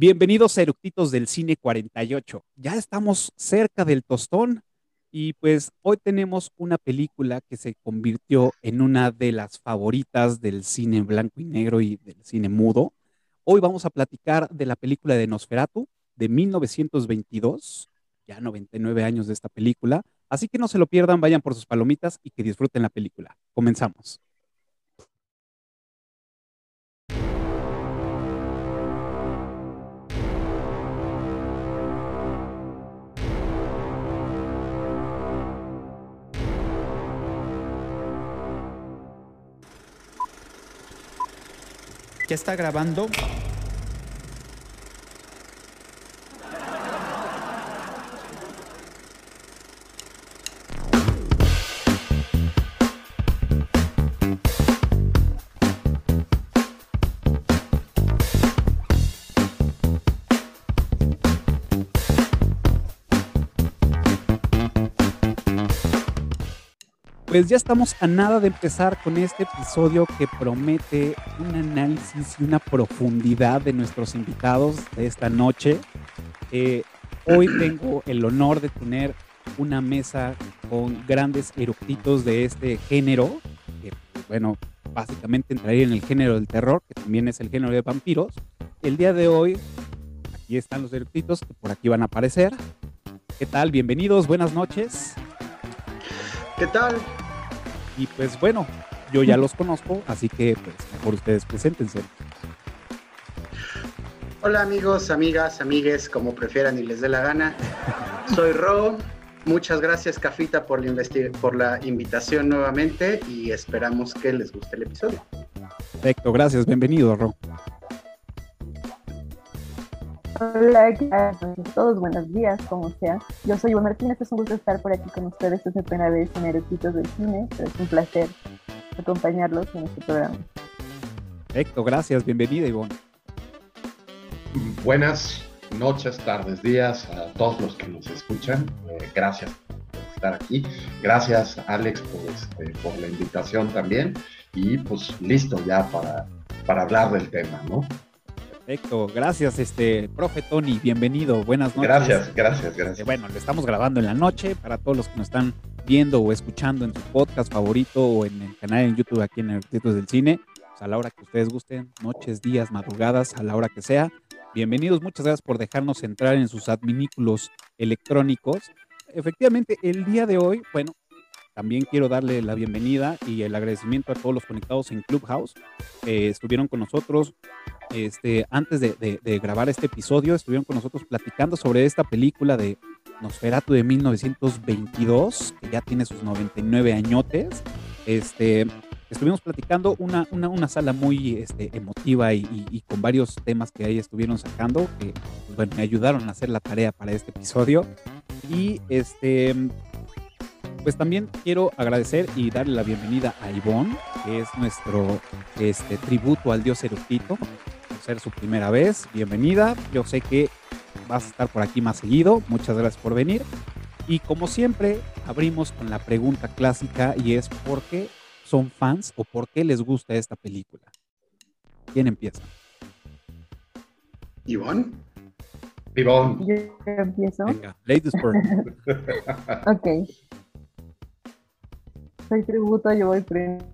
Bienvenidos a Eructitos del Cine 48. Ya estamos cerca del tostón y pues hoy tenemos una película que se convirtió en una de las favoritas del cine blanco y negro y del cine mudo. Hoy vamos a platicar de la película de Nosferatu de 1922, ya 99 años de esta película. Así que no se lo pierdan, vayan por sus palomitas y que disfruten la película. Comenzamos. ¿Ya está grabando? Pues ya estamos a nada de empezar con este episodio que promete un análisis y una profundidad de nuestros invitados de esta noche. Eh, hoy tengo el honor de tener una mesa con grandes eructitos de este género, que bueno, básicamente entraría en el género del terror, que también es el género de vampiros. El día de hoy, aquí están los eructitos que por aquí van a aparecer. ¿Qué tal? Bienvenidos, buenas noches. ¿Qué tal? Y pues bueno, yo ya los conozco, así que pues mejor ustedes preséntense. Hola amigos, amigas, amigues, como prefieran y les dé la gana. Soy Ro. Muchas gracias Cafita por la, por la invitación nuevamente y esperamos que les guste el episodio. Perfecto, gracias, bienvenido Ro. Hola, ¿qué tal? todos? Buenos días, como sea. Yo soy Ivonne Martínez, es un gusto estar por aquí con ustedes. Es mi primera vez en del Cine, pero es un placer acompañarlos en este programa. Perfecto, gracias, bienvenida Ivonne. Buenas noches, tardes, días a todos los que nos escuchan. Eh, gracias por estar aquí. Gracias, Alex, por, este, por la invitación también. Y pues listo ya para, para hablar del tema, ¿no? Perfecto, gracias, este profe Tony, bienvenido, buenas noches. Gracias, gracias, gracias. Bueno, lo estamos grabando en la noche para todos los que nos están viendo o escuchando en su podcast favorito o en el canal en YouTube aquí en Eructitos del Cine, pues, a la hora que ustedes gusten, noches, días, madrugadas, a la hora que sea. Bienvenidos, muchas gracias por dejarnos entrar en sus adminículos electrónicos. Efectivamente, el día de hoy, bueno, también quiero darle la bienvenida y el agradecimiento a todos los conectados en Clubhouse. que estuvieron con nosotros este, antes de, grabar este episodio, estuvieron con nosotros platicando sobre esta película de Nosferatu de 1922, que ya tiene sus 99 añotes. Este, estuvimos platicando una, una, una sala muy este, emotiva y, con varios temas que ahí estuvieron sacando, que pues, bueno, me ayudaron a hacer la tarea para este episodio. Y este, pues también quiero agradecer y darle la bienvenida a Ivonne, que es nuestro este, tributo al dios erudito, por ser su primera vez. Bienvenida. Yo sé que vas a estar por aquí más seguido. Muchas gracias por venir. Y como siempre, abrimos con la pregunta clásica y es ¿por qué son fans o por qué les gusta esta película? ¿Quién empieza? Ivonne. Ivonne. Yo empiezo. Venga, ladies first. ok soy tributo, yo voy primero.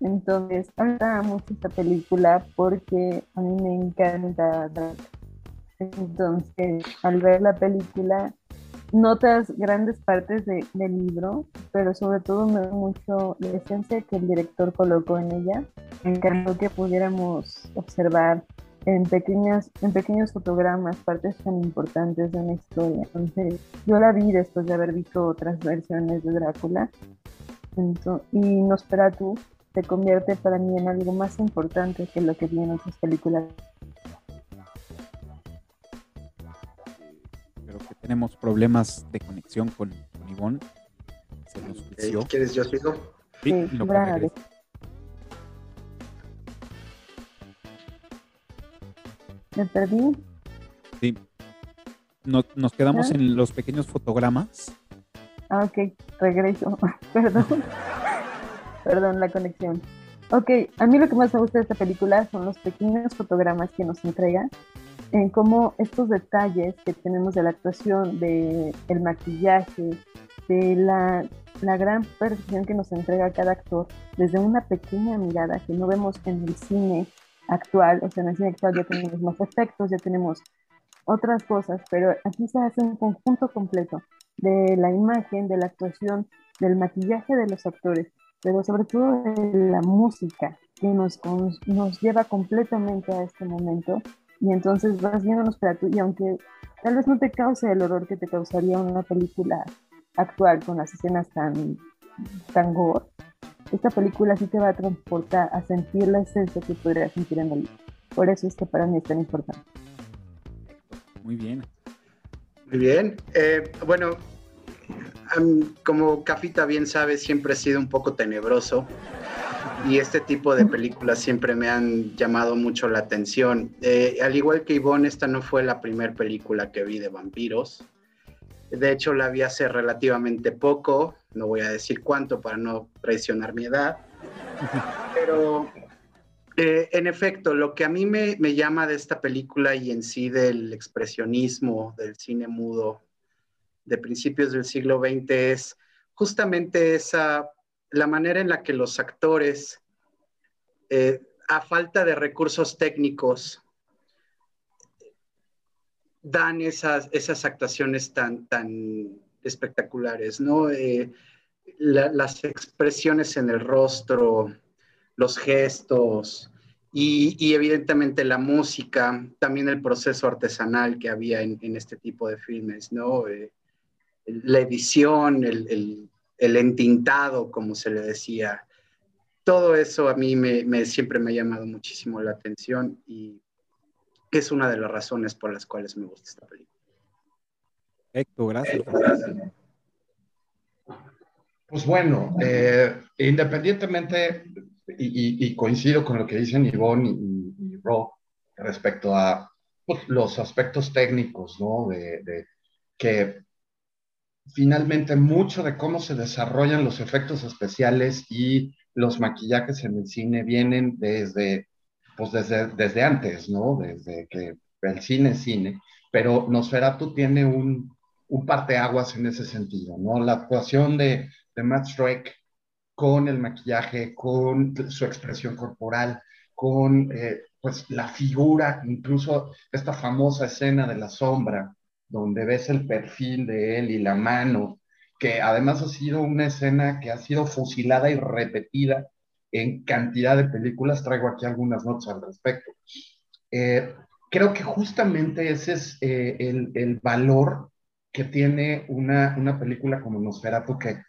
Entonces, me mucho esta película porque a mí me encanta Entonces, al ver la película, notas grandes partes del libro, pero sobre todo me gusta mucho la esencia que el director colocó en ella. Me encantó que pudiéramos observar en, pequeñas, en pequeños fotogramas partes tan importantes de una historia. Entonces, yo la vi después de haber visto otras versiones de Drácula. Entonces, y Nosferatu se convierte para mí en algo más importante que lo que vi en otras películas. Creo que tenemos problemas de conexión con, con Ivonne. Se nos ¿Quieres yo sigo? Sí, sí lo ¿Me perdí? Sí. nos quedamos ¿Ah? en los pequeños fotogramas. Ah, ok. Regreso. Perdón. Perdón, la conexión. Ok, a mí lo que más me gusta de esta película son los pequeños fotogramas que nos entrega, en cómo estos detalles que tenemos de la actuación, de el maquillaje, de la, la gran percepción que nos entrega cada actor, desde una pequeña mirada que no vemos en el cine actual, o sea, en el cine actual ya tenemos más efectos, ya tenemos otras cosas, pero aquí se hace un conjunto completo de la imagen, de la actuación, del maquillaje de los actores, pero sobre todo de la música que nos, nos lleva completamente a este momento. Y entonces vas viéndonos para tú y aunque tal vez no te cause el horror que te causaría una película actual con las escenas tan, tan gore, esta película sí te va a transportar a sentir la esencia que podrías sentir en el libro. Por eso es que para mí es tan importante. Muy bien. Muy bien. Eh, bueno, como Cafita bien sabe, siempre he sido un poco tenebroso y este tipo de películas siempre me han llamado mucho la atención. Eh, al igual que Ivonne, esta no fue la primera película que vi de vampiros. De hecho, la vi hace relativamente poco, no voy a decir cuánto para no traicionar mi edad, pero eh, en efecto, lo que a mí me, llama de esta película y en sí del expresionismo del cine mudo de principios del siglo XX es justamente esa, la manera en la que los actores, eh, a falta de recursos técnicos, dan esas, esas actuaciones tan, tan espectaculares, ¿no? Eh, las expresiones en el rostro, los gestos y, evidentemente la música, también el proceso artesanal que había en, este tipo de filmes, ¿no? Eh, la edición, el, entintado, como se le decía. Todo eso a mí me, siempre me ha llamado muchísimo la atención y es una de las razones por las cuales me gusta esta película. Perfecto, gracias. Pues bueno, eh, independientemente y, coincido con lo que dicen Ivonne y, Rob respecto a pues, los aspectos técnicos, ¿no? De, que finalmente mucho de cómo se desarrollan los efectos especiales y los maquillajes en el cine vienen desde, pues desde, desde antes, ¿no? Desde que el cine es cine, pero Nosferatu tiene un, un parteaguas en ese sentido, ¿no? La actuación de, de Matt Streck con el maquillaje, con su expresión corporal, con eh, pues la figura, incluso esta famosa escena de la sombra, donde ves el perfil de él y la mano, que además ha sido una escena que ha sido fusilada y repetida en cantidad de películas. Traigo aquí algunas notas al respecto. Eh, creo que justamente ese es eh, el, el, valor que tiene una, una película como Nosferatu, que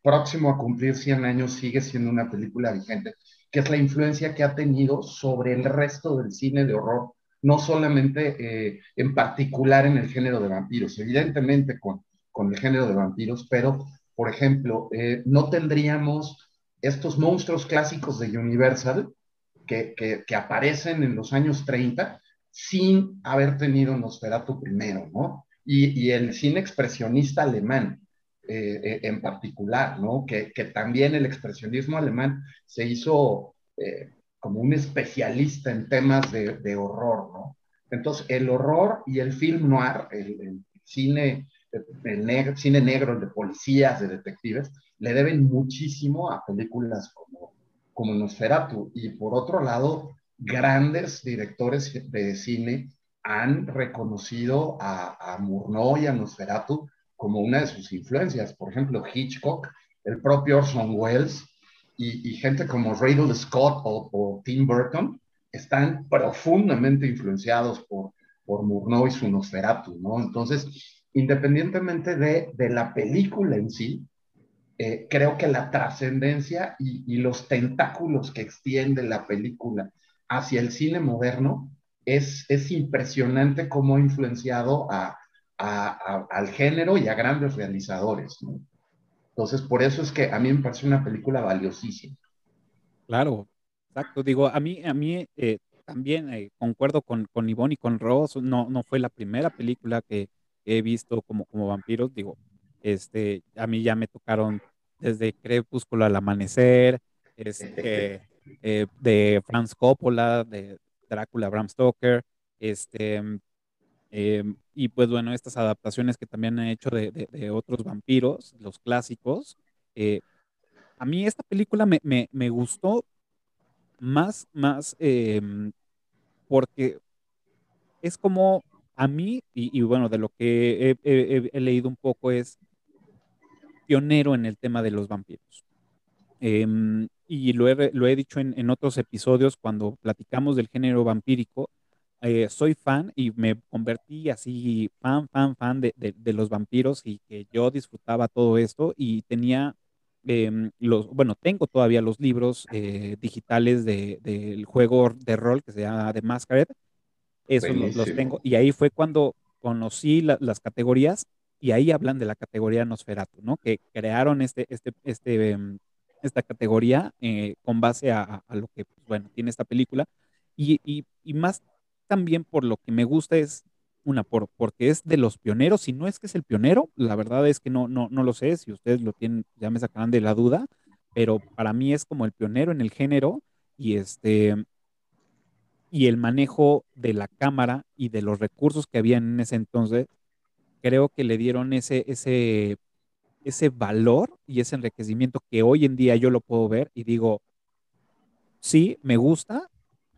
próximo a cumplir 100 años sigue siendo una película vigente, que es la influencia que ha tenido sobre el resto del cine de horror, no solamente eh, en particular en el género de vampiros, evidentemente con, con el género de vampiros, pero, por ejemplo, eh, no tendríamos estos monstruos clásicos de Universal que, que, aparecen en los años 30 sin haber tenido Nosferatu primero, ¿no? Y, y el cine expresionista alemán, eh, eh, en particular, ¿no? Que, que, también el expresionismo alemán se hizo eh, como un especialista en temas de, de, horror, ¿no? Entonces, el horror y el film noir, el, cine, el negro, cine negro, el de policías, de detectives, le deben muchísimo a películas como, como Nosferatu. Y por otro lado, grandes directores de cine han reconocido a, a Murnau y a Nosferatu como una de sus influencias. Por ejemplo, Hitchcock, el propio Orson Welles y, gente como Riddle Scott o, Tim Burton están profundamente influenciados por, por Murnau y su Nosferatu, ¿no? Entonces, independientemente de, la película en sí, eh, creo que la trascendencia y, los tentáculos que extiende la película hacia el cine moderno es, es impresionante cómo ha influenciado a, al género y a grandes realizadores. Entonces, por eso es que a mí me parece una película valiosísima. Claro, exacto. Digo, a mí, a mí eh, también eh, concuerdo con, con Ivonne y con Ross. No, no fue la primera película que, he visto como, como vampiros. Digo, este, a mí ya me tocaron desde Crepúsculo al amanecer, este, eh, de Franz Coppola, de Drácula, Bram Stoker, este, em, y pues bueno, estas adaptaciones que también han hecho de, otros vampiros, los clásicos. Eh, a mí esta película me, me, gustó más, más em, porque es como a mí, y, bueno, de lo que he, leído un poco es pionero en el tema de los vampiros. Y lo he, lo he dicho en, en, otros episodios cuando platicamos del género vampírico, eh, soy fan y me convertí así fan, fan, fan de, de, los vampiros y que yo disfrutaba todo esto y tenía em, los, bueno, tengo todavía los libros eh, digitales del de, juego de rol que se llama The Masquerade esos los, tengo. Y ahí fue cuando conocí las categorías y ahí hablan de la categoría Nosferatu, ¿no? Que crearon este, este, este, em, esta categoría eh, con base a, lo que, pues, bueno, tiene esta película. Y, y, y, más también por lo que me gusta es, una, por, porque es de los pioneros, si no es que es el pionero, la verdad es que no, no, no lo sé, si ustedes lo tienen, ya me sacarán de la duda, pero para mí es como el pionero en el género y este y el manejo de la cámara y de los recursos que había en ese entonces, creo que le dieron ese, ese, ese valor y ese enriquecimiento que hoy en día yo lo puedo ver y digo, sí, me gusta,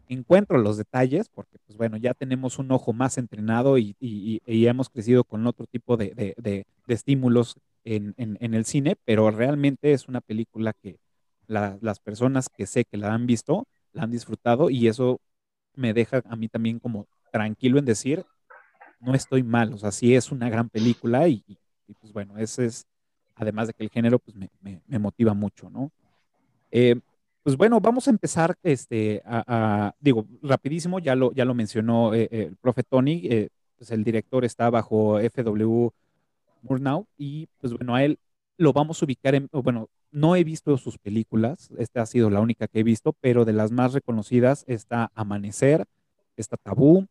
encuentro los detalles, porque pues bueno, ya tenemos un ojo más entrenado y, y, hemos crecido con otro tipo de, de, de, estímulos en, en, el cine, pero realmente es una película que las personas que sé que la han visto, la han disfrutado y eso me deja a mí también como tranquilo en decir, no estoy mal, o sea, sí es una gran película y, pues bueno, ese es, además de que el género, pues me, me, motiva mucho, ¿no? Eh, pues bueno, vamos a empezar, este, a, digo, rapidísimo, ya lo, ya lo mencionó eh, eh, el profe Tony, pues el director está bajo FW Murnau y pues bueno, a él lo vamos a ubicar en, bueno, no he visto sus películas, esta ha sido la única que he visto, pero de las más reconocidas está Amanecer, está Tabú,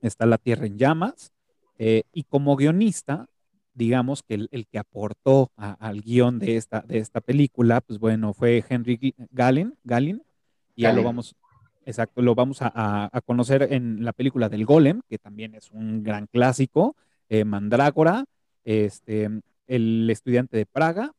está La Tierra en Llamas, eh, y como guionista, digamos que el, que aportó al guion de esta, de esta película, pues bueno, fue Henry Gallin, Gallin y ya lo vamos, exacto, lo vamos a, conocer en la película del Golem, que también es un gran clásico, eh, Mandrágora, este, El estudiante de Praga,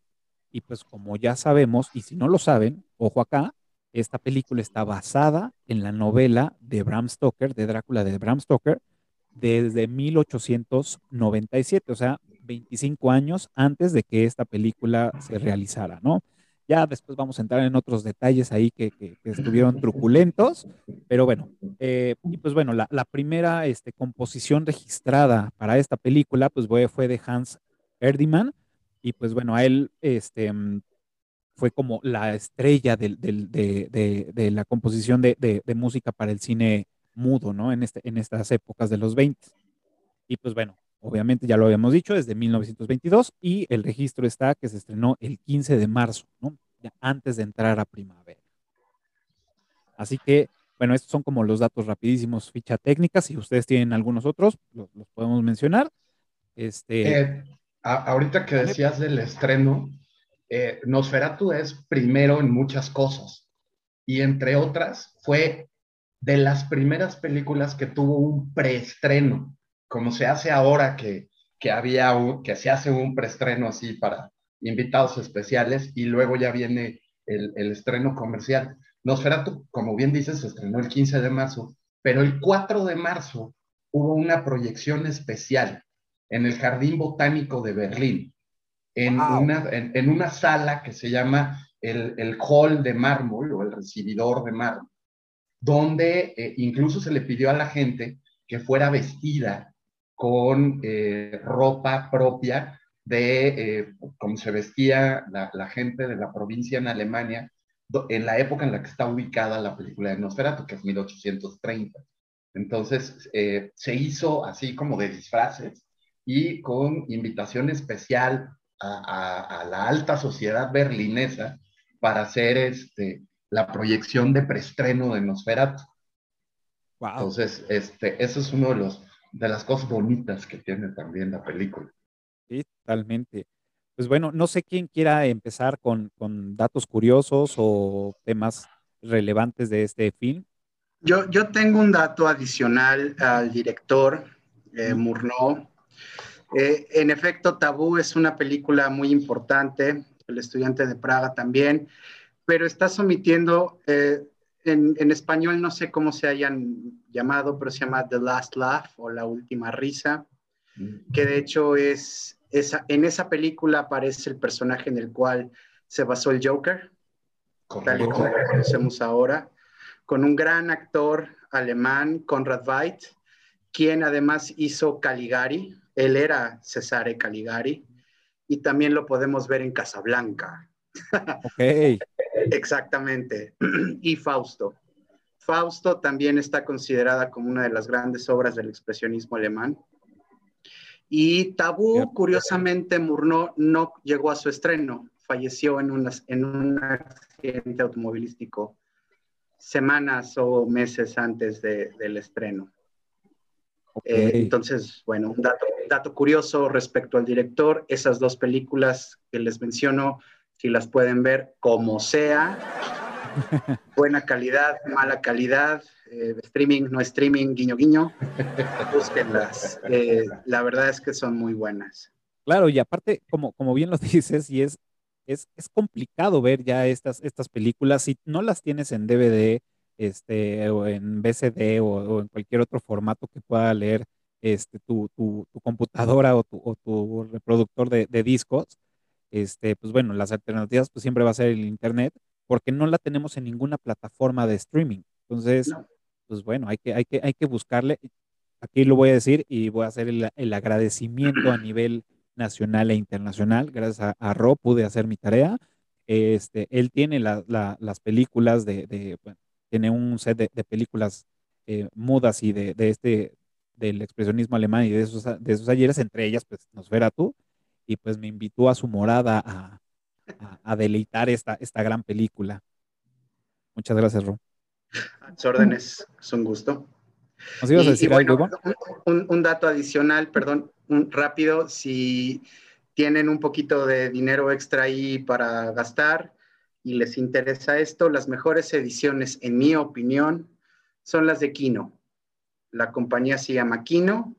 y pues como ya sabemos, y si no lo saben, ojo acá, esta película está basada en la novela de Bram Stoker, de Drácula de Bram Stoker, desde 1897, o sea, 25 años antes de que esta película se realizara, ¿no? Ya después vamos a entrar en otros detalles ahí que, estuvieron truculentos, pero bueno, eh, y pues bueno, la, primera este, composición registrada para esta película pues fue de Hans Erdiman, y pues bueno, a él este, mm, fue como la estrella de, la composición de, música para el cine mudo, ¿no? En, este, en estas épocas de los 20. Y pues bueno, obviamente ya lo habíamos dicho, desde 1922 y el registro está que se estrenó el 15 de marzo, ¿no? Ya antes de entrar a primavera. Así que, bueno, estos son como los datos rapidísimos, ficha técnica. Si ustedes tienen algunos otros, los, podemos mencionar. Este, eh, ahorita que decías del estreno, eh, Nosferatu es primero en muchas cosas y entre otras fue de las primeras películas que tuvo un preestreno, como se hace ahora que, que había que se hace un preestreno así para invitados especiales y luego ya viene el, el estreno comercial. Nosferatu, como bien dices, se estrenó el 15 de marzo, pero el 4 de marzo hubo una proyección especial en el Jardín Botánico de Berlín, en, una, en, una sala que se llama el, el, Hall de Mármol o el Recibidor de Mármol, donde eh, incluso se le pidió a la gente que fuera vestida con eh, ropa propia de eh, como se vestía la, la, gente de la provincia en Alemania en la época en la que está ubicada la película de Nosferatu, que es 1830. Entonces se hizo así como de disfraces y con invitación especial a, la alta sociedad berlinesa para hacer este, la proyección de preestreno de Nosferatu. Entonces, este, eso es uno de, los, de las cosas bonitas que tiene también la película. Sí, totalmente. Pues bueno, no sé quién quiera empezar con, con datos curiosos o temas relevantes de este film. Yo, yo tengo un dato adicional al director eh, Murnau. Eh, en efecto, Tabú es una película muy importante, El estudiante de Praga también, pero está sometiendo, eh, en, en, español no sé cómo se hayan llamado, pero se llama The Last Laugh o La Última Risa, mm. que de hecho es, esa, en esa película aparece el personaje en el cual se basó el Joker, tal y como lo conocemos ahora, con un gran actor alemán, Konrad Veidt, quien además hizo Caligari, él era Cesare Caligari, y también lo podemos ver en Casablanca. Ok. Exactamente. Y Fausto. Fausto también está considerada como una de las grandes obras del expresionismo alemán. Y Tabú, curiosamente, Murnau no llegó a su estreno, falleció en, en un accidente automovilístico semanas o meses antes del estreno. Eh, entonces, bueno, un dato, dato, curioso respecto al director, esas dos películas que les menciono, si las pueden ver como sea, buena calidad, mala calidad, eh, streaming, no streaming, guiño, guiño, búsquenlas. Eh, la verdad es que son muy buenas. Claro, y aparte, como, como bien lo dices, y es es, complicado ver ya estas, estas películas. Si no las tienes en DVD, este, o en BCD o, en cualquier otro formato que pueda leer este, tu, computadora o tu, reproductor de, discos, este, pues bueno, las alternativas pues siempre va a ser el Internet, porque no la tenemos en ninguna plataforma de streaming. Entonces, pues bueno, hay que, hay, que, hay que buscarle. Aquí lo voy a decir y voy a hacer el agradecimiento a nivel nacional e internacional. Gracias a, Rob pude hacer mi tarea. Este, él tiene las películas de, bueno, tiene un set de, películas eh, mudas y de, este, del expresionismo alemán y de esos, de esos ayeres, entre ellas, pues, nos verá tú, y pues me invitó a su morada a, a, deleitar esta, esta gran película. Muchas gracias, Rob. A tus órdenes, es un gusto. ¿Nos ibas a decir algo, un, dato adicional, perdón, rápido, si tienen un poquito de dinero extra ahí para gastar y les interesa esto, las mejores ediciones, en mi opinión, son las de Kino. La compañía se llama Kino.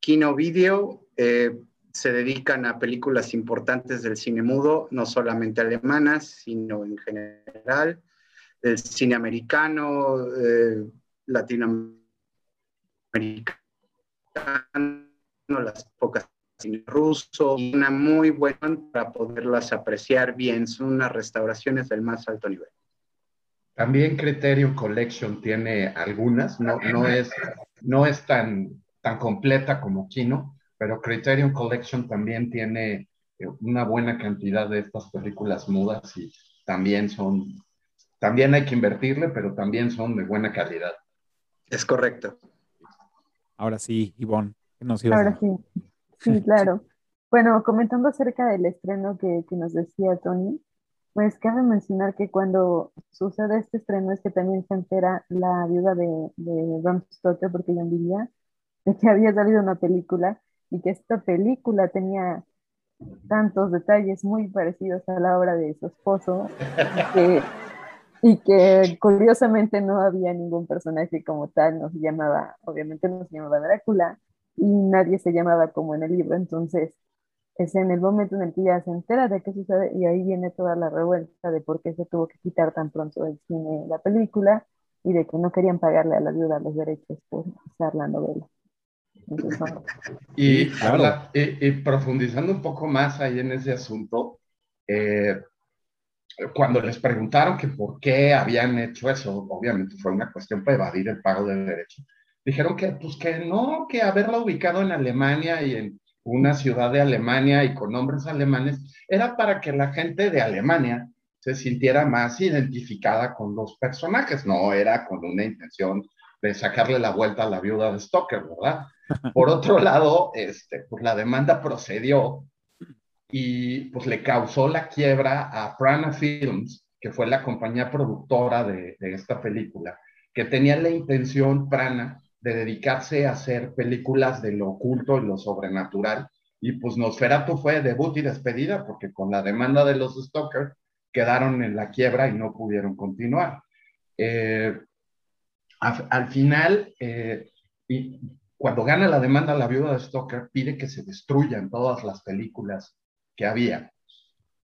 Kino Video eh, se dedican a películas importantes del cine mudo, no solamente alemanas, sino en general, del cine americano, eh, latinoamericano las pocas cine ruso, una muy buena para poderlas apreciar bien. Son unas restauraciones del más alto nivel. También Criterion Collection tiene algunas, no, no, es, no es tan, tan completa como Kino, pero Criterion Collection también tiene eh, una buena cantidad de estas películas mudas y también son, también hay que invertirle, pero también son de buena calidad. Es correcto. Ahora sí, Ivonne, Ahora sí, sí, claro. Bueno, comentando acerca del estreno que, nos decía Tony, pues cabe mencionar que cuando sucede este estreno es que también se entera la viuda de, de Bram Stoker, porque ella vivía, de que había salido una película y que esta película tenía tantos detalles muy parecidos a la obra de su esposo, y que curiosamente no había ningún personaje como tal, no se llamaba, obviamente no se llamaba Drácula y nadie se llamaba como en el libro, entonces es en el momento en el que ya se entera de qué sucede y ahí viene toda la revuelta de por qué se tuvo que quitar tan pronto del cine la película y de que no querían pagarle a la viuda los derechos por usar la novela. Y, y, profundizando un poco más ahí en ese asunto, eh, cuando les preguntaron que por qué habían hecho eso, obviamente fue una cuestión para evadir el pago de derechos, dijeron que pues que no, que haberla ubicado en Alemania y en una ciudad de Alemania y con nombres alemanes era para que la gente de Alemania se sintiera más identificada con los personajes, no era con una intención de sacarle la vuelta a la viuda de Stoker, ¿verdad? Por otro lado, este, pues la demanda procedió y pues le causó la quiebra a Prana Films, que fue la compañía productora de, esta película, que tenía la intención, Prana, de dedicarse a hacer películas de lo oculto y lo sobrenatural. Y pues Nosferatu fue debut y despedida, porque con la demanda de los Stoker quedaron en la quiebra y no pudieron continuar. eh, al final, eh, y cuando gana la demanda la viuda de Stoker, pide que se destruyan todas las películas que había.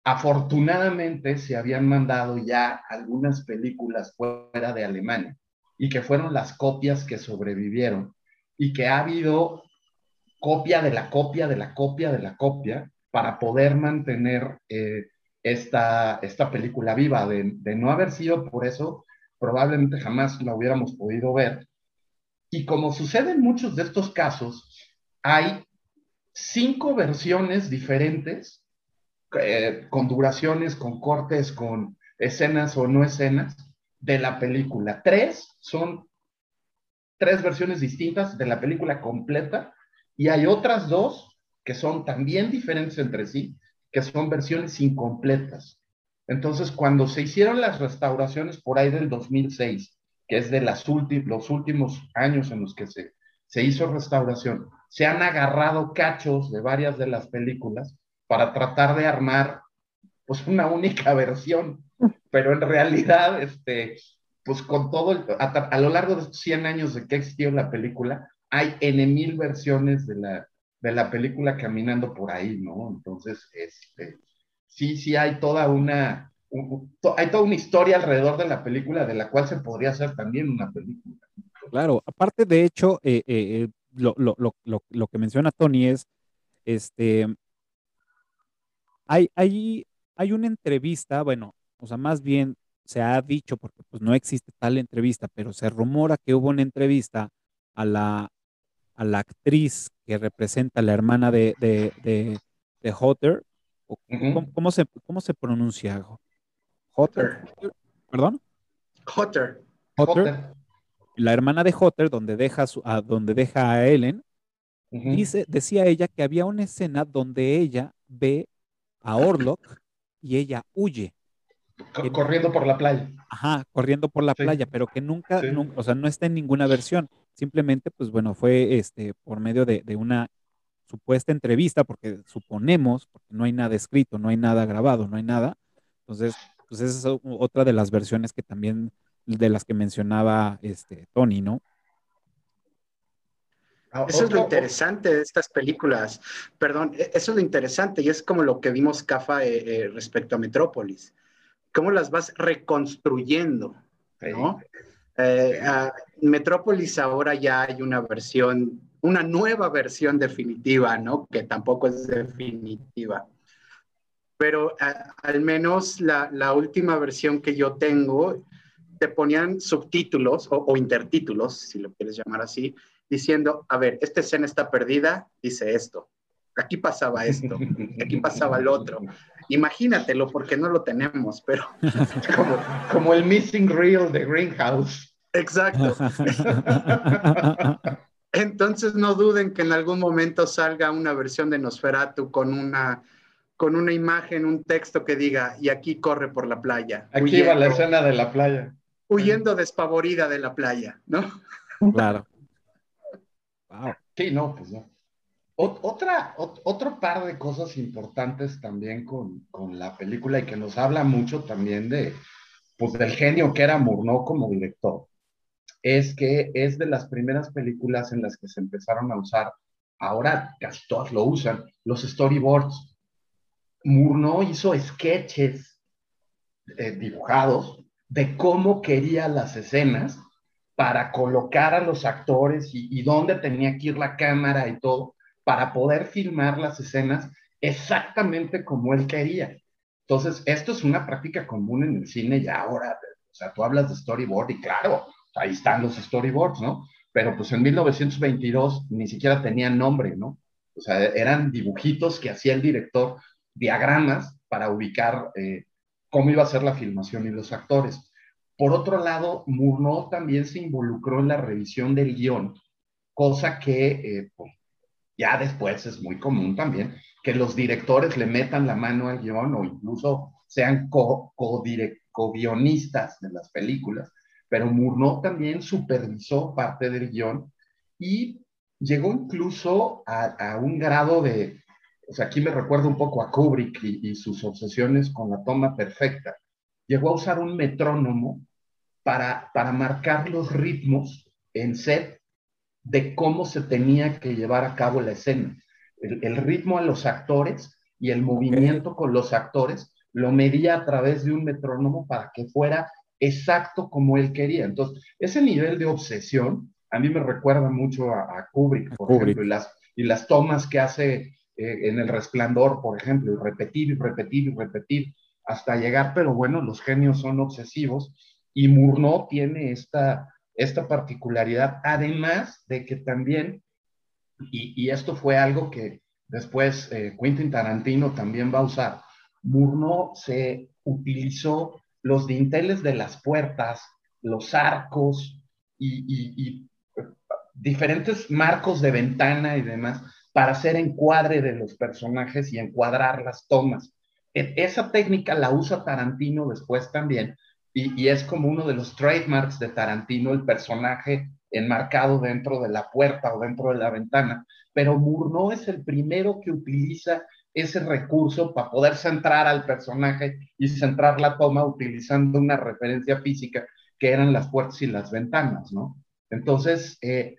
Afortunadamente se habían mandado ya algunas películas fuera de Alemania y que fueron las copias que sobrevivieron y que ha habido copia de la copia de la copia de la copia para poder mantener eh, esta, esta película viva. De, de no haber sido por eso, probablemente jamás la hubiéramos podido ver. Y como sucede en muchos de estos casos, hay cinco versiones diferentes, eh, con duraciones, con cortes, con escenas o no escenas de la película. Tres son tres versiones distintas de la película completa y hay otras dos que son también diferentes entre sí, que son versiones incompletas. Entonces, cuando se hicieron las restauraciones por ahí del 2006, que es de las los últimos años en los que se, se hizo restauración, se han agarrado cachos de varias de las películas para tratar de armar pues una única versión, pero en realidad, este, pues con todo, a, lo largo de estos 100 años de que existió la película, hay N mil versiones de la, de la película caminando por ahí, ¿no? Entonces, este, sí, sí hay toda una, un, to, hay toda una historia alrededor de la película de la cual se podría hacer también una película. Claro, aparte de hecho, eh, eh, lo, lo, lo, lo, que menciona Tony es, este, hay, hay, hay una entrevista, bueno, o sea, más bien se ha dicho, porque pues no existe tal entrevista, pero se rumora que hubo una entrevista a la, a la actriz que representa a la hermana de, de, de, de Hotter. ¿Cómo, ¿Cómo, se, ¿Cómo se pronuncia? Hotter. ¿Perdón? Hotter. Hotter. Hotter. La hermana de Hotter, donde deja, su, a, donde deja a Ellen, uh -huh. dice, decía ella que había una escena donde ella ve a Orlok y ella huye. Corriendo por la playa. Ajá, corriendo por la sí. playa, pero que nunca, sí. nunca, o sea, no está en ninguna versión. Simplemente, pues bueno, fue este por medio de, de, una supuesta entrevista, porque suponemos, porque no hay nada escrito, no hay nada grabado, no hay nada. Entonces, pues esa es otra de las versiones que también, de las que mencionaba este Tony, ¿no? Eso es lo interesante de estas películas. Perdón, e, eso es lo interesante y es como lo que vimos, Cafa, eh, eh, respecto a Metrópolis. Cómo las vas reconstruyendo, ¿no? Eh, uh, Metrópolis ahora ya hay una versión, una nueva versión definitiva, ¿no? Que tampoco es definitiva. Pero uh, al menos la, la, última versión que yo tengo, te ponían subtítulos o, o, intertítulos, si lo quieres llamar así, diciendo, a ver, esta escena está perdida, dice esto. Aquí pasaba esto, aquí pasaba el otro. Imagínatelo porque no lo tenemos, pero... como, como el missing reel de Greenhouse. Exacto. Entonces no duden que en algún momento salga una versión de Nosferatu con una, con una imagen, un texto que diga, y aquí corre por la playa. Aquí huyendo, va la escena de la playa. Huyendo despavorida de la playa, ¿no? Claro. Wow. Sí, no, pues no. Otra, otro par de cosas importantes también con, con, la película y que nos habla mucho también de, pues, del genio que era Murnau como director, es que es de las primeras películas en las que se empezaron a usar, ahora casi todas lo usan, los storyboards. Murnau hizo sketches eh, dibujados de cómo quería las escenas para colocar a los actores y, y dónde tenía que ir la cámara y todo para poder filmar las escenas exactamente como él quería. Entonces, esto es una práctica común en el cine ya ahora. O sea, tú hablas de storyboard y claro, ahí están los storyboards, ¿no? Pero pues en 1922 ni siquiera tenían nombre, ¿no? O sea, eran dibujitos que hacía el director, diagramas para ubicar eh, cómo iba a ser la filmación y los actores. Por otro lado, Murnau también se involucró en la revisión del guion, cosa que eh, pues, ya después es muy común también que los directores le metan la mano al guion o incluso sean co-guionistas co de las películas, pero Murnau también supervisó parte del guion y llegó incluso a, un grado de, o sea, aquí me recuerdo un poco a Kubrick y, y sus obsesiones con la toma perfecta. Llegó a usar un metrónomo para, para marcar los ritmos en set de cómo se tenía que llevar a cabo la escena. El, ritmo a los actores y el movimiento con los actores lo medía a través de un metrónomo para que fuera exacto como él quería. Entonces, ese nivel de obsesión a mí me recuerda mucho a, Kubrick, por ejemplo, y las, y las tomas que hace eh, en El Resplandor, por ejemplo, y repetir y repetir y repetir hasta llegar, pero bueno, los genios son obsesivos y Murnau tiene esta, esta particularidad, además de que también, y, esto fue algo que después eh, Quentin Tarantino también va a usar, Murnau se utilizó los dinteles de las puertas, los arcos y, diferentes marcos de ventana y demás para hacer encuadre de los personajes y encuadrar las tomas. E, esa técnica la usa Tarantino después también y, es como uno de los trademarks de Tarantino, el personaje enmarcado dentro de la puerta o dentro de la ventana. Pero Murnau es el primero que utiliza ese recurso para poder centrar al personaje y centrar la toma utilizando una referencia física que eran las puertas y las ventanas, ¿no? Entonces, eh,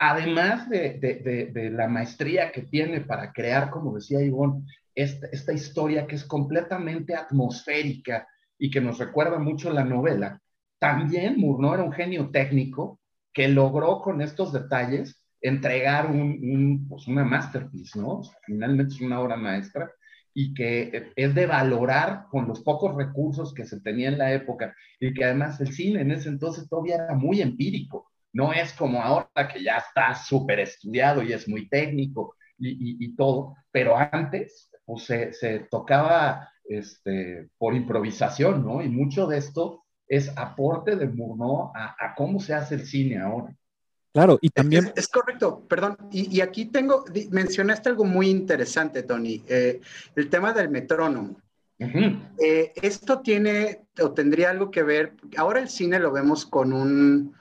además de, la maestría que tiene para crear, como decía Ivonne, esta, historia que es completamente atmosférica y que nos recuerda mucho la novela, también Murnau era un genio técnico que logró con estos detalles entregar un, pues una masterpiece, ¿no? finalmente es una obra maestra y que es de valorar con los pocos recursos que se tenía en la época y que además el cine en ese entonces todavía era muy empírico, no es como ahora que ya está súper estudiado y es muy técnico y, y, todo, pero antes pues se, se tocaba este, por improvisación, ¿no? Y mucho de esto es aporte de Murnau a, a cómo se hace el cine ahora. Claro, y también... Es, correcto, perdón. Y, aquí tengo, mencionaste algo muy interesante, Tony, eh, el tema del metrónomo. Eh, esto tiene o tendría algo que ver, ahora el cine lo vemos con un,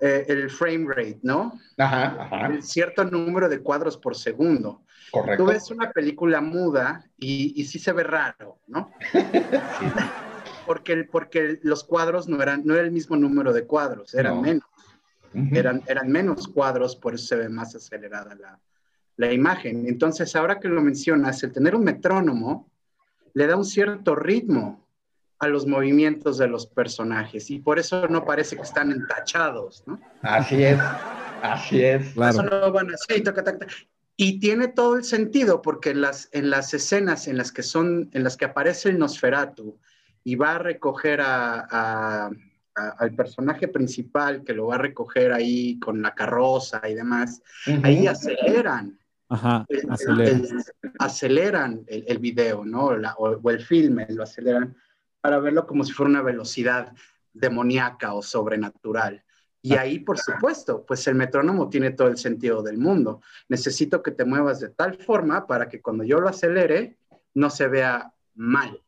eh, el frame rate, ¿no? Ajá, ajá. cierto número de cuadros por segundo. Correcto. Tú ves una película muda y, y sí se ve raro, ¿no? porque, porque los cuadros no eran, no era el mismo número de cuadros, eran menos eran, eran menos cuadros, por eso se ve más acelerada la, la imagen. Entonces, ahora que lo mencionas, el tener un metrónomo le da un cierto ritmo a los movimientos de los personajes y por eso no parece que están entachados, ¿no? Así es, así es. Claro. no van así, Y tiene todo el sentido porque en las, en las escenas en las que son, en las que aparece el Nosferatu y va a recoger a al personaje principal que lo va a recoger ahí con la carroza y demás, ahí aceleran. Ajá, aceleran. El, video, ¿no? o, el filme, lo aceleran para verlo como si fuera una velocidad demoníaca o sobrenatural. Y ahí, por supuesto, pues el metrónomo tiene todo el sentido del mundo. Necesito que te muevas de tal forma para que cuando yo lo acelere no se vea mal.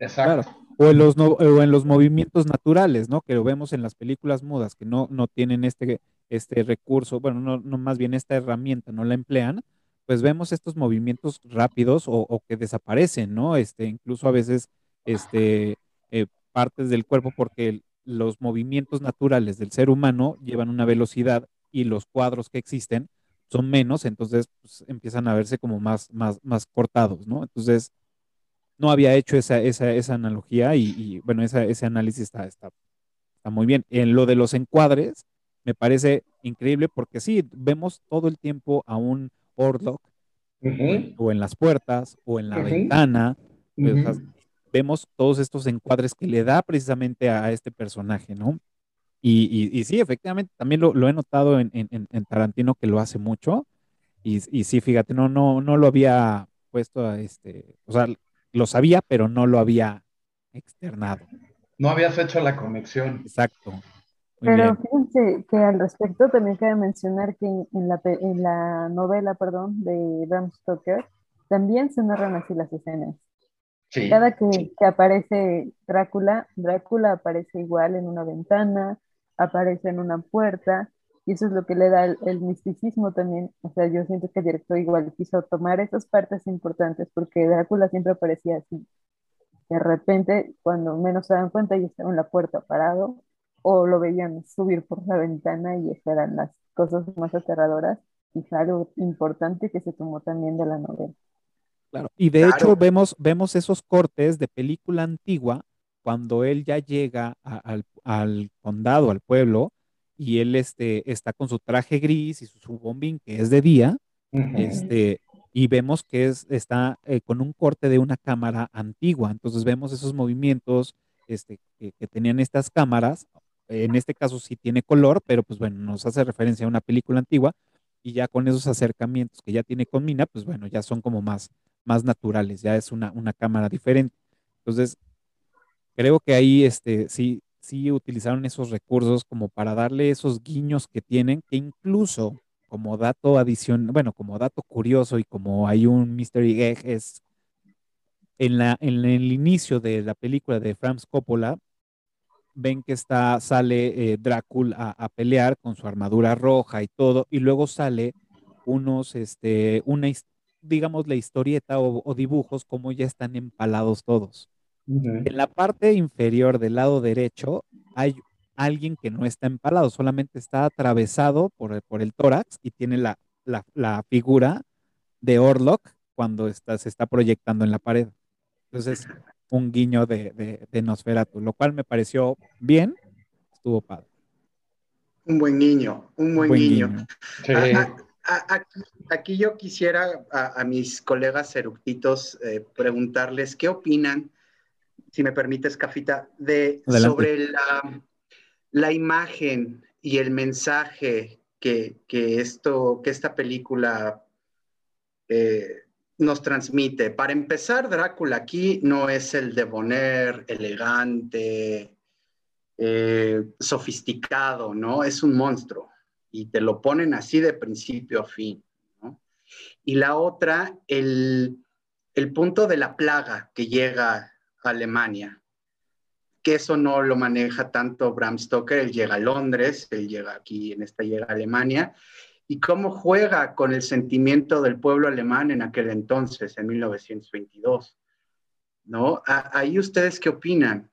Exacto o en los, o en los movimientos naturales, ¿no? Que lo vemos en las películas mudas, que no, no tienen este, este recurso, bueno, no, no más bien esta herramienta, no la emplean, pues vemos estos movimientos rápidos o, que desaparecen, ¿no? Este, incluso a veces este, eh, partes del cuerpo porque los movimientos naturales del ser humano llevan una velocidad y los cuadros que existen son menos, entonces pues, empiezan a verse como más, más, más cortados, ¿no? Entonces, no había hecho esa, esa, esa analogía y, bueno, ese análisis está, está, está, muy bien. En lo de los encuadres, me parece increíble porque sí, vemos todo el tiempo a un Orlok o en las puertas o en la ventana. Pues, vemos todos estos encuadres que le da precisamente a, este personaje, ¿no? Y, y, sí, efectivamente, también lo, lo he notado en, en, en, Tarantino que lo hace mucho. Y, y, sí, fíjate, no, no, no lo había puesto a este, o sea, lo sabía, pero no lo había externado. No habías hecho la conexión. Exacto. pero fíjense que al respecto también cabe mencionar que en la, en la novela, perdón, de Bram Stoker, también se narran así las escenas. Cada que, que, aparece Drácula, Drácula aparece igual en una ventana, aparece en una puerta, y eso es lo que le da el, misticismo también. O sea, yo siento que el director igual quiso tomar esas partes importantes porque Drácula siempre aparecía así. De repente, cuando menos se dan cuenta, ya estaba en la puerta parado o lo veían subir por la ventana y esas eran las cosas más aterradoras y algo importante que se tomó también de la novela. Claro, y de hecho vemos, vemos esos cortes de película antigua cuando él ya llega al, al, condado, al pueblo, y él este, está con su traje gris y su, bombín que es de día, este, y vemos que es, está eh, con un corte de una cámara antigua. Entonces vemos esos movimientos este, que, tenían estas cámaras. En este caso sí tiene color, pero pues bueno, nos hace referencia a una película antigua y ya con esos acercamientos que ya tiene con Mina, pues bueno, ya son como más, más naturales, ya es una, una cámara diferente. Entonces, creo que ahí este, sí, sí utilizaron esos recursos como para darle esos guiños que tienen, que incluso como dato adicional, bueno, como dato curioso y como hay un mystery egg, es en, la, en el inicio de la película de Franz Coppola, ven que está, sale eh, Drácula a, pelear con su armadura roja y todo, y luego sale unos, este, una, digamos, la historieta o, dibujos como ya están empalados todos. En la parte inferior del lado derecho hay alguien que no está empalado, solamente está atravesado por, por el tórax y tiene la, la, figura de Orlok cuando está, se está proyectando en la pared. Entonces, un guiño de, de, de Nosferatu, lo cual me pareció bien, estuvo padre. Un buen guiño, un buen, guiño. Aquí, yo quisiera a, mis colegas eructitos eh, preguntarles qué opinan, si me permites, Cafita, de, sobre la, la imagen y el mensaje que, esto, que esta película eh, nos transmite. Para empezar, Drácula aquí no es el de Bonner elegante, eh, sofisticado, ¿no? Es un monstruo y te lo ponen así de principio a fin. Y la otra, el, el punto de la plaga que llega a Alemania que eso no lo maneja tanto Bram Stoker, él llega a Londres, él llega aquí, en esta llega a Alemania, y cómo juega con el sentimiento del pueblo alemán en aquel entonces, en 1922. ¿No? Ahí ustedes qué opinan?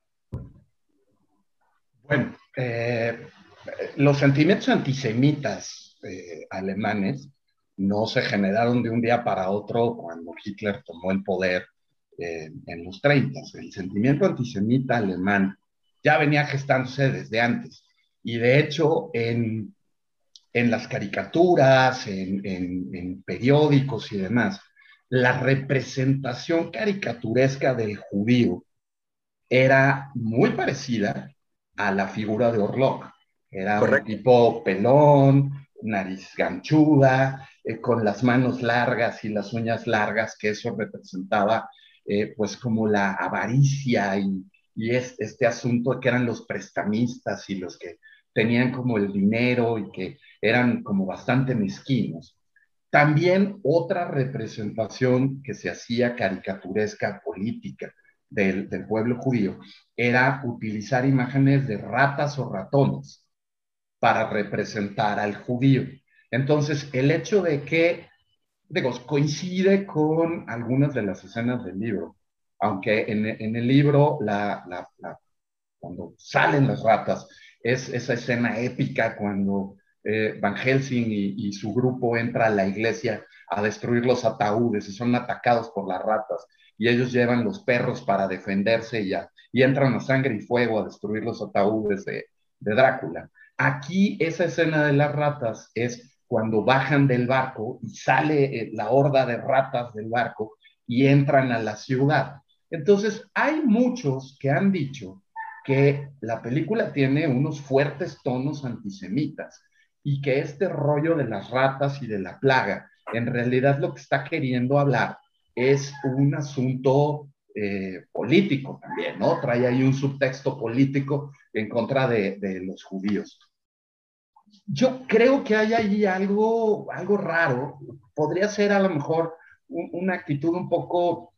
Bueno, eh, los sentimientos antisemitas eh, alemanes no se generaron de un día para otro cuando Hitler tomó el poder eh, en los 30. El sentimiento antisemita alemán ya venía gestándose desde antes. Y de hecho, en, en las caricaturas, en, en, periódicos y demás, la representación caricaturesca del judío era muy parecida a la figura de Orlok. Era un tipo pelón, nariz ganchuda, eh, con las manos largas y las uñas largas, que eso representaba eh, pues como la avaricia y, este asunto que eran los prestamistas y los que tenían como el dinero y que eran como bastante mezquinos. También otra representación que se hacía caricaturesca política del, del pueblo judío era utilizar imágenes de ratas o ratones para representar al judío. Entonces, el hecho de que digo, coincide con algunas de las escenas del libro, aunque en, el libro, la, cuando salen las ratas, es esa escena épica cuando eh, Van Helsing y, su grupo entra a la iglesia a destruir los ataúdes y son atacados por las ratas y ellos llevan los perros para defenderse y, y entran a sangre y fuego a destruir los ataúdes de, de Drácula. Aquí esa escena de las ratas es cuando bajan del barco y sale eh, la horda de ratas del barco y entran a la ciudad. Entonces, hay muchos que han dicho que la película tiene unos fuertes tonos antisemitas y que este rollo de las ratas y de la plaga, en realidad lo que está queriendo hablar es un asunto eh, político también, ¿no? Trae ahí un subtexto político en contra de, los judíos yo creo que hay ahí algo, algo raro. Podría ser a lo mejor una actitud un poco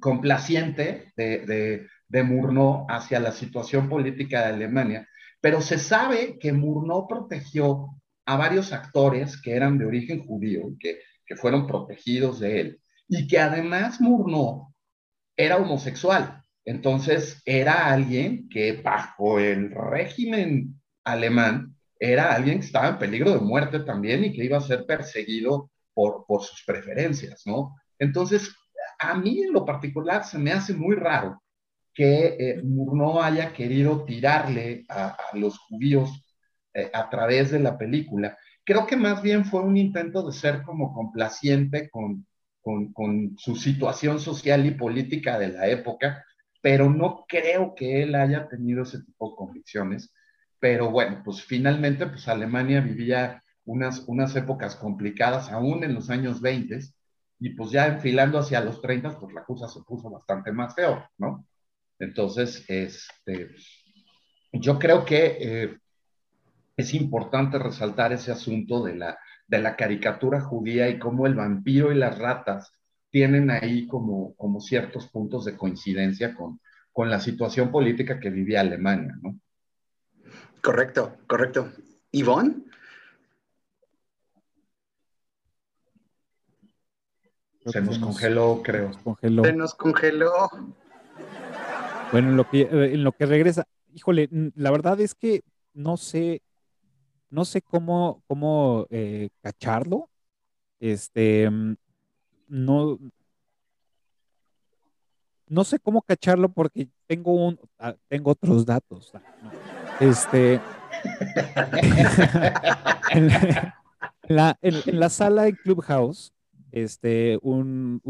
complaciente de, de, de Murnau hacia la situación política de Alemania, pero se sabe que Murnau protegió a varios actores que eran de origen judío, que, que fueron protegidos de él, y que además Murnau era homosexual. Entonces era alguien que bajo el régimen alemán era alguien que estaba en peligro de muerte también y que iba a ser perseguido por, por sus preferencias, ¿no? Entonces, a mí en lo particular se me hace muy raro que eh, haya querido tirarle a, los judíos eh, a través de la película. Creo que más bien fue un intento de ser como complaciente con, con su situación social y política de la época, pero no creo que él haya tenido ese tipo de convicciones. Pero bueno, pues finalmente, pues Alemania vivía unas, unas épocas complicadas aún en los años 20 y pues ya enfilando hacia los 30, pues la cosa se puso bastante más feo, ¿no? Entonces, este, yo creo que eh, es importante resaltar ese asunto de la, de la caricatura judía y cómo el vampiro y las ratas tienen ahí como, como ciertos puntos de coincidencia con, con la situación política que vivía Alemania, ¿no? Correcto, correcto. ¿Ivonne? Se nos congeló, creo. Se nos congeló. Bueno, en lo que, eh, en lo que regresa, híjole, la verdad es que no sé, no sé cómo, cómo eh, cacharlo. Este, mm, no, no sé cómo cacharlo porque tengo un, ah, tengo otros datos. Ah, este, en, la, en, la, sala en Clubhouse, este, un,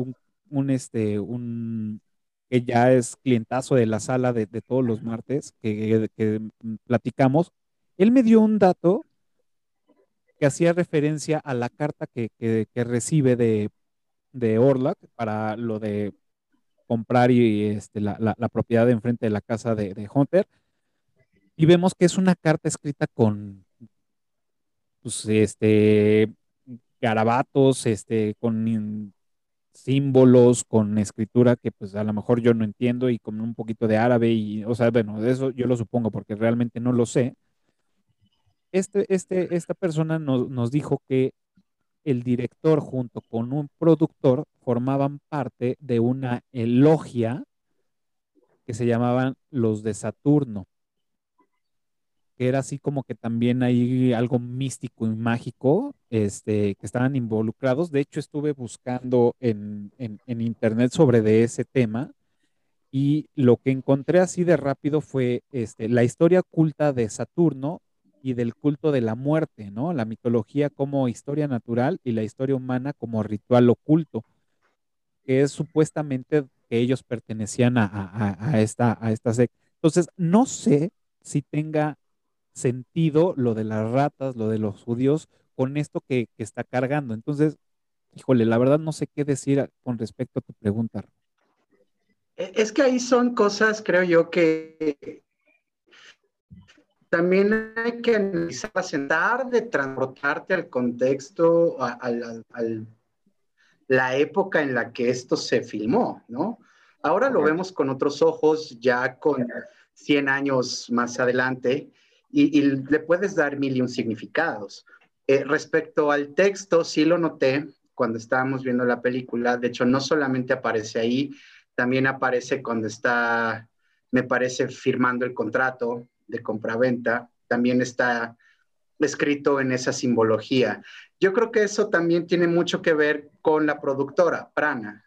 un, este, un, que ya es clientazo de la sala de, de todos los martes que, que, platicamos, él me dio un dato que hacía referencia a la carta que, que recibe de, de Orlac para lo de comprar y este, la, la, propiedad de enfrente de la casa de, de, Hunter. Y vemos que es una carta escrita con pues, este, garabatos, este, con símbolos, con escritura que pues a lo mejor yo no entiendo y con un poquito de árabe y, o sea, bueno, de eso yo lo supongo porque realmente no lo sé. Este, este, esta persona nos, nos dijo que el director junto con un productor formaban parte de una elogia que se llamaban los de Saturno, que era así como que también hay algo místico y mágico este, que estaban involucrados. De hecho, estuve buscando en, en internet sobre ese tema y lo que encontré así de rápido fue este, la historia oculta de Saturno y del culto de la muerte, ¿no? La mitología como historia natural y la historia humana como ritual oculto, que es supuestamente que ellos pertenecían a, esta, a esta secta. Entonces, no sé si tenga sentido lo de las ratas, lo de los judíos, con esto que, que está cargando. Entonces, híjole, la verdad no sé qué decir con respecto a tu pregunta. E, es que ahí son cosas, creo yo, que también hay que analizar, sentar de transportarte al contexto, a, la época en la que esto se filmó, ¿no? Ahora lo vemos con otros ojos, ya con 100 años más adelante, y, le puedes dar mil y un significados. Eh, respecto al texto, sí lo noté cuando estábamos viendo la película, de hecho no solamente aparece ahí, también aparece cuando está, me parece, firmando el contrato, de compraventa también está escrito en esa simbología. Yo creo que eso también tiene mucho que ver con la productora, Prana,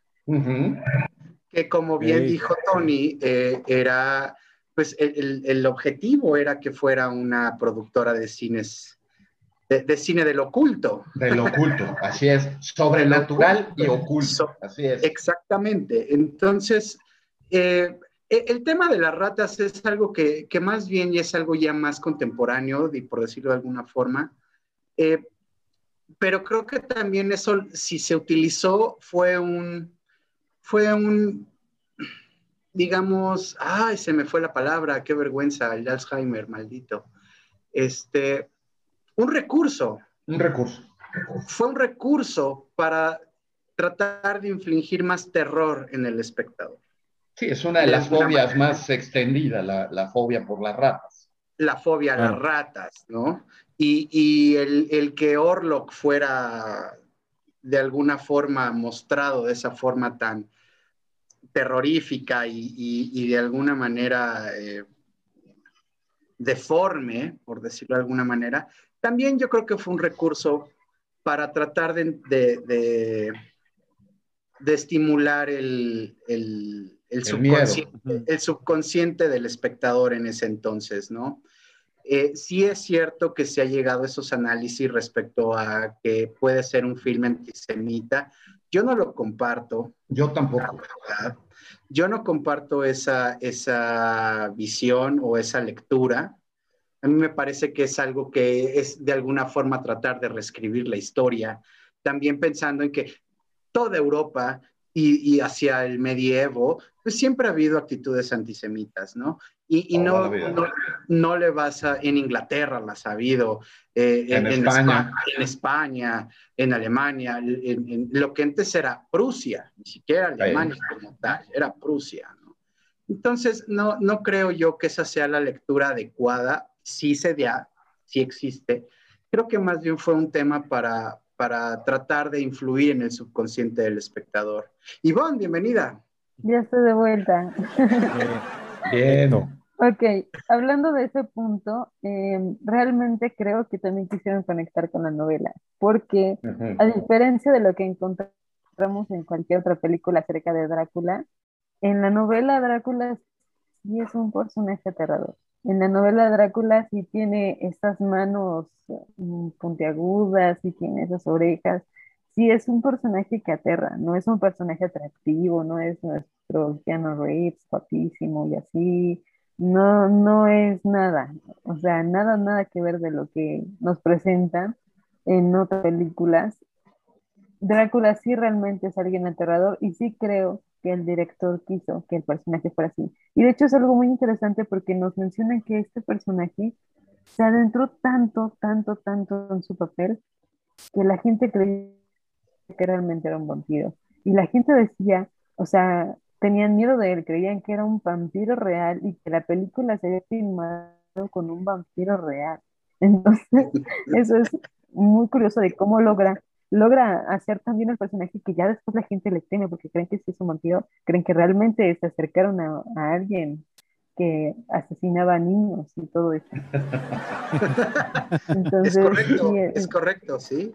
que como bien dijo Tony, eh, era, pues el, objetivo era que fuera una productora de cines, de, cine del oculto. Del oculto, así es, sobrenatural y oculto, así es. Exactamente, entonces... Eh, el tema de las ratas es algo que, más bien ya es algo ya más contemporáneo, por decirlo de alguna forma. Eh, pero creo que también eso, si se utilizó, fue un, fue un, digamos, ay, se me fue la palabra, qué vergüenza, el Alzheimer, maldito. Este, un recurso. Un recurso. Fue un recurso para tratar de infligir más terror en el espectador. Sí, es una de las fobias más extendidas, la, fobia por las ratas. La fobia a las ratas, ¿no? Y, el, que Orlok fuera de alguna forma mostrado de esa forma tan, terrorífica y, de alguna manera eh, deforme, por decirlo de alguna manera, también yo creo que fue un recurso para tratar de, de, estimular el, el, subconsciente, del espectador en ese entonces, ¿no? Eh, sí es cierto que se ha llegado a esos análisis respecto a que puede ser un filme antisemita. Yo no lo comparto. Yo tampoco. Yo no comparto esa, esa visión o esa lectura. A mí me parece que es algo que es de alguna forma tratar de reescribir la historia, también pensando en que toda Europa y, hacia el medievo, pues siempre ha habido actitudes antisemitas, ¿no? Y, no, no, le vas a, en Inglaterra las ha habido, eh, en, España. en, España. en Alemania, en, lo que antes era Prusia, ni siquiera Alemania como tal, era Prusia, ¿no? Entonces, no, no creo yo que esa sea la lectura adecuada sí se da, sí existe. Creo que más bien fue un tema para, para tratar de influir en el subconsciente del espectador. Ivonne, bienvenida. Ya estoy de vuelta. Bien. Ok, hablando de ese punto, em, realmente creo que también quisieron conectar con la novela, porque a diferencia de lo que encontramos en cualquier otra película acerca de Drácula, en la novela Drácula sí es un personaje aterrador. En la novela Drácula sí tiene estas manos mm, puntiagudas, y tiene esas orejas. Sí es un personaje que aterra, no es un personaje atractivo, no es nuestro Keanu Reeves, guapísimo y así. No, no es nada, o sea, nada, nada que ver de lo que nos presentan en otras películas. Drácula sí realmente es alguien aterrador y sí creo que el director quiso que el personaje fuera así. Y de hecho es algo muy interesante porque nos mencionan que este personaje se adentró tanto, tanto, tanto en su papel que la gente creía que realmente era un vampiro. Y la gente decía, o sea, tenían miedo de él, creían que era un vampiro real y que la película se había filmado con un vampiro real. Entonces, eso es muy curioso de cómo logra logra hacer también el personaje que ya después la gente le teme porque creen que sí es un vampiro, creen que realmente se acercaron a, alguien que asesinaba a niños y todo eso. es correcto, es, correcto, sí.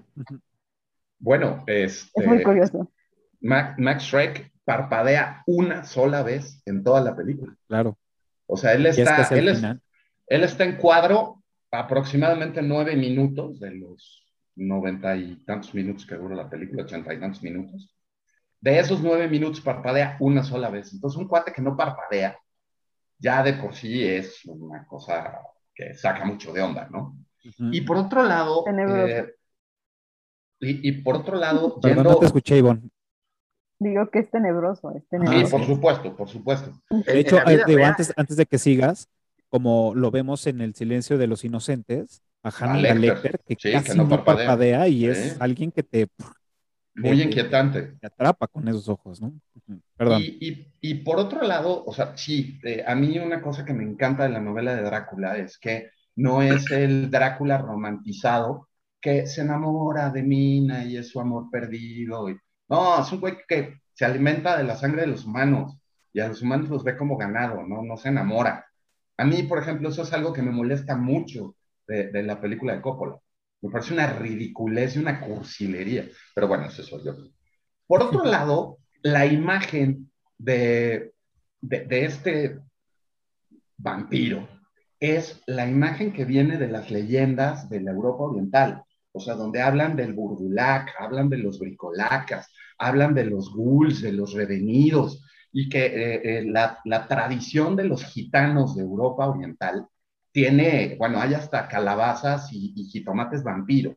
Bueno, es, es muy curioso. Max, Shrek parpadea una sola vez en toda la película. Claro. O sea, él está, él, él está en cuadro aproximadamente nueve minutos de los noventa y tantos minutos que dura la película, ochenta y tantos minutos. De esos nueve minutos parpadea una sola vez. Entonces, un cuate que no parpadea, ya de por sí es una cosa que saca mucho de onda, ¿no? Y por otro lado, eh, y, por otro lado, Perdón, no te escuché, Ivonne. Digo que es tenebroso, es tenebroso. Sí, por supuesto, por supuesto. De hecho, eh, antes, antes de que sigas, como lo vemos en El silencio de los inocentes, a Hannibal Lecter, que casi no, parpadea. y es alguien que te... Muy inquietante. Te atrapa con esos ojos, ¿no? Perdón. Y, y, por otro lado, o sea, sí, eh, a mí una cosa que me encanta de la novela de Drácula es que no es el Drácula romantizado que se enamora de Mina y es su amor perdido. Y, no, es un güey que se alimenta de la sangre de los humanos y a los humanos los ve como ganado, ¿no? No se enamora. A mí, por ejemplo, eso es algo que me molesta mucho de, la película de Coppola. Me parece una ridiculez y una cursilería. Pero bueno, eso soy yo. Por otro lado, la imagen de, de, este vampiro es la imagen que viene de las leyendas de la Europa Oriental. O sea, donde hablan del burdulac, hablan de los bricolacas, hablan de los ghouls, de los revenidos, y que eh, eh, la, la, tradición de los gitanos de Europa Oriental tiene, bueno, hay hasta calabazas y, jitomates vampiro,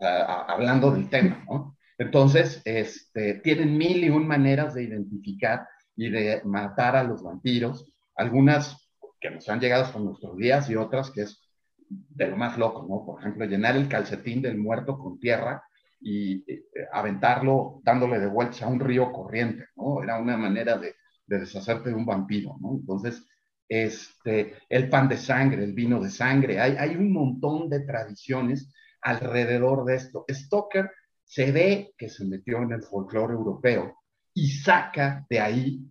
hablando del tema, ¿no? Entonces, este, tienen mil y un maneras de identificar y de matar a los vampiros, algunas que nos han llegado hasta nuestros días y otras que es de lo más loco, ¿no? Por ejemplo, llenar el calcetín del muerto con tierra y eh, aventarlo dándole de vuelta a un río corriente, ¿no? Era una manera de, de deshacerte de un vampiro, ¿no? Entonces, este, el pan de sangre, el vino de sangre. Hay, un montón de tradiciones alrededor de esto. Stoker se ve que se metió en el folclore europeo y saca de ahí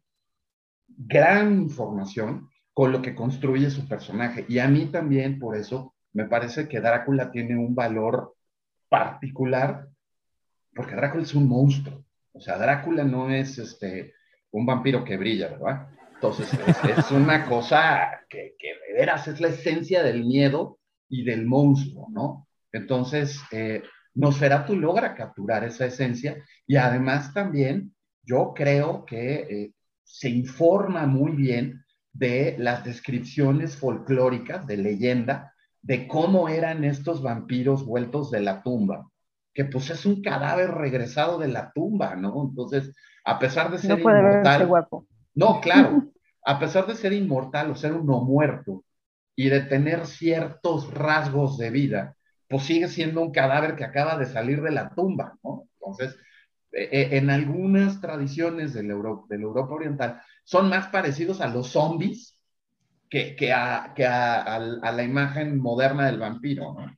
gran información con lo que construye su personaje. Y a mí también, por eso, me parece que Drácula tiene un valor particular, porque Drácula es un monstruo. O sea, Drácula no es este, un vampiro que brilla, ¿verdad? Entonces, es, una cosa que, que, de veras es la esencia del miedo y del monstruo, ¿no? Entonces, eh, Nosferatu logra capturar esa esencia y además también yo creo que eh, se informa muy bien de las descripciones folclóricas de leyenda de cómo eran estos vampiros vueltos de la tumba, que pues es un cadáver regresado de la tumba, ¿no? Entonces, a pesar de ser no puede inmortal, guapo. No, claro, a pesar de ser inmortal o ser uno muerto y de tener ciertos rasgos de vida, pues sigue siendo un cadáver que acaba de salir de la tumba, ¿no? Entonces, eh, eh, en algunas tradiciones de la, Europa, de la Europa Oriental son más parecidos a los zombies que, que, a, que a, a, a, la imagen moderna del vampiro, ¿no?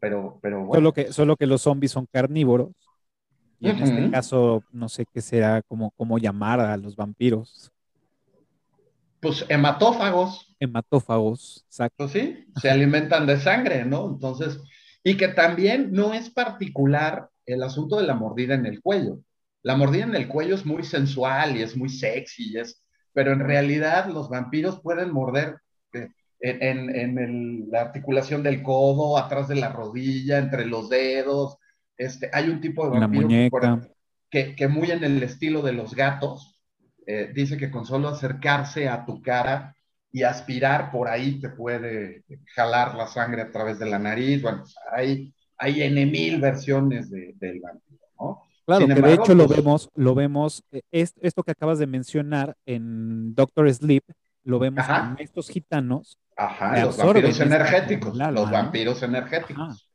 Pero, pero bueno. Solo que, solo que los zombies son carnívoros. Y en uh -huh. este caso, no sé qué será, como cómo llamar a los vampiros. Pues hematófagos. Hematófagos, exacto. Pues sí, se alimentan de sangre, ¿no? Entonces, y que también no es particular el asunto de la mordida en el cuello. La mordida en el cuello es muy sensual y es muy sexy, y es, pero en realidad los vampiros pueden morder eh, en, en el, la articulación del codo, atrás de la rodilla, entre los dedos. Este, hay un tipo de vampiro que, que, que, muy en el estilo de los gatos, eh, dice que con solo acercarse a tu cara y aspirar por ahí te puede jalar la sangre a través de la nariz. Bueno, hay, hay N mil versiones de, del vampiro, ¿no? Claro, que de hecho pues, lo vemos, lo vemos, es, esto que acabas de mencionar en Doctor Sleep, lo vemos Ajá. en estos gitanos. Ajá, los vampiros energéticos, los vampiros energéticos.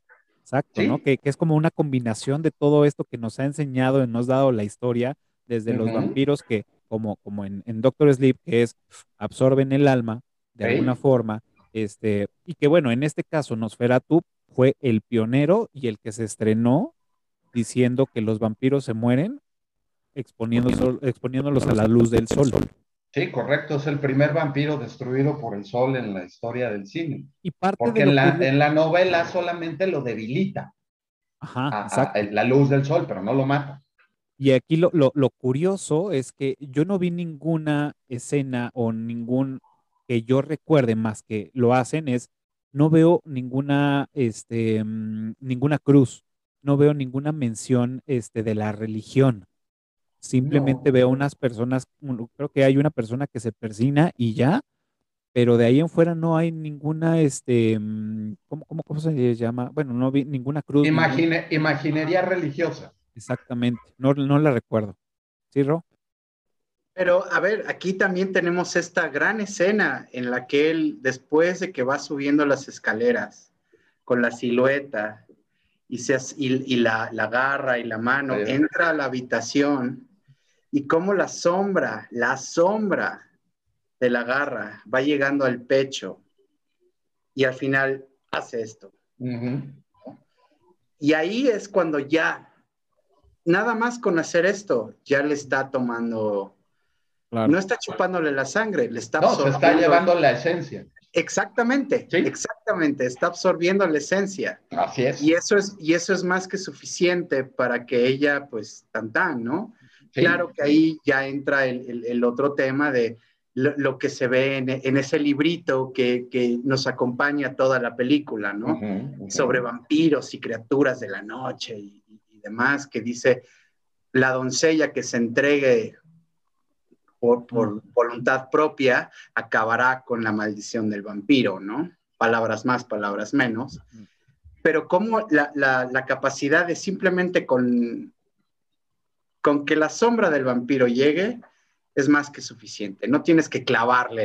Exacto, ¿Sí? ¿no? Que, que, es como una combinación de todo esto que nos ha enseñado y nos ha dado la historia, desde uh -huh. los vampiros que, como, como en, en, Doctor Sleep, que es absorben el alma de ¿Sí? alguna forma, este, y que bueno, en este caso Nosferatu fue el pionero y el que se estrenó diciendo que los vampiros se mueren exponiéndolos, exponiéndolos a la luz del sol. Sí, correcto, es el primer vampiro destruido por el sol en la historia del cine. Y parte Porque de en, la, que... en la novela solamente lo debilita. Ajá, a, exacto. A la luz del sol, pero no lo mata. Y aquí lo, lo, lo, curioso es que yo no vi ninguna escena o ningún que yo recuerde más que lo hacen es, no veo ninguna, este, mmm, ninguna cruz, no veo ninguna mención este, de la religión. Simplemente no. veo unas personas, creo que hay una persona que se persina y ya, pero de ahí en fuera no hay ninguna, este, mm, ¿cómo, cómo, cómo se llama? Bueno, no vi ninguna cruz. Imagine. Imaginería religiosa. Exactamente, no, no la recuerdo. ¿Sí, Ro? Pero a ver, aquí también tenemos esta gran escena en la que él, después de que va subiendo las escaleras con la silueta y, se, y, y la, la, garra y la mano, sí. entra a la habitación y como la sombra, la sombra de la garra va llegando al pecho y al final hace esto. Uh -huh. Y ahí es cuando ya nada más con hacer esto, ya le está tomando, claro. no está chupándole la sangre, le está no, se está llevando la esencia. Exactamente, ¿Sí? exactamente, está absorbiendo la esencia. Así es. Y eso es, y eso es más que suficiente para que ella, pues, tan tan, ¿no? Sí. Claro que ahí ya entra el, el, el otro tema de lo, lo, que se ve en, en ese librito que, que, nos acompaña toda la película, ¿no? Uh -huh, uh -huh. Sobre vampiros y criaturas de la noche y, demás, que dice, la doncella que se entregue por, por, voluntad propia acabará con la maldición del vampiro, ¿no? Palabras más, palabras menos. Pero como la, la, la capacidad de simplemente con, con que la sombra del vampiro llegue es más que suficiente. No tienes que clavarle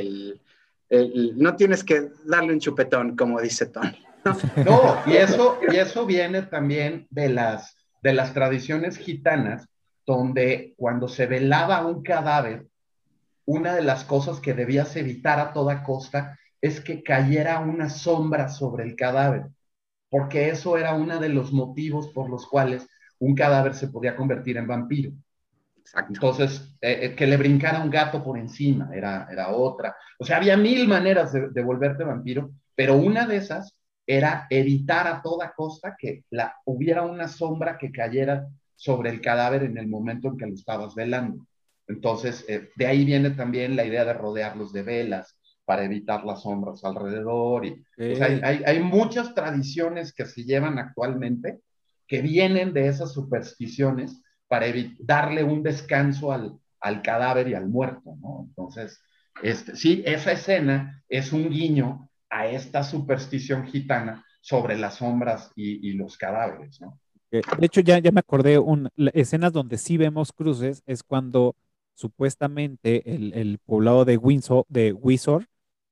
el, no tienes que darle un chupetón, como dice Tony. No, y eso, y eso viene también de las de las tradiciones gitanas, donde cuando se velaba un cadáver, una de las cosas que debías evitar a toda costa es que cayera una sombra sobre el cadáver, porque eso era uno de los motivos por los cuales un cadáver se podía convertir en vampiro. Entonces, eh, eh, que le brincara un gato por encima era, era otra. O sea, había mil maneras de, de, volverte vampiro, pero una de esas era evitar a toda costa que la, hubiera una sombra que cayera sobre el cadáver en el momento en que lo estabas velando. Entonces, eh, de ahí viene también la idea de rodearlos de velas para evitar las sombras alrededor. Y, hay, hay, hay, muchas tradiciones que se llevan actualmente que vienen de esas supersticiones para darle un descanso al, al, cadáver y al muerto, ¿no? Entonces, este, sí, esa escena es un guiño a esta superstición gitana sobre las sombras y, y los cadáveres, ¿no? De hecho, ya, ya me acordé, un, escenas donde sí vemos cruces es cuando supuestamente el, el poblado de Windsor, de Windsor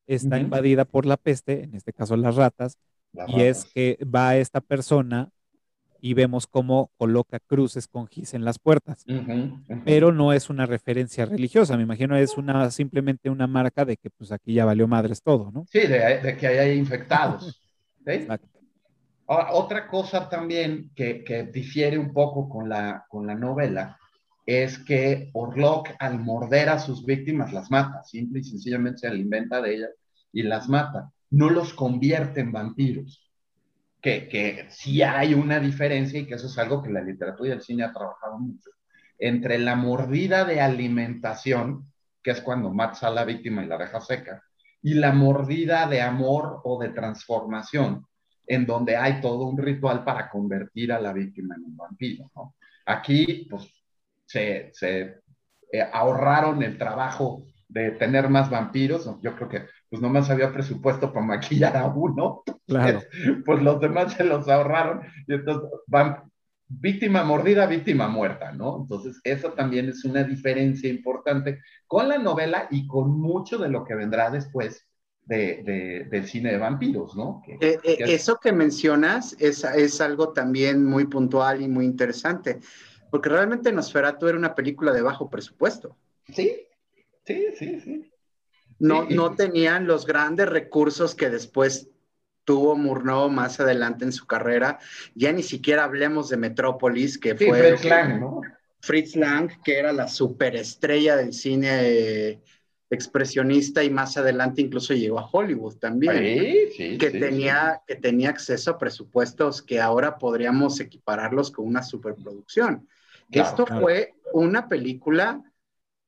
está uh -huh. invadida por la peste, en este caso las ratas, las y ratas. es que va esta persona y vemos cómo coloca cruces con gis en las puertas. Uh -huh, uh -huh. Pero no es una referencia religiosa, me imagino es una simplemente una marca de que pues aquí ya valió madres todo, ¿no? Sí, de, de que hay infectados. ¿sí? Ahora, otra cosa también que, que, difiere un poco con la, con la novela es que Orlok al morder a sus víctimas las mata, simple y sencillamente se alimenta de ellas y las mata, no los convierte en vampiros que, que sí hay una diferencia y que eso es algo que la literatura y el cine ha trabajado mucho, entre la mordida de alimentación, que es cuando matas a la víctima y la deja seca, y la mordida de amor o de transformación, en donde hay todo un ritual para convertir a la víctima en un vampiro. ¿no? Aquí, pues, se, se eh, ahorraron el trabajo de tener más vampiros. Yo creo que pues nomás había presupuesto para maquillar a uno. Claro. Pues los demás se los ahorraron. Y entonces van víctima mordida, víctima muerta, ¿no? Entonces, eso también es una diferencia importante con la novela y con mucho de lo que vendrá después de, de, del cine de vampiros, ¿no? Que, eh, eh, que eso que mencionas es, es algo también muy puntual y muy interesante, porque realmente Nosferatu era una película de bajo presupuesto. Sí, sí, sí, sí. No, sí. no tenían los grandes recursos que después tuvo Murnau más adelante en su carrera. Ya ni siquiera hablemos de Metrópolis, que sí, fue Fritz Lang, ¿no? Fritz Lang, que era la superestrella del cine expresionista y más adelante incluso llegó a Hollywood también, sí, sí, que, sí, tenía, que tenía acceso a presupuestos que ahora podríamos equipararlos con una superproducción. Claro, Esto claro. fue una película,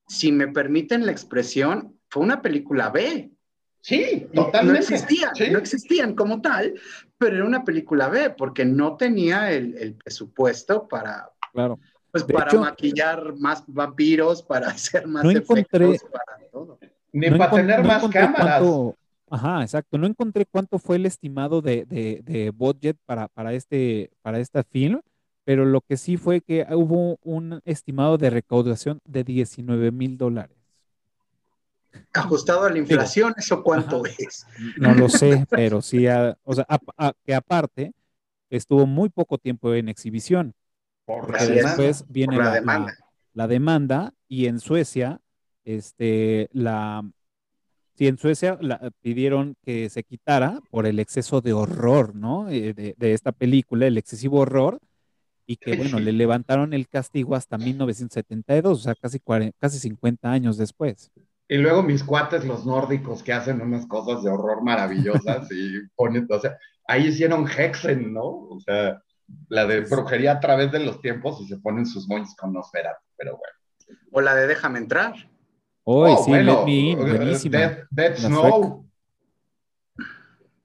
si me permiten la expresión, fue una película B. Sí, totalmente. No existían, sí. no existían como tal, pero era una película B porque no tenía el, el presupuesto para, claro. pues, para hecho, maquillar más vampiros, para hacer más no encontré, efectos, para todo. Ni no para tener no más cámaras. Cuánto, ajá, exacto. No encontré cuánto fue el estimado de, de, de budget para, para, este, para este film, pero lo que sí fue que hubo un estimado de recaudación de 19 mil dólares. Ajustado a la inflación, ¿eso cuánto Ajá. es? No lo sé, pero sí, a, o sea, a, a, que aparte estuvo muy poco tiempo en exhibición. Por después viene por la, la, demanda. La, la, demanda y en Suecia, este, la, sí, en Suecia la, pidieron que se quitara por el exceso de horror, ¿no? Eh, de, de esta película, el excesivo horror y que bueno, le levantaron el castigo hasta 1972, o sea, casi, 40, casi 50 años después. Y luego mis cuates, los nórdicos, que hacen unas cosas de horror maravillosas y ponen, o sea, ahí hicieron Hexen, ¿no? O sea, la de brujería a través de los tiempos y se ponen sus moños con Nosferatu, pero bueno. O la de Déjame entrar. Oh, oh sí, bueno, in, buenísima. Dead, Dead Snow.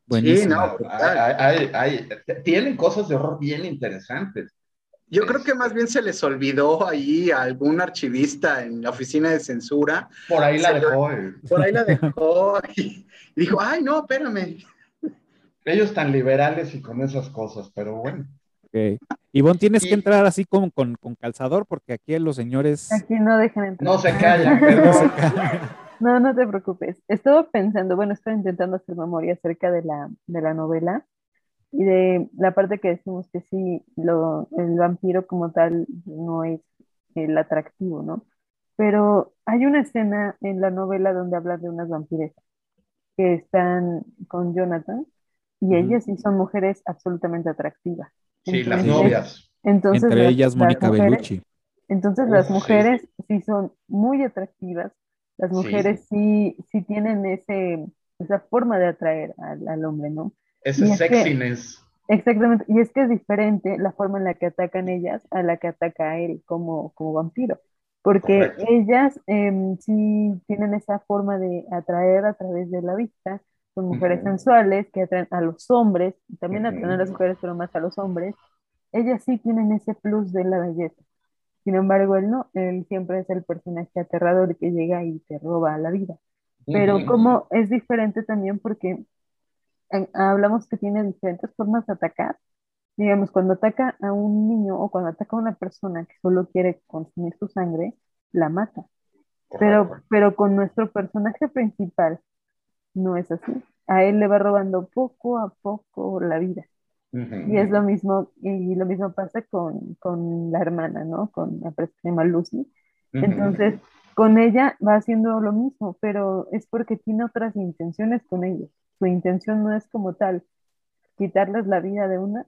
Buenísima. Sí, no, hay, hay, hay, tienen cosas de horror bien interesantes. Yo creo que más bien se les olvidó ahí a algún archivista en la oficina de censura. Por ahí la dejó. Lo, por ahí la dejó y dijo, ay, no, espérame. Ellos tan liberales y con esas cosas, pero bueno. Okay. Ivonne, tienes y... que entrar así con, con, con, calzador porque aquí los señores... Aquí no dejan entrar. No se callan, perdón. no, no te preocupes. Estuve pensando, bueno, estoy intentando hacer memoria acerca de la, de la novela y de la parte que decimos que sí, lo, el vampiro como tal no es el atractivo, ¿no? Pero hay una escena en la novela donde habla de unas vampiresas que están con Jonathan y uh -huh. ellas sí son mujeres absolutamente atractivas. Sí, entonces, las novias. Entonces, Entre ellas Mónica Bellucci. Entonces las mujeres sí. son muy atractivas, las mujeres sí, sí, tienen ese, esa forma de atraer al, hombre, ¿no? Ese sexiness. exactamente, y es que es diferente la forma en la que atacan ellas a la que ataca a él como, como vampiro, porque ellas em, sí tienen esa forma de atraer a través de la vista, son mujeres sensuales que atraen a los hombres, también atraen a las mujeres, pero más a los hombres, ellas sí tienen ese plus de la belleza. Sin embargo, él no, él siempre es el personaje aterrador que llega y te roba la vida. Pero como es diferente también porque hablamos que tiene diferentes formas de atacar. Digamos, cuando ataca a un niño o cuando ataca a una persona que solo quiere consumir su sangre, la mata. Pero, pero con nuestro personaje principal, no es así. A él le va robando poco a poco la vida. Y es lo mismo, y lo mismo pasa con, con la hermana, ¿no? Con la persona Lucy. Entonces, con ella va haciendo lo mismo, pero es porque tiene otras intenciones con ellos. Su intención no es como tal quitarles la vida de una,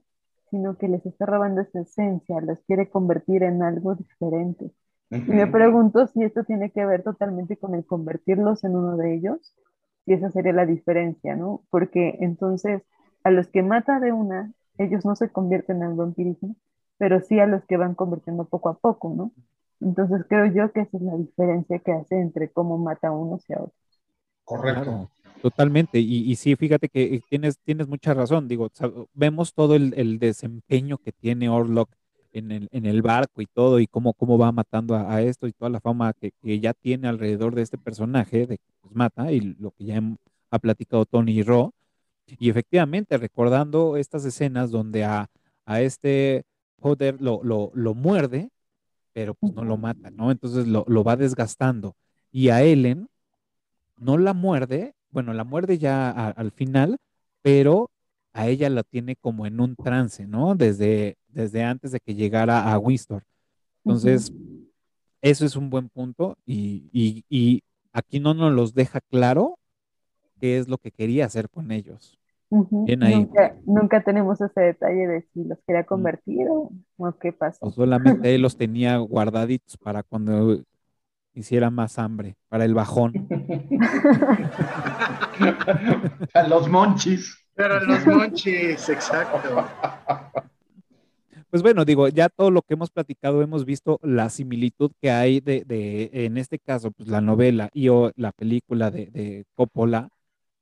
sino que les está robando esa esencia, los quiere convertir en algo diferente. Y me pregunto si esto tiene que ver totalmente con el convertirlos en uno de ellos, y esa sería la diferencia, ¿no? Porque entonces a los que mata de una, ellos no se convierten en vampirismo, pero sí a los que van convirtiendo poco a poco, ¿no? Entonces creo yo que esa es la diferencia que hace entre cómo mata uno y a otro. Correcto. totalmente. Y, y, sí, fíjate que eh, tienes, tienes mucha razón. Digo, vemos todo el, el desempeño que tiene Orlok en el, en el, barco y todo, y cómo, cómo va matando a, esto y toda la fama que, que, ya tiene alrededor de este personaje, de que pues, mata, y lo que ya ha platicado Tony y Ro. Y efectivamente, recordando estas escenas donde a, a este Poder lo, lo, lo, muerde, pero pues no lo mata, ¿no? Entonces lo, lo va desgastando. Y a Ellen no la muerde, bueno, la muerde ya al final, pero a ella la tiene como en un trance, ¿no? Desde, desde antes de que llegara a Winston. Entonces, eso es un buen punto y, aquí no nos los deja claro qué es lo que quería hacer con ellos. Nunca, tenemos ese detalle de si los quería convertir o, qué pasó. O solamente él los tenía guardaditos para cuando hiciera más hambre, para el bajón. a los monchis. Pero los monchis, exacto. Pues bueno, digo, ya todo lo que hemos platicado, hemos visto la similitud que hay de, de en este caso, pues la novela y o la película de, de Coppola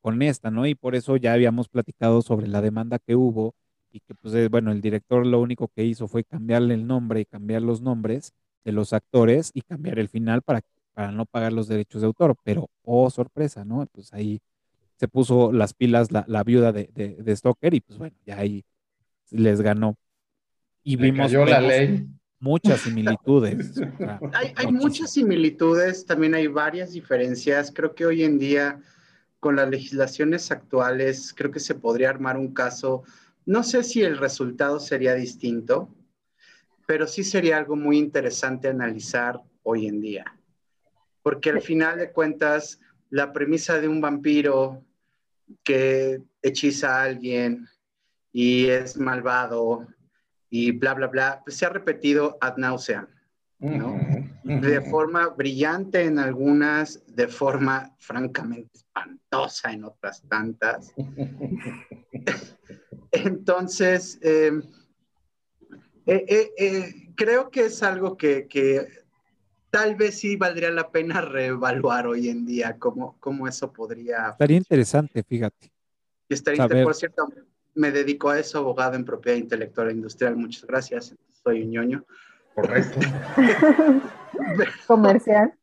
con esta, ¿no? Y por eso ya habíamos platicado sobre la demanda que hubo y que, pues, eh, bueno, el director lo único que hizo fue cambiarle el nombre y cambiar los nombres de los actores y cambiar el final para, para no pagar los derechos de autor, pero, oh, sorpresa, ¿no? Pues ahí se puso las pilas la, la viuda de, de, Stoker y pues bueno, ya ahí les ganó. Y vimos, la ley. muchas similitudes. hay, hay muchas similitudes, también hay varias diferencias. Creo que hoy en día, con las legislaciones actuales, creo que se podría armar un caso. No sé si el resultado sería distinto, pero sí sería algo muy interesante analizar hoy en día. Porque al final de cuentas, la premisa de un vampiro que hechiza a alguien y es malvado y bla, bla, bla, pues se ha repetido ad nauseam, ¿no? De forma brillante en algunas, de forma francamente espantosa en otras tantas. Entonces, em, eh, eh, eh, creo que es algo que, que tal vez sí valdría la pena reevaluar hoy en día cómo, cómo eso podría... Estaría interesante, fíjate. Estaría por cierto, me dedico a eso, abogado en propiedad intelectual e industrial. Muchas gracias. Soy un ñoño. Correcto. Comercial.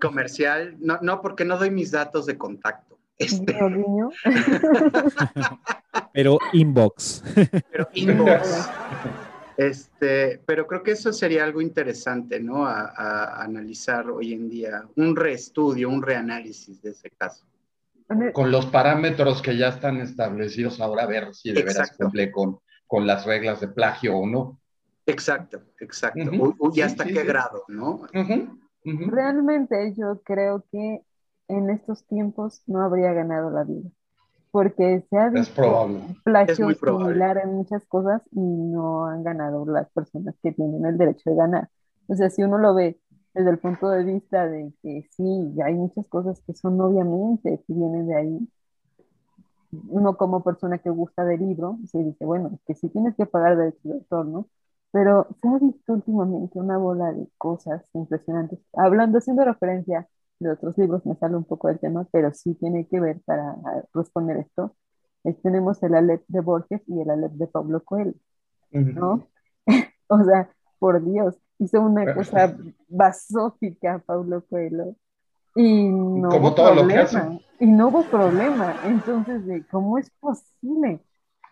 Comercial. No, no, porque no doy mis datos de contacto. Este... Pero inbox. Pero inbox. Este, pero creo que eso sería algo interesante, ¿no? A, analizar hoy en día, un reestudio, un reanálisis de ese caso. Con los parámetros que ya están establecidos ahora, a ver si de veras cumple con, con las reglas de plagio o no. Exacto, exacto. y hasta qué grado, ¿no? Realmente yo creo que en estos tiempos no habría ganado la vida porque se ha visto plagio similar en muchas cosas y no han ganado las personas que tienen el derecho de ganar. O sea, si uno lo ve desde el punto de vista de que sí, hay muchas cosas que son obviamente que vienen de ahí, uno como persona que gusta del libro, se dice, bueno, que sí tienes que pagar derechos de autor, ¿no? Pero se ha visto últimamente una bola de cosas impresionantes. Hablando, haciendo referencia de otros libros, me sale un poco del tema, pero sí tiene que ver para responder esto. tenemos el Alep de Borges y el Alep de Pablo Coelho, ¿no? o sea, por Dios, hizo una cosa basófica Pablo Coelho y no Como hubo todo lo que problema. Y no hubo problema. Entonces, ¿cómo es posible?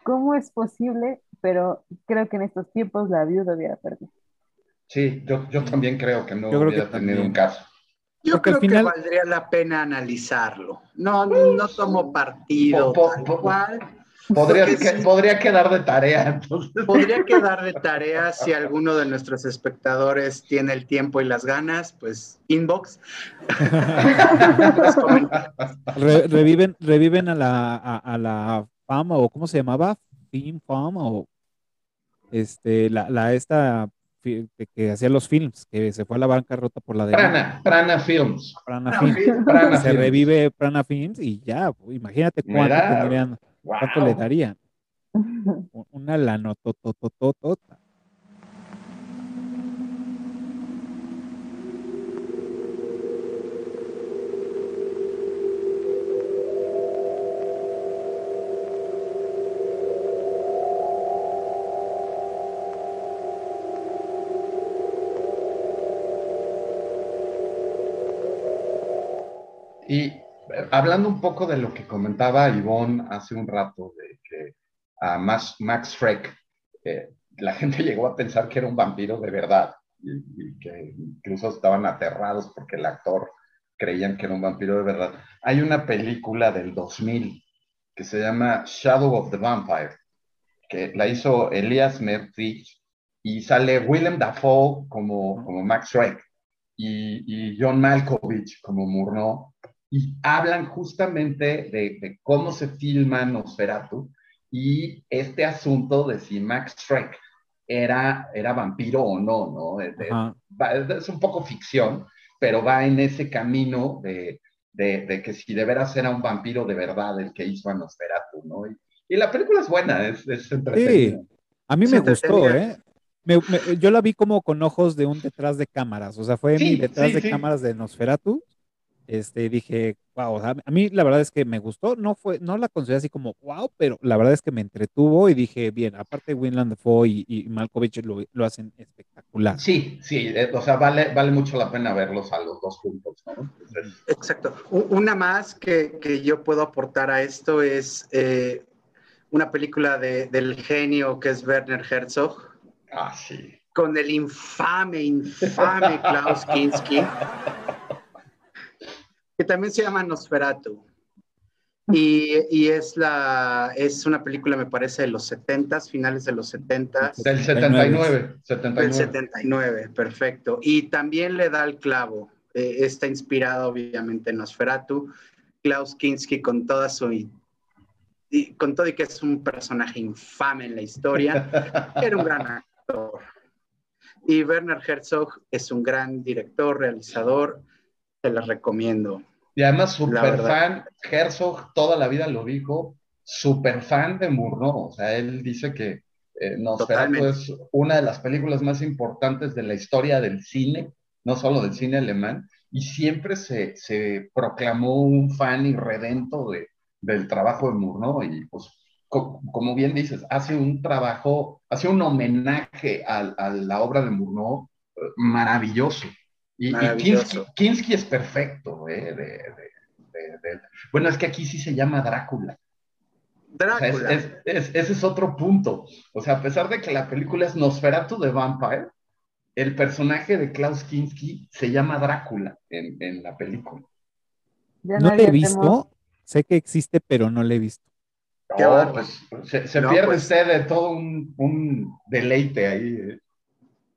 ¿Cómo es posible? Pero creo que en estos tiempos la viuda hubiera perdido. Sí, yo, yo también creo que no Yo creo hubiera que tenido también. un caso. Yo Porque al creo final- que valdría la pena analizarlo. No, no tomo partido Po- po- tal po- cual. Podría, Porque que- sí. podría quedar de tarea, entonces. Podría quedar de tarea si alguno de nuestros espectadores tiene el tiempo y las ganas, pues inbox. Re- reviven, reviven a la, a, a la fama, o ¿cómo se llamaba? Film Fama, o este, la, la esta que, hacía los films, que se fue a la bancarrota por la de Prana, Prana Films. Prana Films. Prana Se Films. revive Prana Films y ya, imagínate cuánto tendrían, cuánto Wow. le darían. Una lanototototota. Hablando un poco de lo que comentaba Ivonne hace un rato, de que a Max, Max Schreck, eh, la gente llegó a pensar que era un vampiro de verdad y, y que incluso estaban aterrados porque el actor creían que era un vampiro de verdad. Hay una película del 2000 que se llama Shadow of the Vampire, que la hizo Elias Mertich y sale Willem Dafoe como, como Max Schreck y, y John Malkovich como Murnau y hablan justamente de, de cómo se filma Nosferatu y este asunto de si Max Schreck era, era vampiro o no, ¿no? Es, de- es un poco ficción, pero va en ese camino de, de, de que si de veras era un vampiro de verdad el que hizo a Nosferatu, ¿no? Y, y la película es buena, es, es entretenida. A mí me gustó. ¿eh? Me- me- yo la vi como con ojos de un detrás de cámaras, o sea, fue mi Sí, detrás sí, de sí. cámaras de Nosferatu. Este, dije, wow, o sea, a mí la verdad es que me gustó, no fue, no la consideré así como wow, pero la verdad es que me entretuvo y dije, bien, aparte Winland Dafoe y, y Malkovich lo, lo hacen espectacular. Sí, sí, eh, o sea, vale, vale mucho la pena verlos a los dos juntos, ¿no? Entonces, Exacto. Una más que, que yo puedo aportar a esto es eh, una película de- del genio que es Werner Herzog, ah, sí. con el infame, infame Klaus Kinski, que también se llama Nosferatu. Y, y es, la, es una película, me parece, de los 70s, finales de los 70s. Del 79, Del 79. 79, perfecto. Y también le da el clavo. Eh, está inspirado, obviamente, en Nosferatu. Klaus Kinski con toda su... Y con todo y que es un personaje infame en la historia, era un gran actor. Y Werner Herzog es un gran director, realizador. Las recomiendo. Y además, verdad. fan, Herzog toda la vida lo dijo, súper fan de Murnau. O sea, él dice que eh, Nosferatu es una de las películas más importantes de la historia del cine, no solo del cine alemán, y siempre se, se proclamó un fan irredento de, del trabajo de Murnau. Y pues, co- como bien dices, hace un trabajo, hace un homenaje a, a la obra de Murnau eh, maravilloso. Y, y. Kinski, Kinski es perfecto, ¿eh? de- de- de- de- bueno, es que aquí sí se llama Drácula. O sea, es- Drácula. es- es- ese es otro punto. O sea, a pesar de que la película es Nosferatu de Vampire, el personaje de Klaus Kinski se llama Drácula en, en la película. Ya No la he visto, sé que existe, pero no la he visto. Qué No, pues se, se No, pierde pues. usted de todo un, un deleite ahí. eh.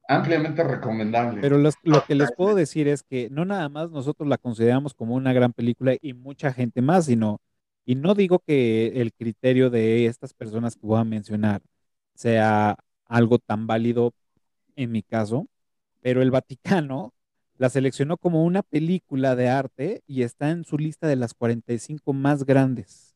Ampliamente recomendable. Pero los- lo que les puedo decir es que no nada más nosotros la consideramos como una gran película y mucha gente más, sino, y no digo que el criterio de estas personas que voy a mencionar sea algo tan válido en mi caso, pero el Vaticano la seleccionó como una película de arte y está en su lista de las 45 más grandes.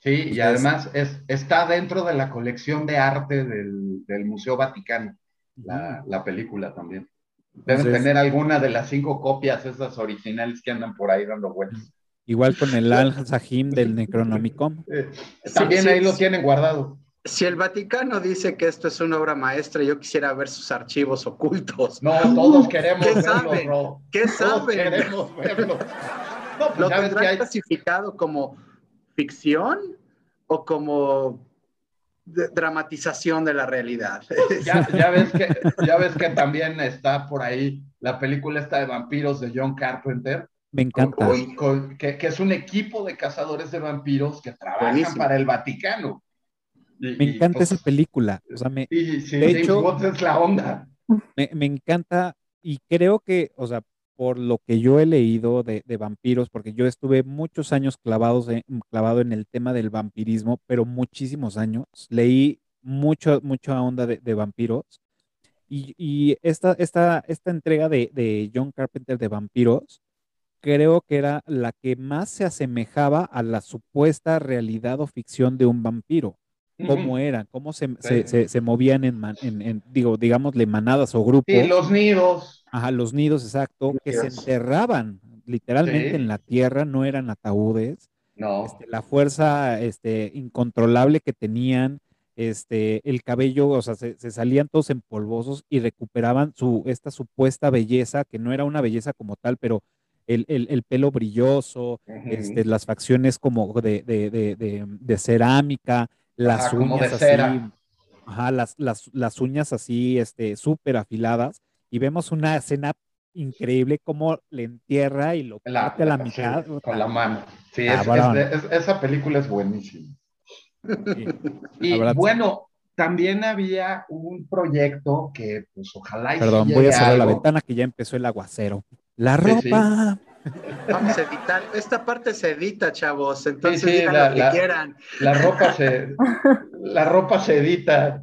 Sí, y además es, está dentro de la colección de arte del, Museo Vaticano, la, película también. Deben tener alguna de las cinco copias, esas originales que andan por ahí dando vueltas. Igual con el Al-Sahim del Necronomicon. Eh, también ahí lo tienen guardado. Si el Vaticano dice que esto es una obra maestra, yo quisiera ver sus archivos ocultos. No, todos queremos ¿Qué verlo, saben? ¿Qué todos saben? queremos verlo. No, pues ¿Lo tendrán clasificado como ficción o como dramatización de la realidad? Ya, ves que, ya ves que también está por ahí la película esta de vampiros de John Carpenter. Me encanta. que, es un equipo de cazadores de vampiros que trabajan para el Vaticano. me encanta esa película. O sea, me, de hecho, es la onda. Me, me, encanta y creo que, o sea, por lo que yo he leído de, vampiros, porque yo estuve muchos años clavados clavado en el tema del vampirismo, pero muchísimos años. Leí mucho, mucha onda de, vampiros. Y, esta, esta, esta entrega de, de John Carpenter de vampiros, creo que era la que más se asemejaba a la supuesta realidad o ficción de un vampiro. Cómo eran, cómo se, se, movían en, en, digo, digámosle, manadas o grupos. Y los nidos. Ajá, los nidos, exacto, que se enterraban literalmente en la tierra, no eran ataúdes. No. Este, la fuerza este, incontrolable que tenían, este, el cabello, o sea, se, salían todos empolvosos y recuperaban su, esta supuesta belleza, que no era una belleza como tal, pero el, pelo brilloso, este, las facciones como de, de, cerámica, las uñas así, ajá, las, las, las, uñas así, este, súper afiladas, y vemos una escena increíble como le entierra y lo parte a la mitad. con la mano. Sí, esa película es buenísima. y bueno, también había un proyecto que, pues, ojalá y Perdón, voy a cerrar la ventana que ya empezó el aguacero. La ropa. Vamos a editar. Esta parte se edita, chavos. Entonces digan lo que quieran. La ropa se, la ropa se edita.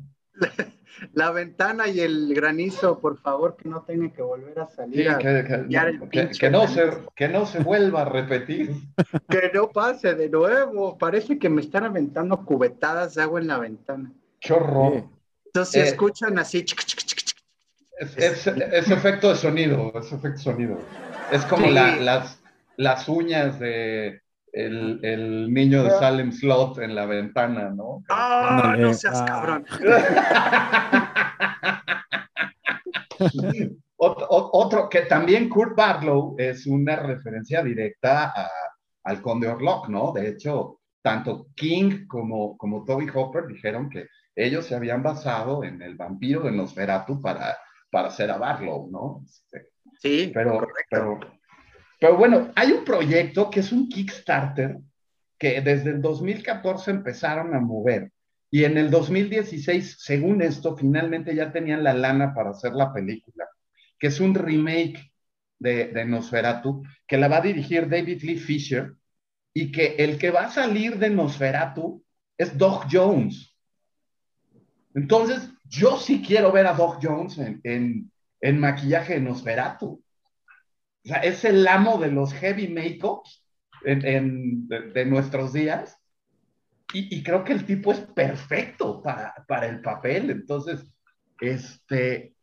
La, ventana y el granizo, por favor, que no tengan que volver a salir. que, no se, que no se vuelva a repetir. Que no pase de nuevo. Parece que me están aventando cubetadas de agua en la ventana. Qué horror. Entonces, eh, escuchan así. Es, efecto de sonido, es efecto de sonido. Es como las, las uñas de el, niño de Salem Slot en la ventana, ¿no? ¡Ah! no seas ah. cabrón. otro, que también Kurt Barlow es una referencia directa al Conde Orlok, ¿no? De hecho, tanto King como, como Toby Hopper dijeron que ellos se habían basado en el vampiro de Nosferatu para, para hacer a Barlow, ¿no? Este, sí, pero, correcto. Pero, bueno, hay un proyecto que es un Kickstarter que desde el 2014 empezaron a mover y en el 2016, según esto, finalmente ya tenían la lana para hacer la película, que es un remake de, Nosferatu, que la va a dirigir David Lee Fisher y que el que va a salir de Nosferatu es Doc Jones. Entonces, yo sí quiero ver a Doc Jones en, en, maquillaje de Nosferatu. O sea, es el amo de los heavy makeups en, de, nuestros días. Y, creo que el tipo es perfecto para, para el papel. Entonces, este,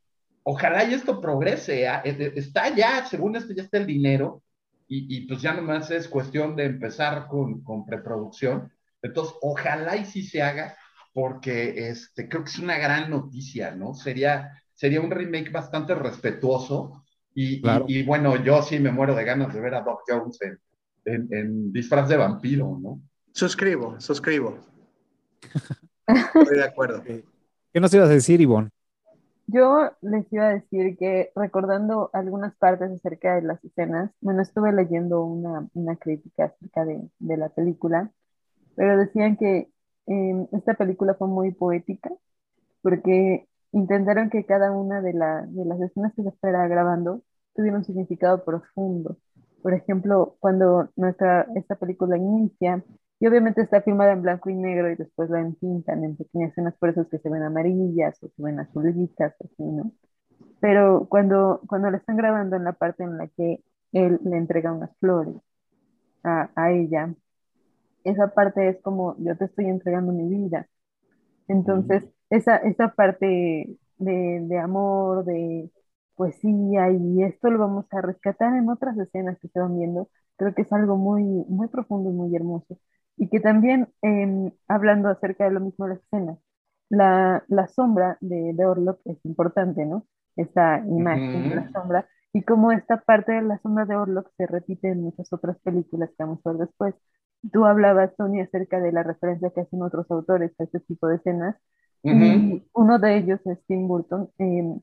ojalá y esto progrese. ¿ah? E, e, está ya, según esto, ya está el dinero. Y, y pues ya nomás es cuestión de empezar con, con preproducción. Entonces, ojalá y sí se haga porque este, creo que es una gran noticia, ¿no? Sería, sería un remake bastante respetuoso y, y, bueno, yo sí me muero de ganas de ver a Doc Jones en, en, disfraz de vampiro, ¿no? Suscribo, suscribo. Estoy de acuerdo. ¿Qué nos ibas a decir, Ivonne? Yo les iba a decir que recordando algunas partes acerca de las escenas, bueno, estuve leyendo una, una crítica acerca de, de la película, pero decían que esta película fue muy poética porque intentaron que cada una de, de las escenas que se estaba grabando tuviera un significado profundo. Por ejemplo, cuando nuestra, esta película inicia, y obviamente está filmada en blanco y negro y después la entintan en pequeñas escenas, por eso es que se ven amarillas o se ven azulitas, así, ¿no? pero cuando, cuando le están grabando en la parte en la que él le entrega unas flores a, a ella, esa parte es como yo te estoy entregando mi vida. Entonces, esa, esa parte de, de amor, de poesía, y esto lo vamos a rescatar en otras escenas que se van viendo, creo que es algo muy, muy profundo y muy hermoso. Y que también, em, hablando acerca de lo mismo de la escena, la, la sombra de, de Orlok es importante, ¿no? Esa imagen de la sombra, y cómo esta parte de la sombra de Orlok se repite en muchas otras películas que vamos a ver después. Tú hablabas, Tony, acerca de la referencia que hacen otros autores a este tipo de escenas, y uno de ellos es Tim Burton. Em,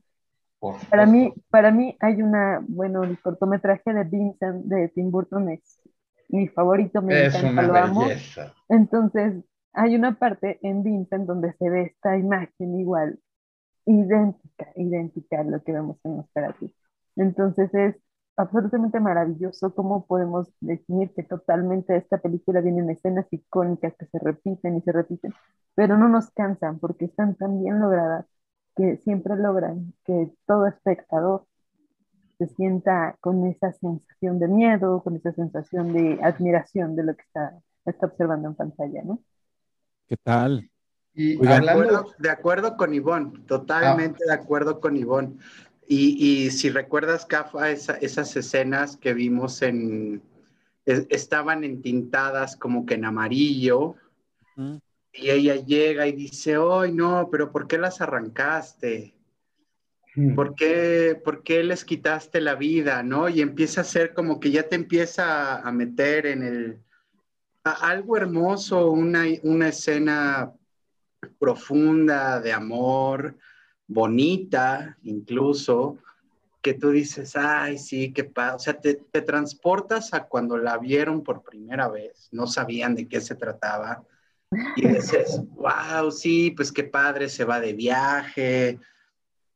para mí, para mí hay una, bueno, el cortometraje de Vincent de Tim Burton es mi favorito, me es encanta, lo amo. belleza. Entonces, hay una parte en Vincent donde se ve esta imagen igual, idéntica, idéntica a lo que vemos en Nosferatu. Entonces es absolutamente maravilloso cómo podemos definir que totalmente esta película viene en escenas icónicas que se repiten y se repiten, pero no nos cansan porque están tan bien logradas que siempre logran que todo espectador se sienta con esa sensación de miedo, con esa sensación de admiración de lo que está, está observando en pantalla, ¿no? ¿Qué tal? Y Oigan, De hablando, acuerdo, de acuerdo con Ivonne, totalmente de acuerdo con Ivonne. Y, y si recuerdas, Cafa, esa- esas escenas que vimos en, es- estaban entintadas como que en amarillo, Mm, y ella llega y dice, ¡ay no! Pero ¿por qué las arrancaste? ¿Por qué, por qué les quitaste la vida? ¿No? Y empieza a ser como que ya te empieza a meter en el... a- algo hermoso, una, una escena profunda de amor, bonita incluso, que tú dices, ay, sí, qué padre. O sea, te, te transportas a cuando la vieron por primera vez, no sabían de qué se trataba. Y dices, wow, sí, pues qué padre, se va de viaje,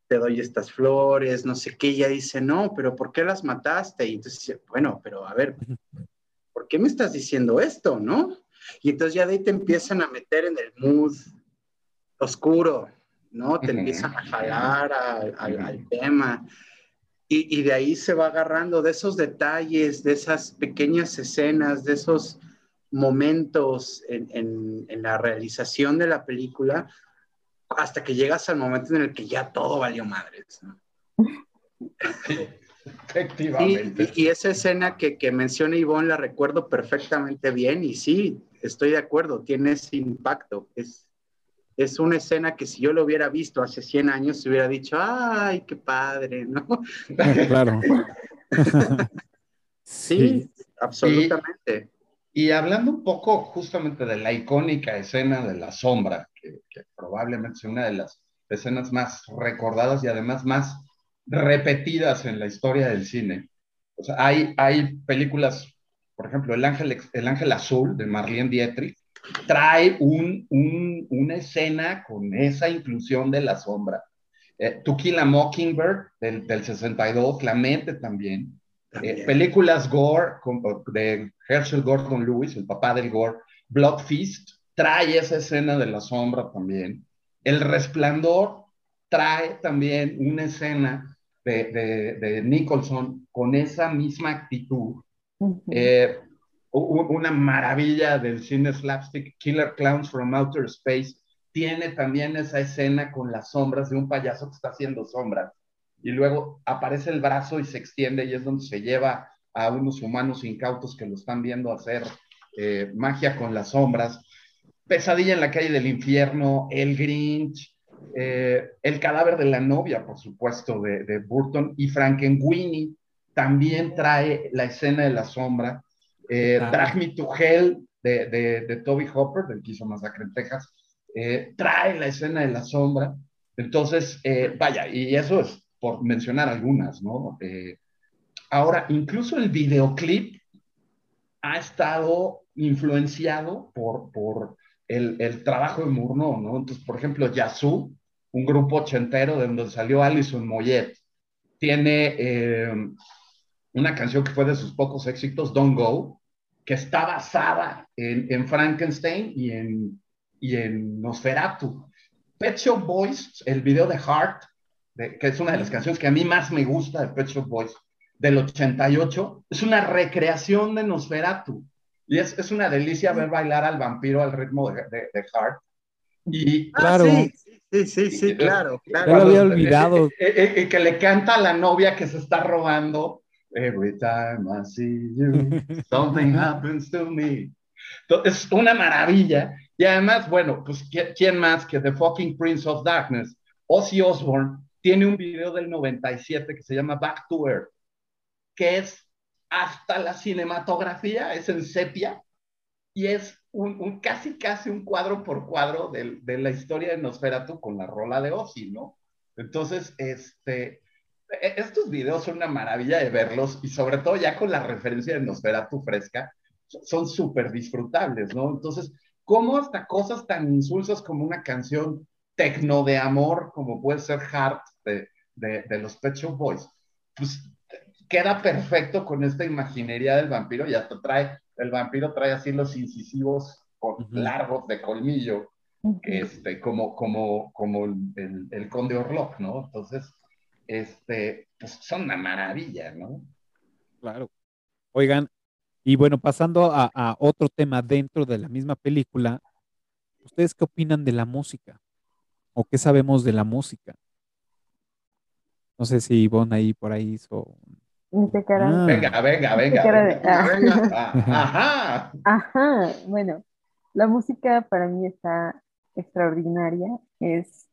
te doy estas flores, no sé qué. Y ella dice, no, pero ¿por qué las mataste? Y entonces dice, bueno, pero a ver, ¿por qué me estás diciendo esto, no? Y entonces ya de ahí te empiezan a meter en el mood oscuro, ¿no? Te empiezan a jalar al, tema. Y, y de ahí se va agarrando de esos detalles, de esas pequeñas escenas, de esos momentos en, en- en la realización de la película, hasta que llegas al momento en el que ya todo valió madres. ¿no? Efectivamente. y, y esa escena que, que menciona Ivonne la recuerdo perfectamente bien y sí, estoy de acuerdo, tiene ese impacto. Es, es una escena que si yo lo hubiera visto hace 100 años, se hubiera dicho, ay, qué padre, ¿no? claro. Sí, absolutamente. Y hablando un poco justamente de la icónica escena de la sombra, que, que probablemente sea una de las escenas más recordadas y además más repetidas en la historia del cine. O sea, hay, hay películas, por ejemplo, El Ángel, El Ángel Azul de Marlene Dietrich, trae un, un, una escena con esa inclusión de la sombra. Eh, To Kill a Mockingbird del, del 62, Clemente también. También. Eh, películas gore con- de Herschel Gordon Lewis, el papá del gore, Blood Feast, trae esa escena de la sombra también. El Resplandor trae también una escena de, de- de Nicholson con esa misma actitud. Eh, una maravilla del cine slapstick, Killer Clowns from Outer Space, tiene también esa escena con las sombras de un payaso que está haciendo sombras. Y luego aparece el brazo y se extiende y es donde se lleva a unos humanos incautos que lo están viendo hacer eh, magia con las sombras. Pesadilla en la calle del infierno, El Grinch, eh, El cadáver de la novia, por supuesto, de, de Burton, y Frankenweenie también trae la escena de la sombra. Eh. Drag Me to Hell de, de, de Toby Hopper, del que hizo Masacre en Texas, eh, trae la escena de la sombra. Entonces, eh, vaya, y eso es por mencionar algunas, ¿no? Eh, ahora, incluso el videoclip ha estado influenciado por, por el, el trabajo de Murnau, ¿no? Entonces, por ejemplo, Yazoo, un grupo ochentero de donde salió Alison Moyet, tiene eh, una canción que fue de sus pocos éxitos, Don't Go, que está basada en, en Frankenstein y en, y en Nosferatu. Pet Shop Boys, el video de Heart, que es una de las canciones que a mí más me gusta de Pet Shop Boys, del 88, es una recreación de Nosferatu. Y es, es una delicia ver bailar al vampiro al ritmo de, de, de Heart. Y, ah, claro. Sí, sí, sí, sí, claro, claro. lo había olvidado. Y, eh, eh, que le canta a la novia que se está robando. Every time I see you, something happens to me. Es una maravilla. Y además, bueno, pues, ¿quién más que The Fucking Prince of Darkness? Ozzy Osbourne tiene un video del 97 que se llama Back to Earth, que es hasta la cinematografía, es en sepia, y es un, casi, casi un cuadro por cuadro de, de, la historia de Nosferatu con la rola de Ozzy, ¿no? Entonces, este, estos videos son una maravilla de verlos y sobre todo ya con la referencia de Nosferatu fresca, son súper disfrutables, ¿no? Entonces, ¿cómo hasta cosas tan insulsas como una canción tecno de amor, como puede ser Heart de, de, de los Pet Shop Boys, pues queda perfecto con esta imaginería del vampiro y hasta trae, el vampiro trae así los incisivos largos de colmillo, este, como, como, como el, el, conde Orlok, ¿no? Entonces, este, pues son una maravilla, ¿no? Claro. Oigan, y bueno, pasando a, a, otro tema dentro de la misma película, ¿ustedes qué opinan de la música? ¿O qué sabemos de la música? No sé si Ivonne ahí por ahí hizo. Ah. Venga, venga, venga. venga. Ajá. Ajá. Bueno, la música para mí está extraordinaria, es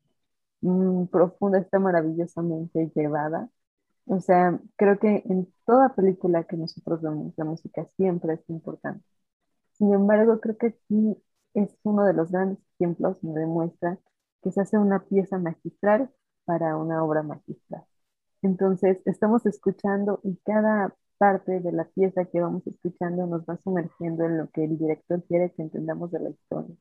mm, profunda, está maravillosamente llevada. O sea, creo que en toda película que nosotros vemos, la música siempre es importante. Sin embargo, creo que aquí es uno de los grandes ejemplos donde demuestra que se hace una pieza magistral para una obra magistral. Entonces, estamos escuchando y cada parte de la pieza que vamos escuchando nos va sumergiendo en lo que el director quiere que entendamos de la historia.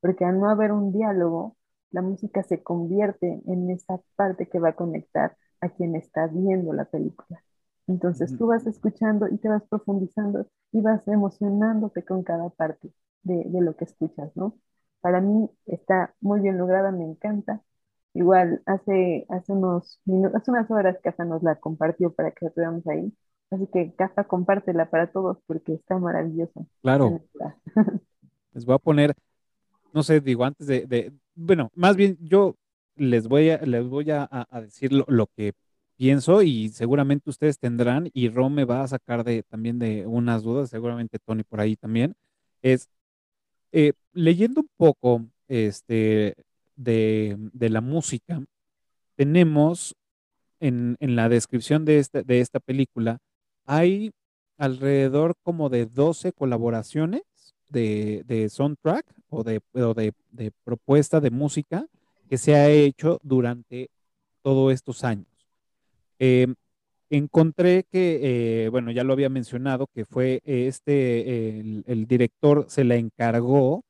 Porque al no haber un diálogo, la música se convierte en esa parte que va a conectar a quien está viendo la película. Entonces tú vas escuchando y te vas profundizando y vas emocionándote con cada parte de, lo que escuchas, ¿no? Para mí está muy bien lograda, me encanta. Igual hace, hace unos minutos, hace unas horas Cafa nos la compartió para que la tuviéramos ahí. Así que Cafa, compártela para todos porque está maravillosa. Claro. Les voy a poner, no sé, digo, antes de, bueno, más bien yo les voy a, les voy a, decir lo, que pienso y seguramente ustedes tendrán, y Rom me va a sacar de, también de unas dudas, seguramente Tony por ahí también, es eh, leyendo un poco este, de, la música, tenemos en, la descripción de esta, de esta película, hay alrededor como de 12 colaboraciones de, de soundtrack o, de, propuesta de música que se ha hecho durante todos estos años. Em, encontré que, eh, bueno, ya lo había mencionado, que fue este, el, director se le encargó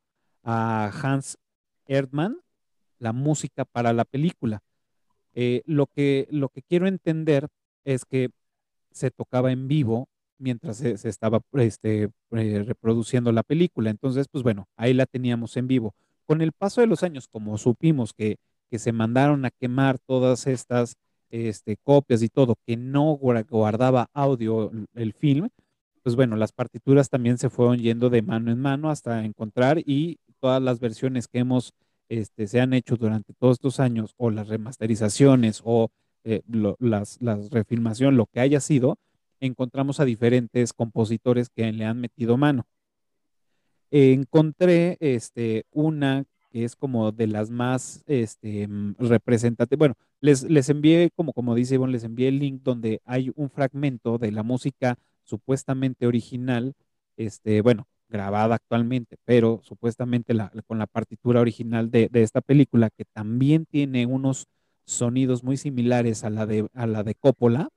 a Hans Erdmann la música para la película. Eh, lo, que, lo que quiero entender es que se tocaba en vivo mientras se, estaba este, eh, reproduciendo la película. Entonces, pues bueno, ahí la teníamos en vivo. Con el paso de los años, como supimos que, que se mandaron a quemar todas estas este, copias y todo, que no guardaba audio el film, pues bueno, las partituras también se fueron yendo de mano en mano hasta encontrar y todas las versiones que hemos, este, se han hecho durante todos estos años, o las remasterizaciones, o eh, las, las refilmación, lo que haya sido, encontramos a diferentes compositores que le han metido mano. Encontré este, una que es como de las más este, representativas. Bueno, les, les envié, como, como dice Ivonne, les envié el link donde hay un fragmento de la música supuestamente original, este, bueno, grabada actualmente, pero supuestamente la, con la partitura original de, de, esta película, que también tiene unos sonidos muy similares a la de, a la de Coppola,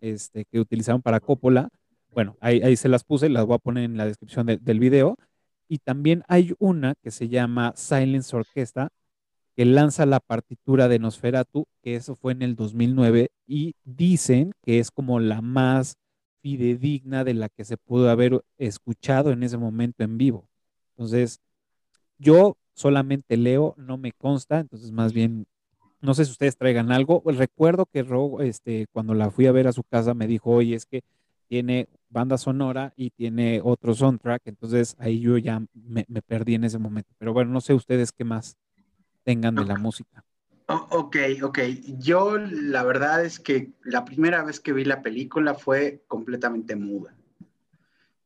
este, que utilizaron para Coppola. Bueno, ahí, ahí se las puse, las voy a poner en la descripción del video. Y también hay una que se llama Silence Orquesta, que lanza la partitura de Nosferatu, que eso fue en el 2009, y dicen que es como la más fidedigna de la que se pudo haber escuchado en ese momento en vivo. Entonces, yo solamente leo, no me consta, entonces más bien No sé si ustedes traigan algo. Recuerdo que Ro, este, cuando la fui a ver a su casa, me dijo, oye, es que tiene banda sonora y tiene otro soundtrack, entonces ahí yo ya me, perdí en ese momento. Pero bueno, no sé ustedes qué más tengan de la música. ok, ok. Yo la verdad es que la primera vez que vi la película fue completamente muda.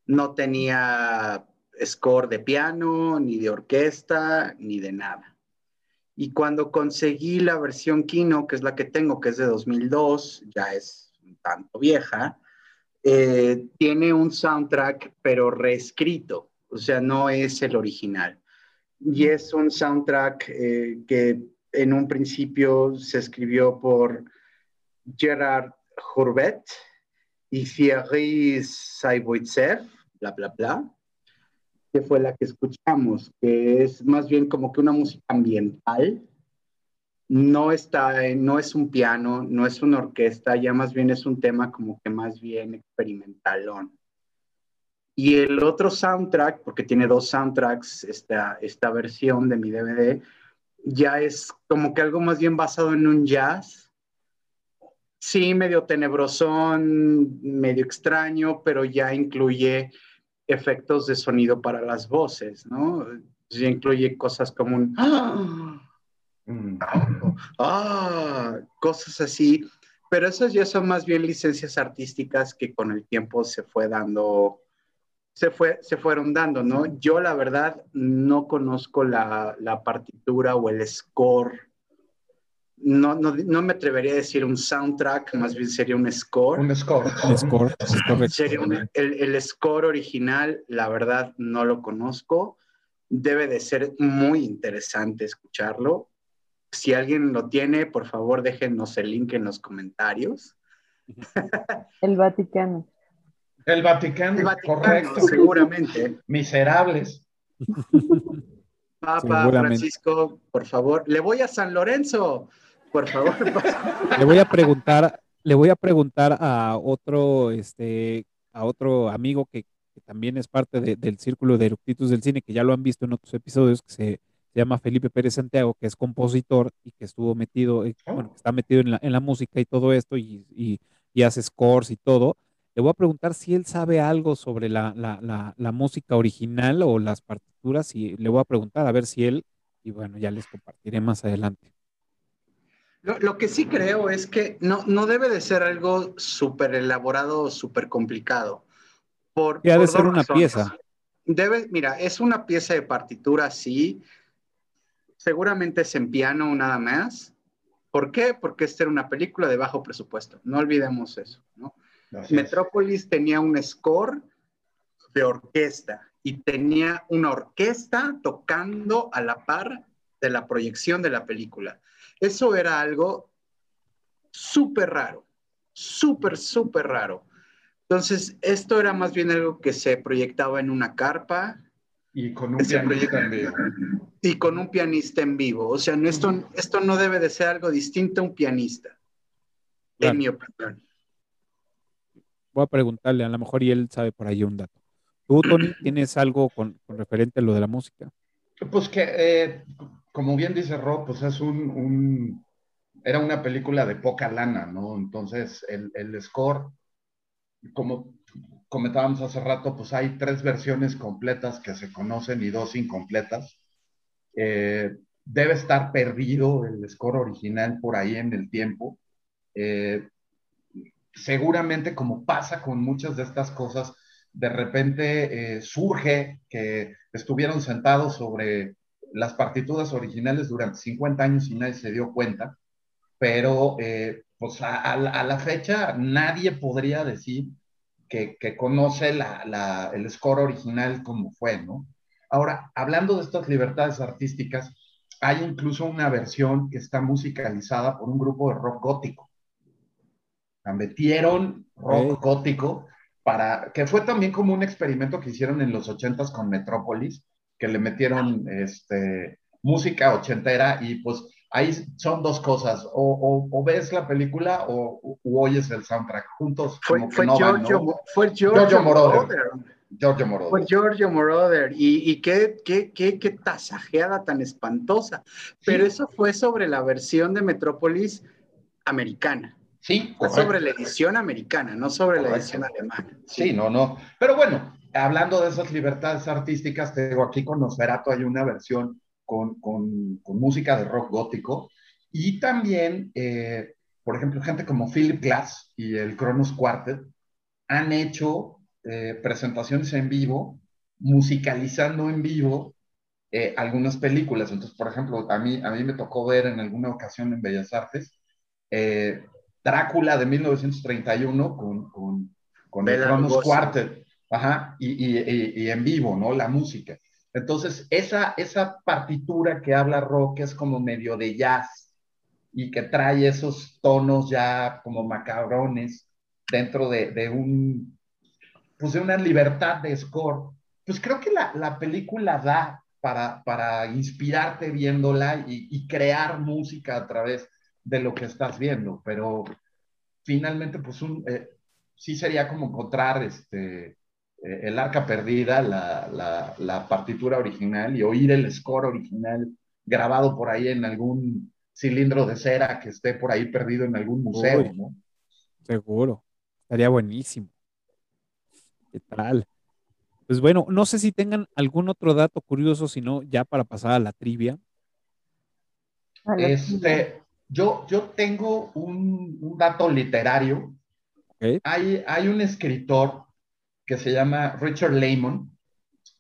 No tenía score de piano, ni de orquesta, ni de nada. Y cuando conseguí la versión Kino, que es la que tengo, que es de 2002, ya es un tanto vieja, eh, tiene un soundtrack pero reescrito, o sea, no es el original. Y es un soundtrack eh, que en un principio se escribió por Gerard Hourbet y Thierry Saiboitsev, bla, bla, bla que fue la que escuchamos, que es más bien como que una música ambiental. No está, no es un piano, no es una orquesta, ya más bien es un tema como que más bien experimentalón. Y el otro soundtrack, porque tiene dos soundtracks, esta, esta versión de mi DVD, ya es como que algo más bien basado en un jazz. Sí, medio tenebrosón, medio extraño, pero ya incluye efectos de sonido para las voces, ¿no? Ya incluye cosas como un... ¡Ah! ¡Ah! Cosas así. Pero esas ya son más bien licencias artísticas que con el tiempo se fue dando, se, fue, se fueron dando, ¿no? Yo la verdad no conozco la, la partitura o el score no, no, no, me atrevería a decir un soundtrack, más bien sería un score. Un score. Un score, Sería el, el, score original, la verdad, no lo conozco. Debe de ser muy interesante escucharlo. Si alguien lo tiene, por favor, déjenos el link en los comentarios. El Vaticano. El Vaticano, correcto. Seguramente. Miserables. Papa Francisco, por favor. Le voy a San Lorenzo por favor. le voy a preguntar, le voy a preguntar a otro, este, a otro amigo que, también es parte del círculo de eructitos del cine, que ya lo han visto en otros episodios, que se, llama Felipe Pérez Santiago, que es compositor y que estuvo metido, eh, bueno, está metido en la, en la música y todo esto, y, y, hace scores y todo. Le voy a preguntar si él sabe algo sobre la, la, la, música original o las partituras, y le voy a preguntar a ver si él, y bueno, ya les compartiré más adelante. Lo, que sí creo es que no, no debe de ser algo súper elaborado o súper complicado. Por, y ha de ser una pieza. Debe, mira, es una pieza de partitura, sí. Seguramente es en piano nada más. ¿Por qué? Porque esta era una película de bajo presupuesto. No olvidemos eso, ¿no? Metrópolis tenía un score de orquesta y tenía una orquesta tocando a la par de la proyección de la película. Eso era algo súper raro, súper, súper raro. Entonces, esto era más bien algo que se proyectaba en una carpa. Y con un pianista en vivo. Y con un pianista en vivo. O sea, esto, esto no debe de ser algo distinto a un pianista, en mi opinión. Voy a preguntarle, a lo mejor y él sabe por ahí un dato. ¿Tú, Tony, tienes algo con, referente a lo de la música? Pues que eh, como bien dice Rob, pues es un, era una película de poca lana, ¿no? Entonces, el, el, score, como comentábamos hace rato, pues hay tres versiones completas que se conocen y dos incompletas. Eh, debe estar perdido el score original por ahí en el tiempo. Eh, seguramente, como pasa con muchas de estas cosas, de repente eh, surge que estuvieron sentados sobre las partituras originales durante 50 años y nadie se dio cuenta, pero eh, pues a, la fecha nadie podría decir que, conoce el score original como fue, ¿no? Ahora, hablando de estas libertades artísticas, hay incluso una versión que está musicalizada por un grupo de rock gótico. Metieron rock gótico para, que fue también como un experimento que hicieron en los ochentas con Metrópolis, que le metieron este, música ochentera y pues ahí son dos cosas, o, ves la película o, oyes el soundtrack juntos. Fue, fue, Giorgio, fue Giorgio, Giorgio Moroder. Pues Giorgio Moroder. Y, y qué, qué, qué, qué tasajeada tan espantosa. Pero eso fue sobre la versión de Metrópolis americana. Sí, fue sobre la edición americana, no sobre la edición alemana. Sí. no, no. Pero bueno, hablando de esas libertades artísticas, te digo, aquí con Nosferatu hay una versión con, con, con música de rock gótico. Y también, eh, por ejemplo, gente como Philip Glass y el Kronos Quartet han hecho eh, presentaciones en vivo, musicalizando en vivo eh, algunas películas. Entonces, por ejemplo, a mí, a mí me tocó ver en alguna ocasión en Bellas Artes Drácula de 1931 con, con, con el Kronos Quartet, ajá, y, y, y, en vivo, ¿no? La música. Entonces, esa, esa partitura que habla rock es como medio de jazz y que trae esos tonos ya como macabrones dentro de, de un, pues una libertad de score. Pues creo que la, la película da para, para inspirarte viéndola y, crear música a través de lo que estás viendo, pero finalmente, pues eh, sí sería como encontrar este, eh, el arca perdida, la, la, la, partitura original y oír el score original grabado por ahí en algún cilindro de cera que esté por ahí perdido en algún museo, Uy, ¿no? Seguro, estaría buenísimo. ¿Qué tal? Pues bueno, no sé si tengan algún otro dato curioso, sino ya para pasar a la trivia. Este, yo, yo tengo un, un dato literario. Okay. Hay, hay un escritor que se llama Richard Lehman.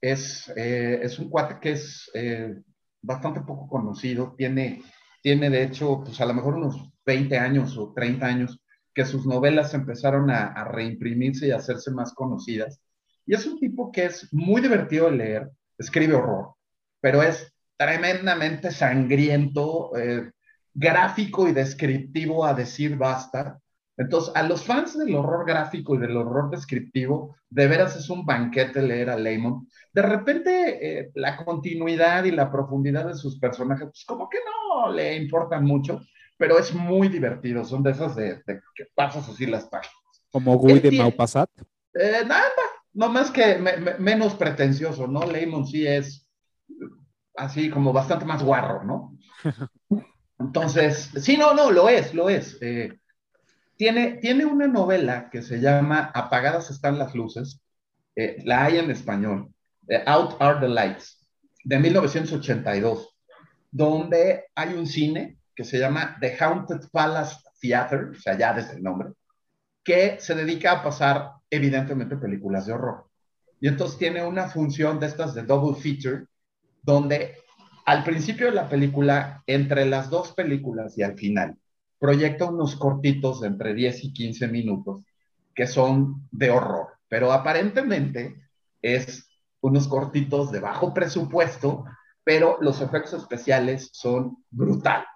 Es, eh, es un cuate que es eh, bastante poco conocido. Tiene, tiene, de hecho, pues a lo mejor unos 20 años o 30 años que sus novelas empezaron a, a reimprimirse y a hacerse más conocidas. Y es un tipo que es muy divertido de leer, escribe horror, pero es tremendamente sangriento, eh, gráfico y descriptivo a decir basta. Entonces, a los fans del horror gráfico y del horror descriptivo, de veras es un banquete leer a Lemon. De repente, eh, la continuidad y la profundidad de sus personajes, pues como que no le importan mucho, pero es muy divertido. Son de esas de, de que pasas así las páginas. Como Guy de Maupassat. Eh, nada, no más que me, me, menos pretencioso, ¿no? Lemon sí es así como bastante más guarro, ¿no? Entonces, sí, no, no, lo es, lo es. Eh, tiene, tiene una novela que se llama Apagadas están las luces, eh, la hay en español, eh, Out Are the Lights, de 1982, donde hay un cine que se llama The Haunted Palace Theater, o sea, ya desde el nombre, que se dedica a pasar evidentemente películas de horror. Y entonces tiene una función de estas de double feature, donde al principio de la película, entre las dos películas y al final, proyecta unos cortitos de entre 10 y 15 minutos que son de horror, pero aparentemente es unos cortitos de bajo presupuesto, pero los efectos especiales son brutales.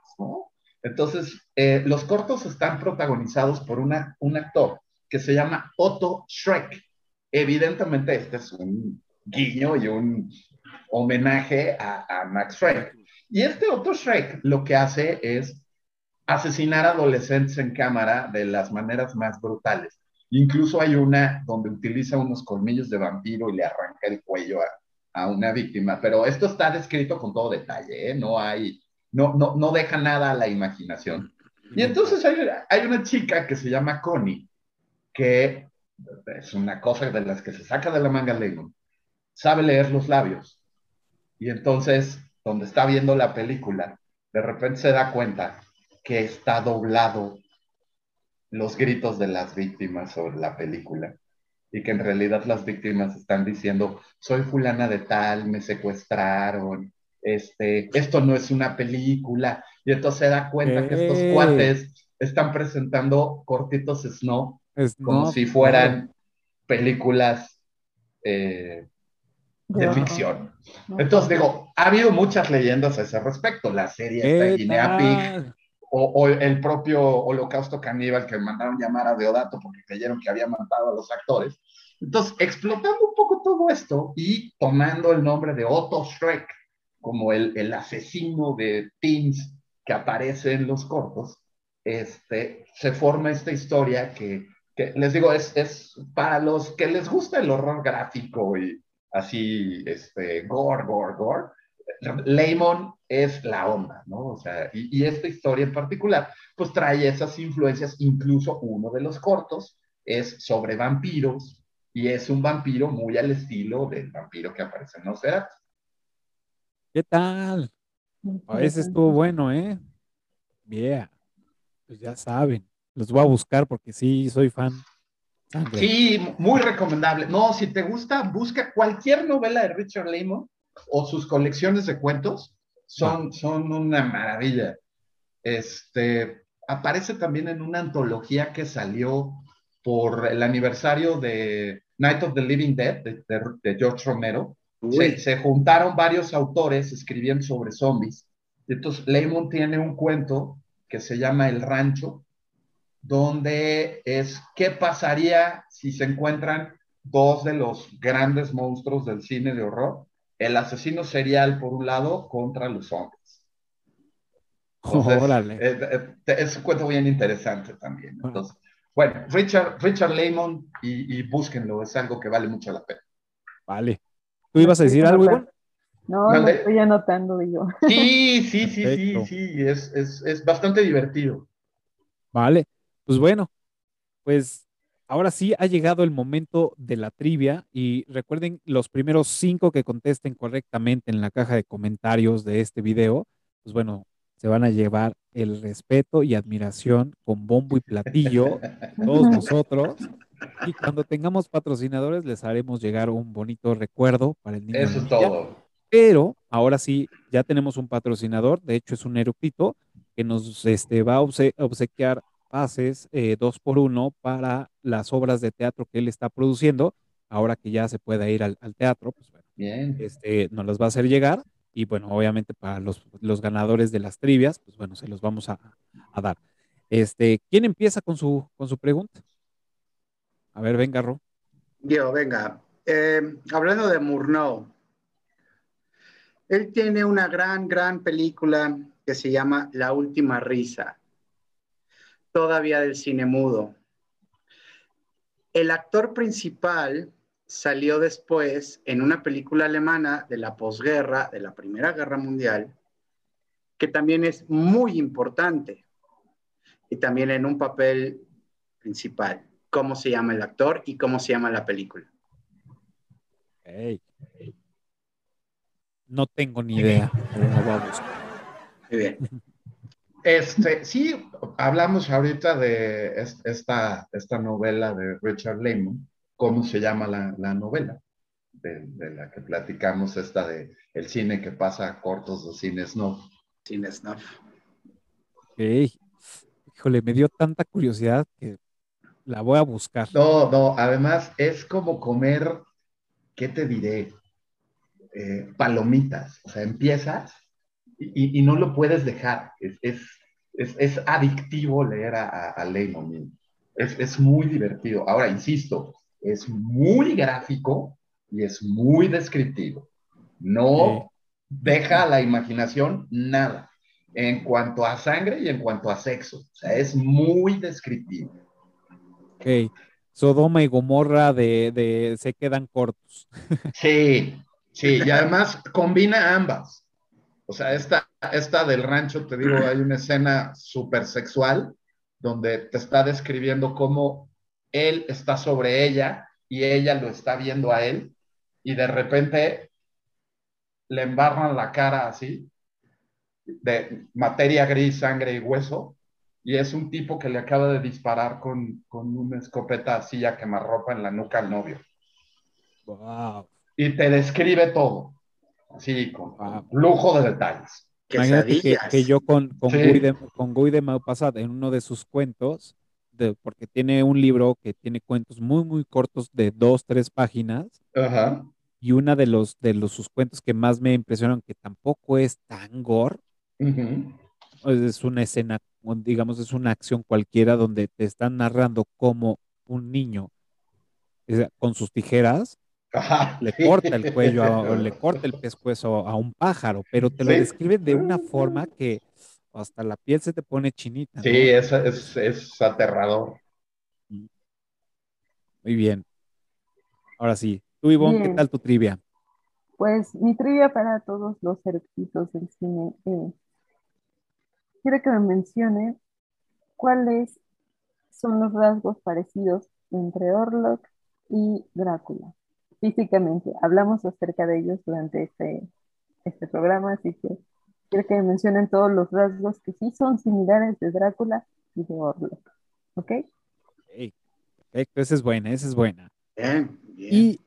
Entonces, eh, los cortos están protagonizados por una, un actor que se llama Otto Schreck. Evidentemente, este es un guiño y un homenaje a, a Max Shrek. Y este otro Shrek lo que hace es asesinar adolescentes en cámara de las maneras más brutales. Incluso hay una donde utiliza unos colmillos de vampiro y le arranca el cuello a, a una víctima, pero esto está descrito con todo detalle, ¿eh? no hay, no, no, no deja nada a la imaginación. Y entonces hay, hay una chica que se llama Connie, que es una cosa de las que se saca de la manga Lemon, sabe leer los labios. Y entonces, donde está viendo la película, de repente se da cuenta que está doblado los gritos de las víctimas sobre la película y que en realidad las víctimas están diciendo, soy fulana de tal, me secuestraron, este, esto no es una película, y entonces se da cuenta que estos cuates están presentando cortitos snow, snow como si fueran películas eh, de ficción. Entonces digo, ha habido muchas leyendas a ese respecto, la serie de Guinea Pig, o, el propio Holocausto Caníbal que mandaron llamar a Deodato porque creyeron que había matado a los actores. Entonces, explotando un poco todo esto y tomando el nombre de Otto Schreck como el, el asesino de teens que aparece en los cortos, este, se forma esta historia que que les digo, es, es para los que les gusta el horror gráfico y así, este, gore, gore, gore, Lemon es la onda, ¿no? O sea, y, y, esta historia en particular, pues trae esas influencias, incluso uno de los cortos es sobre vampiros, y es un vampiro muy al estilo del vampiro que aparece en Nosferatu. ¿Qué tal? A veces estuvo bueno, ¿eh? Bien. Pues ya saben. Los voy a buscar porque sí, soy fan. Sí, muy recomendable. No, si te gusta, busca cualquier novela de Richard Lemon o sus colecciones de cuentos. Son, son una maravilla. Este, aparece también en una antología que salió por el aniversario de Night of the Living Dead de, George Romero. Se, juntaron varios autores escribiendo sobre zombies. Entonces, Lemon tiene un cuento que se llama El Rancho, donde es qué pasaría si se encuentran dos de los grandes monstruos del cine de horror, el asesino serial por un lado contra los zombies. Órale. Es, un cuento bien interesante también. Entonces, bueno, Richard, Richard Lemon y, búsquenlo, es algo que vale mucho la pena. Vale. ¿Tú ibas a decir algo, igual? No, no estoy anotando, digo. Sí, sí, sí, sí, sí, es, es, es bastante divertido. Vale, pues bueno, pues ahora sí ha llegado el momento de la trivia y recuerden los primeros cinco que contesten correctamente en la caja de comentarios de este video, pues bueno, se van a llevar el respeto y admiración con bombo y platillo, todos nosotros. Y cuando tengamos patrocinadores, les haremos llegar un bonito recuerdo para el niño. Eso es todo. Pero ahora sí, ya tenemos un patrocinador, de hecho es un erupito que nos este, va a obsequiar pases eh, dos por uno para las obras de teatro que él está produciendo. Ahora que ya se pueda ir al, teatro, pues bueno, Bien. Este, nos las va a hacer llegar y bueno, obviamente para los, los ganadores de las trivias, pues bueno, se los vamos a, dar. Este, ¿quién empieza con su, con su pregunta? A ver, venga, Ro. Yo, venga. Eh, hablando de Murnau, él tiene una gran, gran película que se llama La Última Risa, todavía del cine mudo. El actor principal salió después en una película alemana de la posguerra, de la Primera Guerra Mundial, que también es muy importante y también en un papel principal. ¿Cómo se llama el actor y cómo se llama la película? No tengo ni idea, Muy bien. Este, sí, hablamos ahorita de esta, esta novela de Richard Lehman cómo se llama la, novela de, la que platicamos, esta de el cine que pasa cortos de cine snuff. Cine snuff. Híjole, me dio tanta curiosidad que la voy a buscar. No, no, además es como comer, ¿qué te diré? Eh, palomitas. O sea, empiezas y, no lo puedes dejar. Es, es, adictivo leer a, a, Es, es muy divertido. Ahora, insisto, es muy gráfico y es muy descriptivo. No deja a la imaginación nada en cuanto a sangre y en cuanto a sexo. O sea, es muy descriptivo. Ok. Sodoma y Gomorra de, se quedan cortos. Sí, sí, y además combina ambas. O sea, esta, esta del rancho, te digo, hay una escena súper sexual donde te está describiendo cómo él está sobre ella y ella lo está viendo a él y de repente le embarran la cara así de materia gris, sangre y hueso y es un tipo que le acaba de disparar con, una escopeta así a quemarropa en la nuca al novio. Y te describe todo, así, con lujo de detalles. Que, que, yo con, con, Guy de, con Guy de en uno de sus cuentos, porque tiene un libro que tiene cuentos muy, muy cortos de dos, tres páginas. Y una de los, de los sus cuentos que más me impresionan, que tampoco es tan gore, es una escena, digamos, es una acción cualquiera donde te están narrando cómo un niño con sus tijeras le corta el cuello o le corta el pescuezo a un pájaro, pero te lo describe de una forma que hasta la piel se te pone chinita. Sí, es, es, aterrador. Muy bien. Ahora sí, tú Ivonne, ¿qué Bien. tal tu trivia? Pues mi trivia para todos los eructitos del cine es, quiero que me mencione cuáles son los rasgos parecidos entre Orlok y Drácula. Físicamente, hablamos acerca de ellos durante este, este programa, así que quiero que me mencionen todos los rasgos que sí son similares de Drácula y de Orlok. ¿Ok? Ok, perfecto, esa es buena, esa es buena. Bien, bien. Y,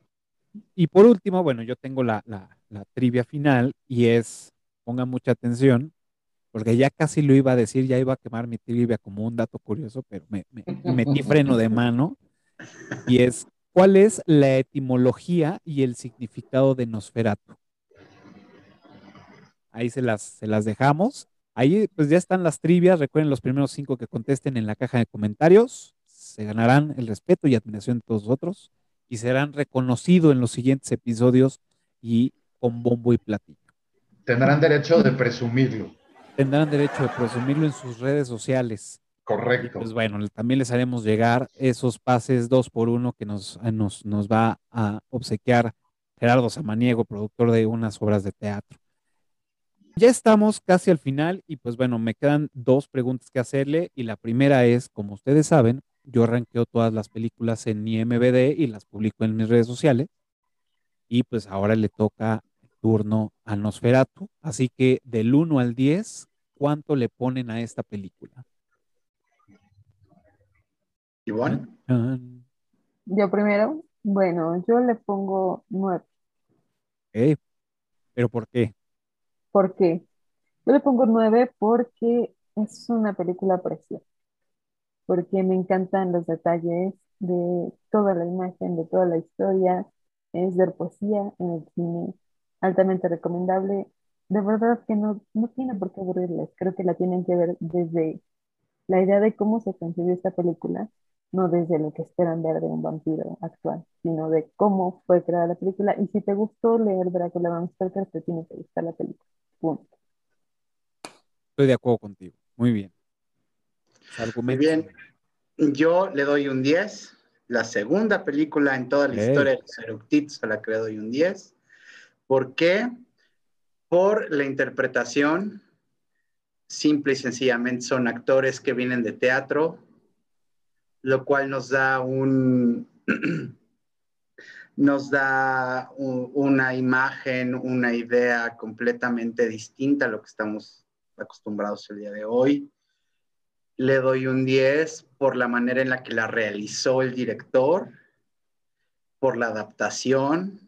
y por último, bueno, yo tengo la, la- la trivia final y es, pongan mucha atención, porque ya casi lo iba a decir, ya iba a quemar mi trivia como un dato curioso, pero me, me- me metí freno de mano. Y es, ¿cuál es la etimología y el significado de Nosferatu? Ahí se las, se las dejamos. Ahí pues ya están las trivias. Recuerden los primeros cinco que contesten en la caja de comentarios. Se ganarán el respeto y admiración de todos nosotros y serán reconocidos en los siguientes episodios y con bombo y platillo. Tendrán derecho de presumirlo. Tendrán derecho de presumirlo en sus redes sociales. Y Correcto. pues bueno, también les haremos llegar esos pases dos por uno que nos, eh, nos, nos va a obsequiar Gerardo Samaniego, productor de unas obras de teatro. Ya estamos casi al final y pues bueno, me quedan dos preguntas que hacerle y la primera es, como ustedes saben, yo ranqueo todas las películas en IMBD y las publico en mis redes sociales y pues ahora le toca el turno a Nosferatu, así que del 1 al 10, ¿cuánto le ponen a esta película? Ivonne. Yo primero, bueno, yo le pongo nueve. Ok, ¿Pero por qué? ¿Por qué? Yo le pongo nueve porque es una película preciosa, porque me encantan los detalles de toda la imagen, de toda la historia, es ver poesía en el cine, altamente recomendable. De verdad que no, no tiene por qué aburrirles, creo que la tienen que ver desde la idea de cómo se concibió esta película, no desde lo que esperan ver de un vampiro actual, sino de cómo fue creada la película. Y si te gustó leer Drácula Bram Stoker, te tiene que gustar la película. Punto. Estoy de acuerdo contigo. Muy bien. Muy bien. Yo le doy un 10. La segunda película en toda la Ok. historia de los eructitos a la que le doy un 10. ¿Por qué? Por la interpretación. Simple y sencillamente son actores que vienen de teatro, lo cual nos da un nos da un- una imagen, una idea completamente distinta a lo que estamos acostumbrados el día de hoy. Le doy un 10 por la manera en la que la realizó el director, por la adaptación,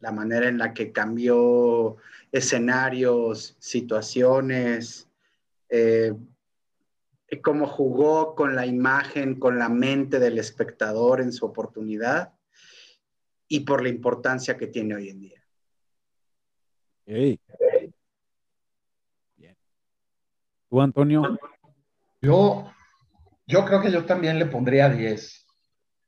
la manera en la que cambió escenarios, situaciones, eh, cómo jugó con la imagen, con la mente del espectador en su oportunidad y por la importancia que tiene hoy en día. Ok. Bien. ¿Tú, Antonio? Yo, yo creo que yo también le pondría 10.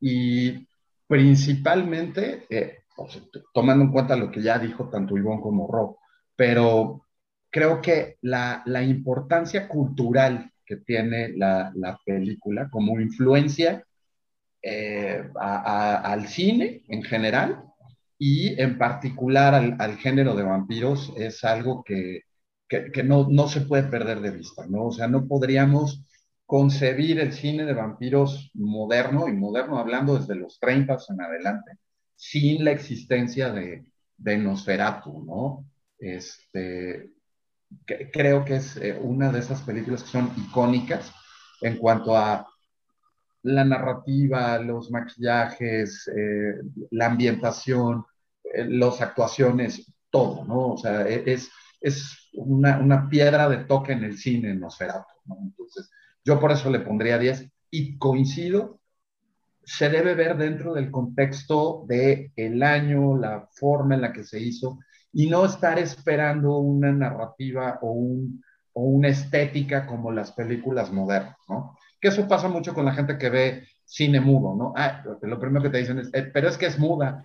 Y principalmente, eh, t- tomando en cuenta lo que ya dijo tanto Ivonne como Rob, pero creo que la, la importancia cultural que tiene la, la película como influencia eh, a- a- al cine en general y en particular al, al género de vampiros es algo que, que, que no, no se puede perder de vista, ¿no? O sea, no podríamos concebir el cine de vampiros moderno, y moderno hablando desde los 30 en adelante, sin la existencia de, de Nosferatu, ¿no? Este, que- creo que es eh, una de esas películas que son icónicas en cuanto a la narrativa, los maquillajes, eh, la ambientación, eh, las actuaciones, todo, ¿no? O sea, e- es, es una, una piedra de toque en el cine en Nosferatu, ¿no? Entonces, yo por eso le pondría 10 y coincido, se debe ver dentro del contexto de el año, la forma en la que se hizo y no estar esperando una narrativa o, un, o una estética como las películas modernas, ¿no? Que eso pasa mucho con la gente que ve cine mudo, ¿no? Ah, lo, primero que te dicen es, "Eh, pero es que es muda.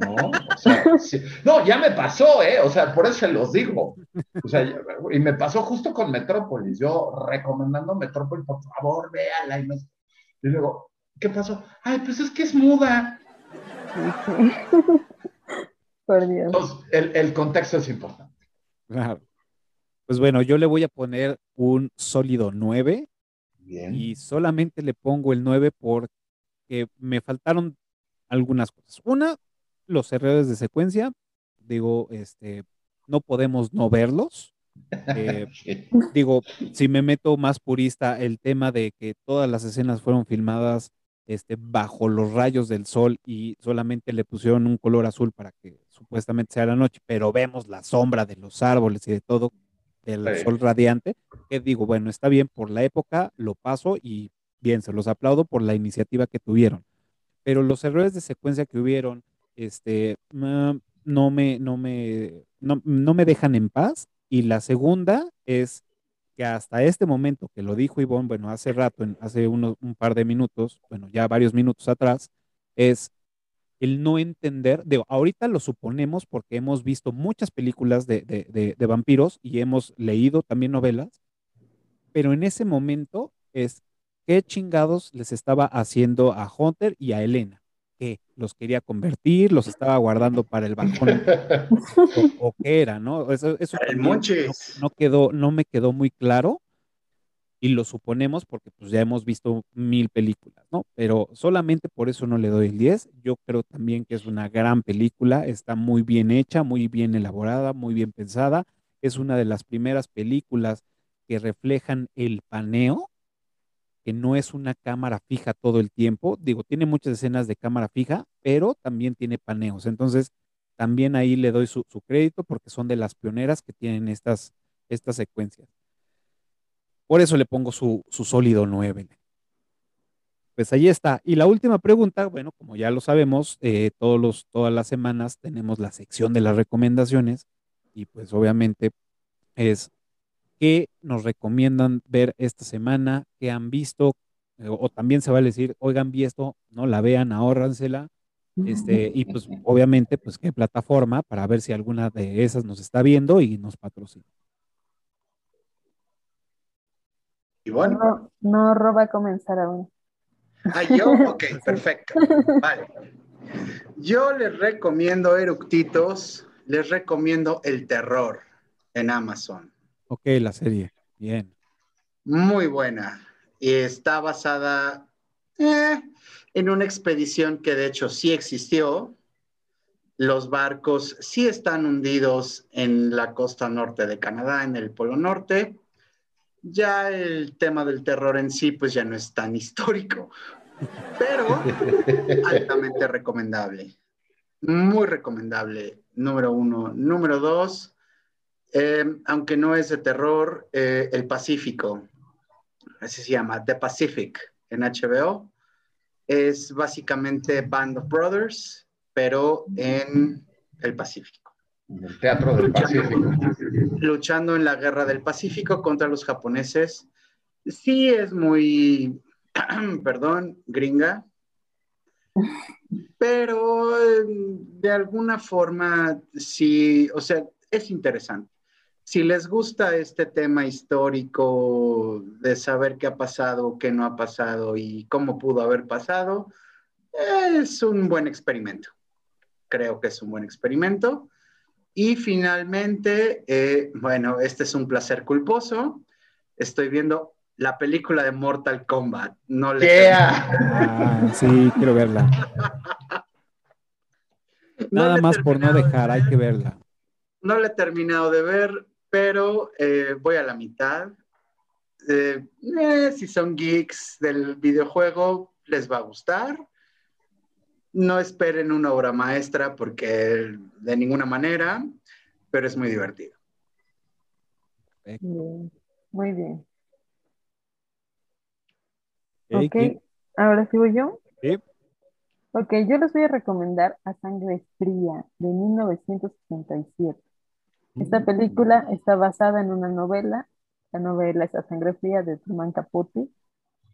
No, o sea, sí. no, ya me pasó, ¿eh? O sea, por eso se los digo. O sea, y me pasó justo con Metrópolis. Yo recomendando Metrópolis, por favor, véala. Y no- Y luego, ¿qué pasó? Ay, pues es que es muda. Por Dios. Entonces, el, el contexto es importante. Claro. Pues bueno, yo le voy a poner un sólido 9 Bien. y solamente le pongo el 9 porque me faltaron algunas cosas. Una, los errores de secuencia. Digo, este, no podemos no verlos. Eh, digo, si me meto más purista, el tema de que todas las escenas fueron filmadas este, bajo los rayos del sol y solamente le pusieron un color azul para que supuestamente sea la noche, pero vemos la sombra de los árboles y de todo del Sí. sol radiante, que digo, bueno, está bien por la época, lo paso y bien, se los aplaudo por la iniciativa que tuvieron. Pero los errores de secuencia que hubieron, este, mm, no me, no me, no, no me dejan en paz. Y la segunda es que hasta este momento que lo dijo Ivonne, bueno, hace rato, hace unos, un par de minutos, bueno, ya varios minutos atrás, es el no entender, digo, ahorita lo suponemos porque hemos visto muchas películas de, de- de- de vampiros y hemos leído también novelas, pero en ese momento es qué chingados les estaba haciendo a Hunter y a Elena, que los quería convertir, los estaba guardando para el bajón o, o qué era, ¿no? Eso, eso no, no quedó, no me quedó muy claro y lo suponemos porque pues ya hemos visto mil películas, ¿no? Pero solamente por eso no le doy el 10. Yo creo también que es una gran película, está muy bien hecha, muy bien elaborada, muy bien pensada. Es una de las primeras películas que reflejan el paneo, no es una cámara fija todo el tiempo. Digo, tiene muchas escenas de cámara fija, pero también tiene paneos. Entonces, también ahí le doy su, crédito porque son de las pioneras que tienen estas, estas secuencias. Por eso le pongo su, su sólido 9. Pues ahí está. Y la última pregunta, bueno, como ya lo sabemos, eh, todos todas las semanas tenemos la sección de las recomendaciones y pues obviamente es qué nos recomiendan ver esta semana, qué han visto, eh, o también se va a decir, oigan, vi esto, no la vean, ahórransela. Este, y pues obviamente, pues qué plataforma para ver si alguna de esas nos está viendo y nos patrocina. Y bueno, No, no roba a comenzar aún. ah, yo, ok, perfecto. Vale. Yo les recomiendo Eructitos, les recomiendo El Terror en Amazon. Ok, la serie. Bien. Muy buena. Y está basada eh, en una expedición que de hecho sí existió. Los barcos sí están hundidos en la costa norte de Canadá, en el Polo Norte. Ya el tema del terror en sí, pues ya no es tan histórico, pero altamente recomendable. Muy recomendable, número uno. Número dos, eh, aunque no es de terror, eh, El Pacífico, así se llama, The Pacific en HBO. Es básicamente Band of Brothers, pero en el Pacífico. En el Teatro del Pacífico. Luchando en la guerra del Pacífico contra los japoneses. Sí es muy, perdón, gringa, pero eh, de alguna forma sí, o sea, es interesante. Si les gusta este tema histórico de saber qué ha pasado, qué no ha pasado y cómo pudo haber pasado, es un buen experimento. Creo que es un buen experimento. Y finalmente, eh, bueno, este es un placer culposo. Estoy viendo la película de Mortal Kombat. No le Yeah. Ah, sí, quiero verla. Nada más por no de dejar, hay que verla. No la he terminado de ver, pero eh, voy a la mitad. Eh, eh, si son geeks del videojuego, les va a gustar. No esperen una obra maestra porque de ninguna manera, pero es muy divertido. Bien, muy bien. Ok, ahora sigo yo. Ok, yo les voy a recomendar A Sangre Fría de 1967. Esta película está basada en una novela. La novela es A Sangre Fría de Truman Capote.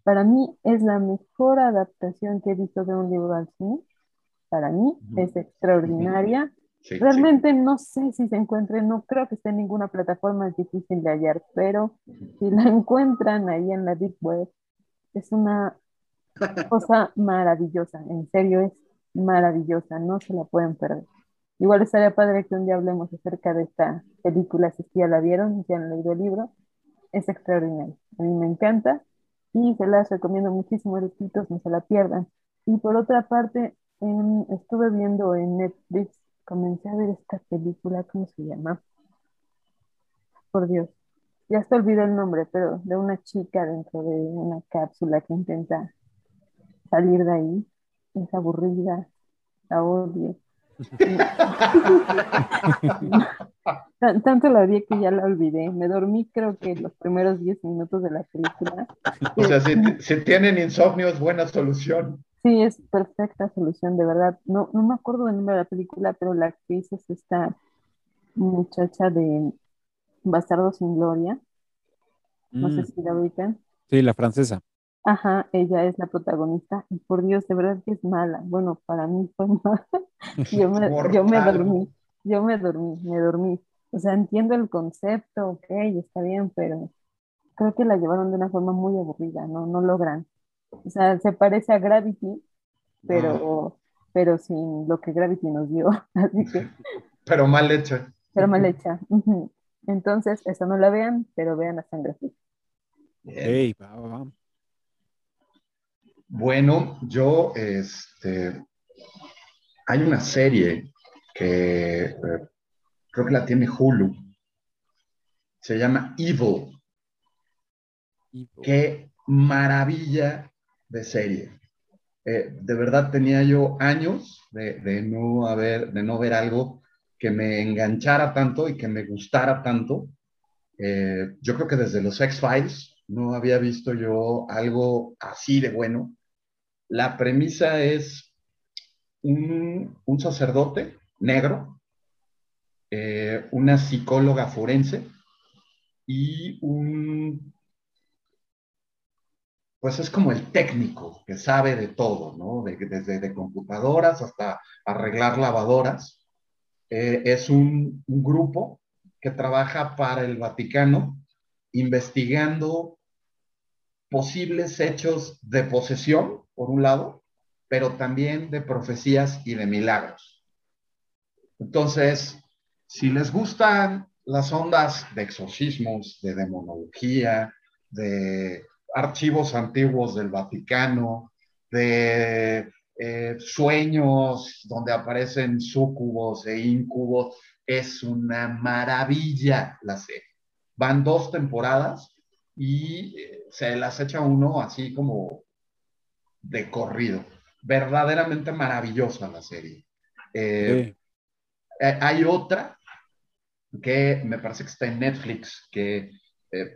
Para mí es la mejor adaptación que he visto de un libro al cine. Para mí es extraordinaria. Sí, Realmente no sé si se encuentre, no creo que esté en ninguna plataforma, es difícil de hallar, pero sí. si la encuentran ahí en la Deep Web, es una Cosa maravillosa, en serio es maravillosa, no se la pueden perder. Igual estaría padre que un día hablemos acerca de esta película, si ya la vieron, si han leído el libro, es extraordinario. A mí me encanta y se las recomiendo muchísimo, chiquitos, no se la pierdan. Y por otra parte, estuve viendo en Netflix, comencé a ver esta película, ¿cómo se llama? Por Dios, ya hasta olvidé el nombre, pero de una chica dentro de una cápsula que intenta salir de ahí, es aburrida, la odio. Tanto la vi que ya la olvidé. Me dormí creo que los primeros 10 minutos de la película. O sea, si, tienen insomnio es buena solución. Sí, es perfecta solución, de verdad. No, no me acuerdo del nombre de la película, pero la actriz es esta muchacha de Bastardo sin Gloria. No sé mm. si la ubican. Sí, la francesa. Ajá, ella es la protagonista y por Dios, de verdad que es mala. Bueno, para mí fue mala. Yo me, yo me dormí, yo me dormí, me dormí. O sea, entiendo el concepto, ok, está bien, pero creo que la llevaron de una forma muy aburrida, no, no logran. O sea, se parece a Gravity, pero, pero sin lo que Gravity nos dio. Así que. Pero mal hecha. Pero mal hecha. Entonces, eso no la vean, pero vean a Sangre Hey, va, va. Bueno, yo, este, hay una serie que eh, creo que la tiene Hulu. Se llama Evil. Qué maravilla de serie. Eh, de verdad tenía yo años de, no haber, de no ver algo que me enganchara tanto y que me gustara tanto. Eh, yo creo que desde los X-Files no había visto yo algo así de bueno. La premisa es un, sacerdote negro, eh, una psicóloga forense y un, pues es como el técnico que sabe de todo, ¿no? desde de computadoras hasta arreglar lavadoras. Eh, es un, un grupo que trabaja para el Vaticano investigando posibles hechos de posesión, por un lado, pero también de profecías y de milagros. Entonces, si les gustan las ondas de exorcismos, de demonología, de archivos antiguos del Vaticano, de eh, sueños donde aparecen súcubos e íncubos, es una maravilla la serie. Van dos temporadas y eh, se las echa uno así como de corrido. Verdaderamente maravillosa la serie. Eh, eh, hay otra que me parece que está en Netflix, que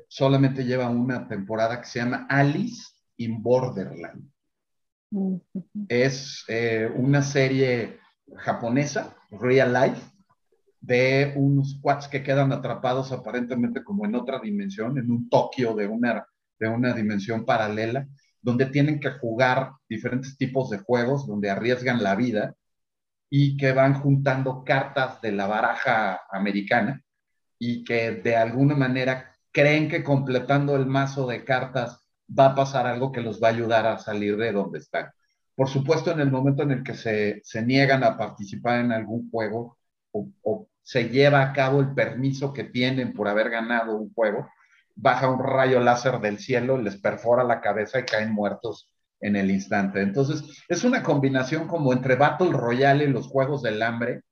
solamente lleva una temporada que se llama Alice in Borderland. Es una serie japonesa, real life, de unos quads que quedan atrapados aparentemente como en otra dimensión, en un Tokio de una, de una dimensión paralela, donde tienen que jugar diferentes tipos de juegos, donde arriesgan la vida y que van juntando cartas de la baraja americana y que de alguna manera creen que completando el mazo de cartas va a pasar algo que los va a ayudar a salir de donde están. Por supuesto, en el momento en el que se, se niegan a participar en algún juego, o, se lleva a cabo el permiso que tienen por haber ganado un juego, baja un rayo láser del cielo, les perfora la cabeza y caen muertos en el instante. Entonces, es una combinación como entre Battle Royale y los Juegos del Hambre,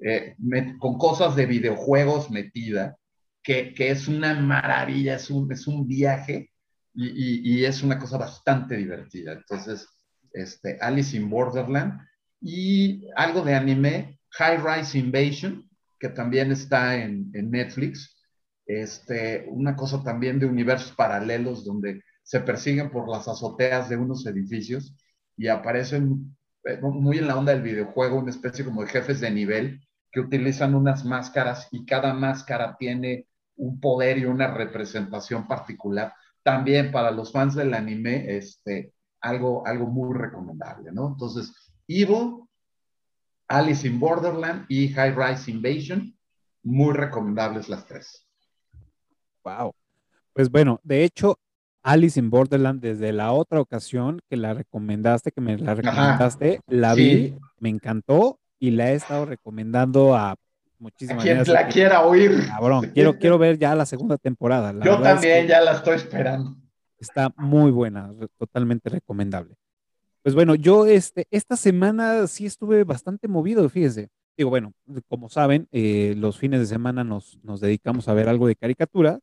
eh, con cosas de videojuegos metida, que, es una maravilla, es un, es un viaje y, y, es una cosa bastante divertida. Entonces, este, Alice in Borderland y algo de anime, High Rise Invasion, que también está en, Netflix. Este, una cosa también de universos paralelos donde se persiguen por las azoteas de unos edificios y aparecen eh, muy en la onda del videojuego, una especie como de jefes de nivel que utilizan unas máscaras y cada máscara tiene un poder y una representación particular. También para los fans del anime, este, algo, algo muy recomendable, ¿no? Entonces, Evil Alice in Borderland y High Rise Invasion. Muy recomendables las tres. Wow. Pues bueno, de hecho, Alice in Borderland desde la otra ocasión que la recomendaste, que me la recomendaste, la vi, me encantó y la he estado recomendando a muchísimas Quien la quiera oír. Cabrón, quiero, quiero ver ya la segunda temporada. Yo también ya la estoy esperando. Está muy buena, totalmente recomendable. Pues bueno, yo este, esta semana sí estuve bastante movido, fíjese. Digo, bueno, como saben, eh, los fines de semana nos, nos dedicamos a ver algo de caricatura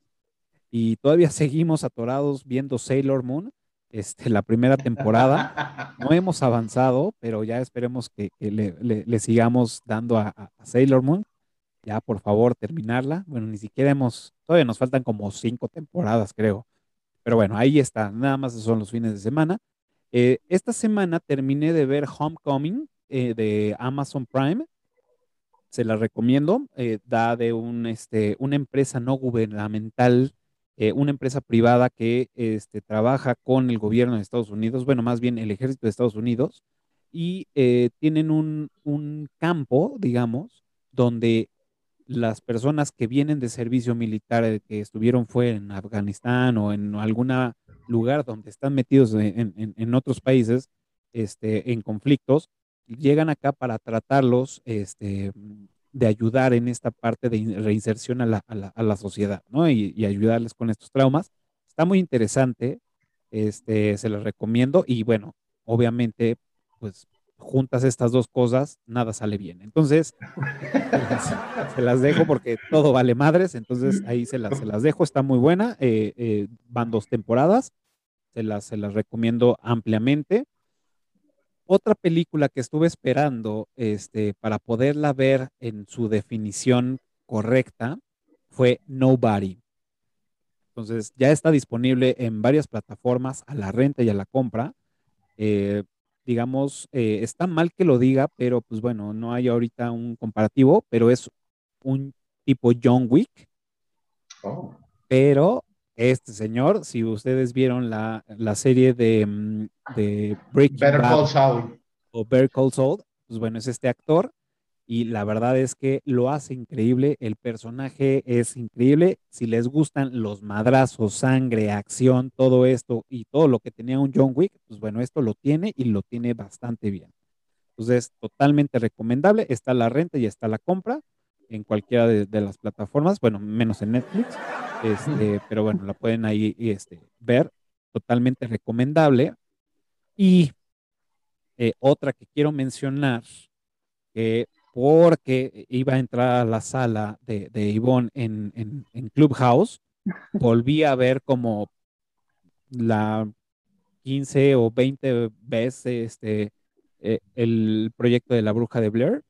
y todavía seguimos atorados viendo Sailor Moon, este, la primera temporada. No hemos avanzado, pero ya esperemos que, le, sigamos dando a, a Sailor Moon ya por favor terminarla. Bueno, ni siquiera hemos, todavía nos faltan como cinco temporadas, creo. Pero bueno, ahí está, nada más son los fines de semana. Eh, esta semana terminé de ver Homecoming eh, de Amazon Prime. Se la recomiendo. Eh, da de este, una empresa no gubernamental, una empresa privada que este, trabaja con el gobierno de Estados Unidos, bueno, más bien el ejército de Estados Unidos, y tienen un, campo, digamos, donde las personas que vienen de servicio militar, que estuvieron fue en Afganistán o en algún lugar donde están metidos en, otros países, este, en conflictos, llegan acá para tratarlos, este, de ayudar en esta parte de reinserción a la, sociedad, ¿no? Y, ayudarles con estos traumas. Está muy interesante, este, se los recomiendo y bueno, obviamente, pues juntas estas dos cosas, nada sale bien. Entonces, se las, dejo porque todo vale madres, entonces ahí se las, se las dejo, está muy buena, eh, eh, van dos temporadas, se las, se las recomiendo ampliamente. Otra película que estuve esperando este, para poderla ver en su definición correcta fue Nobody. Entonces ya está disponible en varias plataformas a la renta y a la compra. Eh, digamos, eh, está mal que lo diga, pero pues bueno, no hay ahorita un comparativo, pero es un tipo John Wick. Oh. Pero este señor, si ustedes vieron la, serie de, mm, de Breaking Better Call Saul. o Better Call Saul, pues bueno, es este actor y la verdad es que lo hace increíble, el personaje es increíble, si les gustan los madrazos, sangre, acción, todo esto y todo lo que tenía un John Wick, pues bueno, esto lo tiene y lo tiene bastante bien. Entonces, totalmente recomendable, está la renta y está la compra en cualquiera de, las plataformas, bueno, menos en Netflix, este, pero bueno, la pueden ahí este, ver, totalmente recomendable. Y eh, otra que quiero mencionar, que porque iba a entrar a la sala de, de Ivonne en, en, Clubhouse, volví a ver como la 15 o 20 veces este, eh, el proyecto de la bruja de Blair.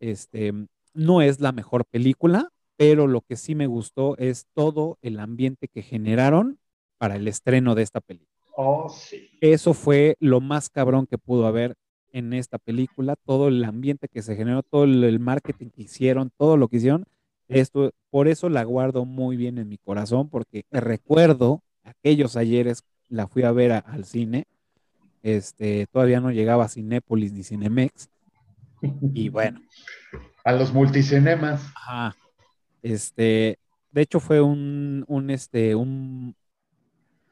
Este, no es la mejor película, pero lo que sí me gustó es todo el ambiente que generaron para el estreno de esta película. Oh, sí. Eso fue lo más cabrón que pudo haber en esta película, todo el ambiente que se generó, todo el marketing que hicieron, todo lo que hicieron, esto, por eso la guardo muy bien en mi corazón, porque recuerdo aquellos ayeres, la fui a ver al cine, este, todavía no llegaba a Cinépolis ni Cinemex, y bueno. A los multicinemas. Ajá. Este, de hecho fue un, un, este, un,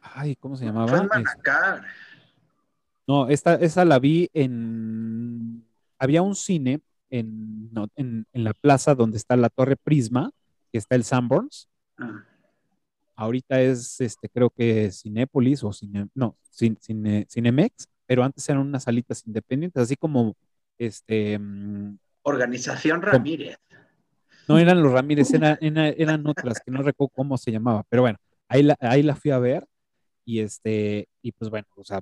ay, ¿cómo se llamaba? Fue no, esta, esa la vi en. Había un cine en, en, la plaza donde está la Torre Prisma, que está el Sanborns. Ah. Ahorita es, este, creo que Cinépolis o Cine, no, Cine, Cinemex, pero antes eran unas salitas independientes, así como este. Organización Ramírez. No eran los Ramírez, eran otras que no recuerdo cómo se llamaba, pero bueno, ahí la, ahí la fui a ver y este, y pues bueno, o sea,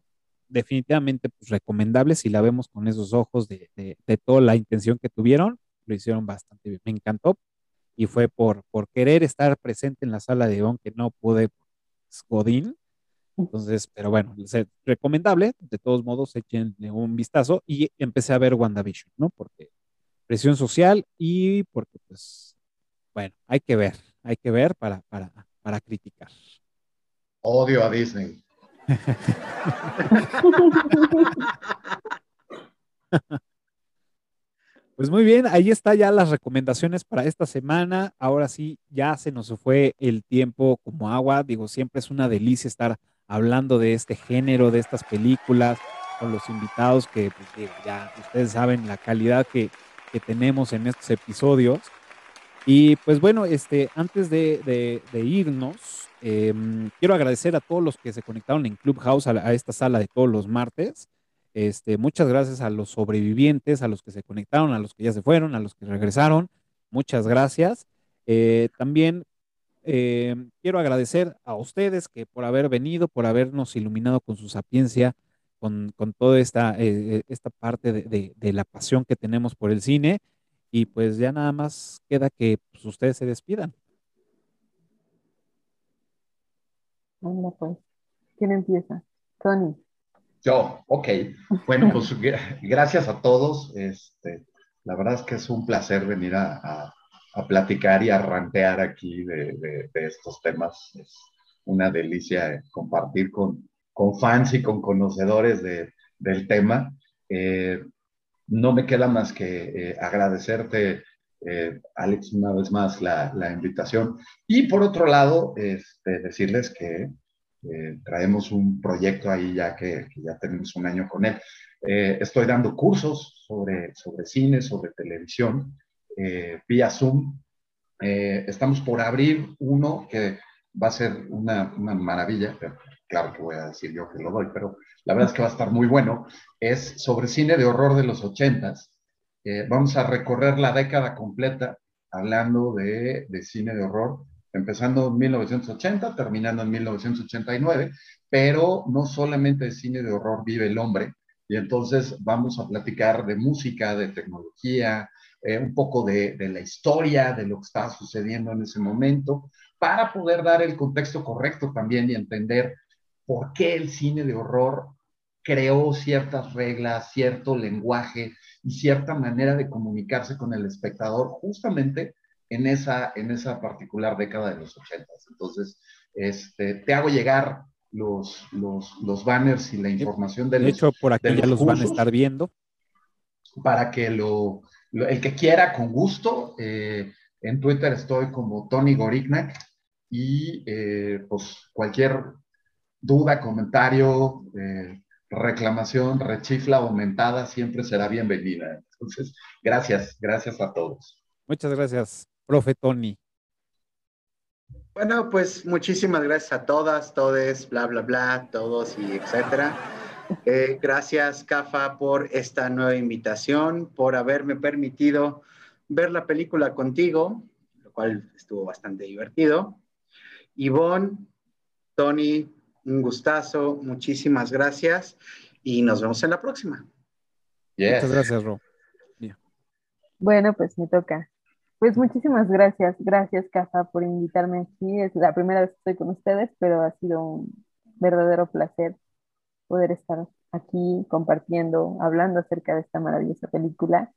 definitivamente pues, recomendable si la vemos con esos ojos de, toda la intención que tuvieron, lo hicieron bastante bien. Me encantó y fue por, por querer estar presente en la sala de Ivonne que no pude, pues, Godín. Entonces, pero bueno, recomendable, de todos modos, echen un vistazo y empecé a ver WandaVision, ¿no? Porque presión social y porque, pues, bueno, hay que ver, hay que ver para, para, para criticar. Odio a Disney. Pues muy bien, ahí está ya las recomendaciones para esta semana. Ahora sí, ya se nos fue el tiempo como agua. Digo, siempre es una delicia estar hablando de este género, de estas películas, con los invitados que pues, ya ustedes saben la calidad que, que, tenemos en estos episodios. Y pues bueno, este, antes de, irnos, em, quiero agradecer a todos los que se conectaron en Clubhouse a, esta sala de todos los martes. Este, muchas gracias a los sobrevivientes, a los que se conectaron, a los que ya se fueron, a los que regresaron. Muchas gracias. Eh, también eh, quiero agradecer a ustedes que por haber venido, por habernos iluminado con su sapiencia, con, toda esta, eh, esta parte de, la pasión que tenemos por el cine. Y pues ya nada más queda que pues, ustedes se despidan. Hola, pues. ¿Quién empieza? Tony. Yo, ok. Bueno, pues gracias a todos. Este, la verdad es que es un placer venir a a platicar y a rantear aquí de, estos temas. Es una delicia compartir con, con fans y con conocedores del tema. Eh, no me queda más que eh, agradecerte, eh, Alex, una vez más la, invitación. Y por otro lado, este, decirles que traemos un proyecto ahí ya que, ya tenemos un año con él. estoy dando cursos sobre, sobre cine, sobre televisión vía Zoom. Estamos por abrir uno que va a ser una, una, maravilla, claro que voy a decir yo que lo doy, pero la verdad es que va a estar muy bueno. Es sobre cine de horror de los ochentas. Eh, vamos a recorrer la década completa hablando de, cine de horror, empezando en 1980, terminando en 1989, pero no solamente de cine de horror vive el hombre, y entonces vamos a platicar de música, de tecnología, eh, un poco de, la historia, de lo que estaba sucediendo en ese momento, para poder dar el contexto correcto también y entender por qué el cine de horror creó ciertas reglas, cierto lenguaje y cierta manera de comunicarse con el espectador justamente en esa, en esa particular década de los ochentas. Entonces, este, te hago llegar los, los, banners y la información de, de hecho, por aquí ya los van a estar viendo. Para que lo, el que quiera, con gusto. Eh, en Twitter estoy como Tony Gorignac y eh, pues cualquier duda, comentario, eh, reclamación, rechifla aumentada siempre será bienvenida. Entonces, gracias, gracias a todos. Muchas gracias, profe Tony. Bueno, pues muchísimas gracias a todas, todes, bla, bla, bla, todos y etcétera. Eh, gracias, Cafa, por esta nueva invitación, por haberme permitido ver la película contigo, lo cual estuvo bastante divertido. Ivonne, Tony, un gustazo, muchísimas gracias y nos vemos en la próxima. Muchas gracias, Ro. Bueno, pues me toca. Pues muchísimas gracias, gracias Cafa por invitarme aquí. Es la primera vez que estoy con ustedes, pero ha sido un verdadero placer poder estar aquí compartiendo, hablando acerca de esta maravillosa película.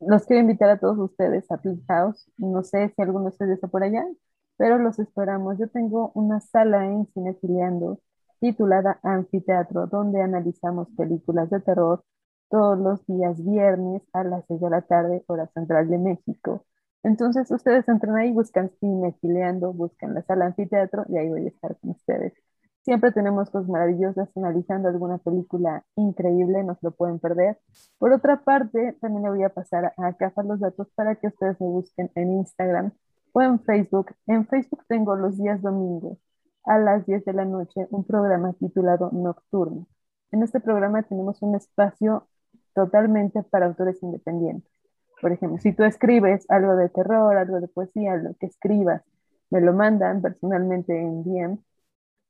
Los quiero invitar a todos ustedes a Pink House. No sé si alguno de ustedes está por allá, pero los esperamos. Yo tengo una sala en Cinefiliando titulada Anfiteatro, donde analizamos películas de terror todos los días viernes a las 6 de la tarde, hora central de México. Entonces ustedes entran ahí, buscan Cinefileando, buscan la sala anfiteatro y ahí voy a estar con ustedes. Siempre tenemos cosas maravillosas, analizando alguna película increíble, no se lo pueden perder. Por otra parte, también le voy a pasar a Cafa los datos para que ustedes me busquen en Instagram o en Facebook. En Facebook tengo los días domingos a las 10 de la noche un programa titulado Nocturno. En este programa tenemos un espacio totalmente para autores independientes. Por ejemplo, si tú escribes algo de terror, algo de poesía, lo que escribas, me lo mandan personalmente en DM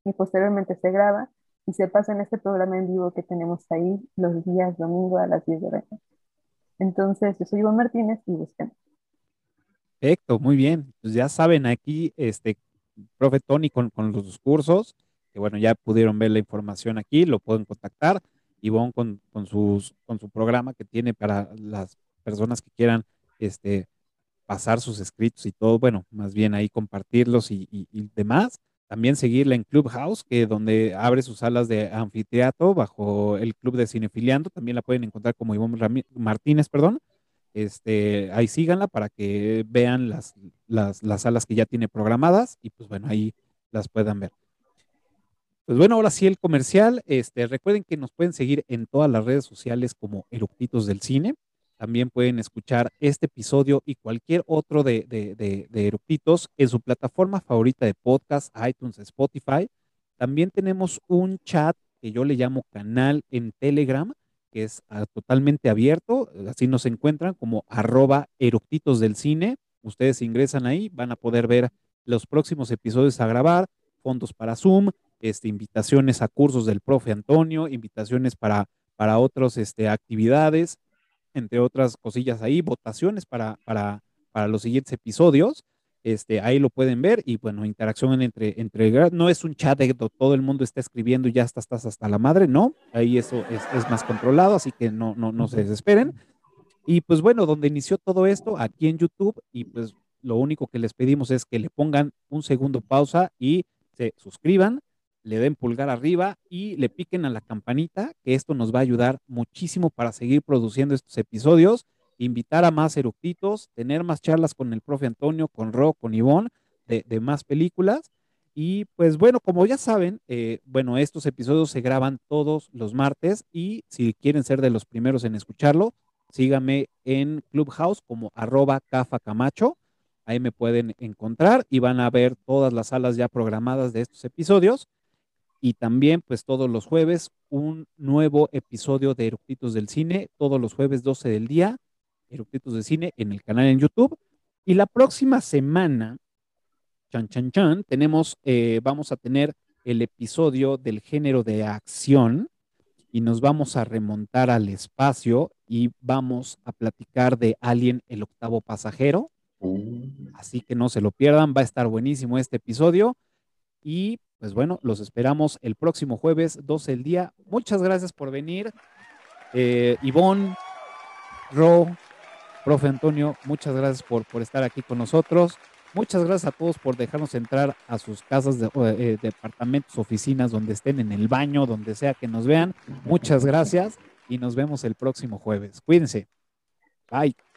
y posteriormente se graba y se pasa en este programa en vivo que tenemos ahí los días domingo a las 10 de la noche. Entonces, yo soy Iván Martínez y busquen. Perfecto, muy bien. Pues ya saben, aquí, este, profe Tony con, los cursos, que bueno, ya pudieron ver la información aquí, lo pueden contactar. Ivonne con, con, sus, con su programa que tiene para las personas que quieran este, pasar sus escritos y todo, bueno, más bien ahí compartirlos y, y demás. También seguirla en Clubhouse, que donde abre sus salas de anfiteatro bajo el Club de Cinefiliando. También la pueden encontrar como Ivonne Martínez, perdón. Este, ahí síganla para que vean las, las, las salas que ya tiene programadas y pues bueno, ahí las puedan ver. Pues bueno, ahora sí el comercial. Este, recuerden que nos pueden seguir en todas las redes sociales como Eructitos del Cine. También pueden escuchar este episodio y cualquier otro de, de, de, Eructitos en su plataforma favorita de podcast, iTunes, Spotify. También tenemos un chat que yo le llamo canal en Telegram, que es ah, totalmente abierto. Así nos encuentran como arroba Eructitos del Cine. Ustedes ingresan ahí, van a poder ver los próximos episodios a grabar, fondos para Zoom, este, invitaciones a cursos del profe Antonio, invitaciones para, para otras este, actividades entre otras cosillas ahí, votaciones para, para, para los siguientes episodios. Este, ahí lo pueden ver y bueno, interacción entre, entre, no es un chat de todo el mundo está escribiendo y ya estás, estás hasta la madre, no, ahí eso es, es, más controlado, así que no, no, no se desesperen. Y pues bueno, donde inició todo esto, aquí en YouTube, y pues lo único que les pedimos es que le pongan un segundo pausa y se suscriban, le den pulgar arriba y le piquen a la campanita, que esto nos va a ayudar muchísimo para seguir produciendo estos episodios, invitar a más eructitos, tener más charlas con el profe Antonio, con Ro, con Ivonne, de, más películas. Y pues bueno, como ya saben, eh, bueno, estos episodios se graban todos los martes y si quieren ser de los primeros en escucharlo, síganme en Clubhouse como arroba cafacamacho. Ahí me pueden encontrar y van a ver todas las salas ya programadas de estos episodios y también pues todos los jueves un nuevo episodio de Eructitos del Cine, todos los jueves 12 del día, Eructitos del Cine en el canal en YouTube. Y la próxima semana, chan, chan, chan, tenemos, eh, vamos a tener el episodio del género de acción y nos vamos a remontar al espacio y vamos a platicar de Alien, el octavo pasajero. Uh. Así que no se lo pierdan, va a estar buenísimo este episodio. Y pues bueno, los esperamos el próximo jueves, 12 del día. Muchas gracias por venir. Eh, Ivonne, Ro, profe Antonio, muchas gracias por, por estar aquí con nosotros. Muchas gracias a todos por dejarnos entrar a sus casas, de, eh, departamentos, oficinas, donde estén, en el baño, donde sea que nos vean. Muchas gracias y nos vemos el próximo jueves. Cuídense. Bye.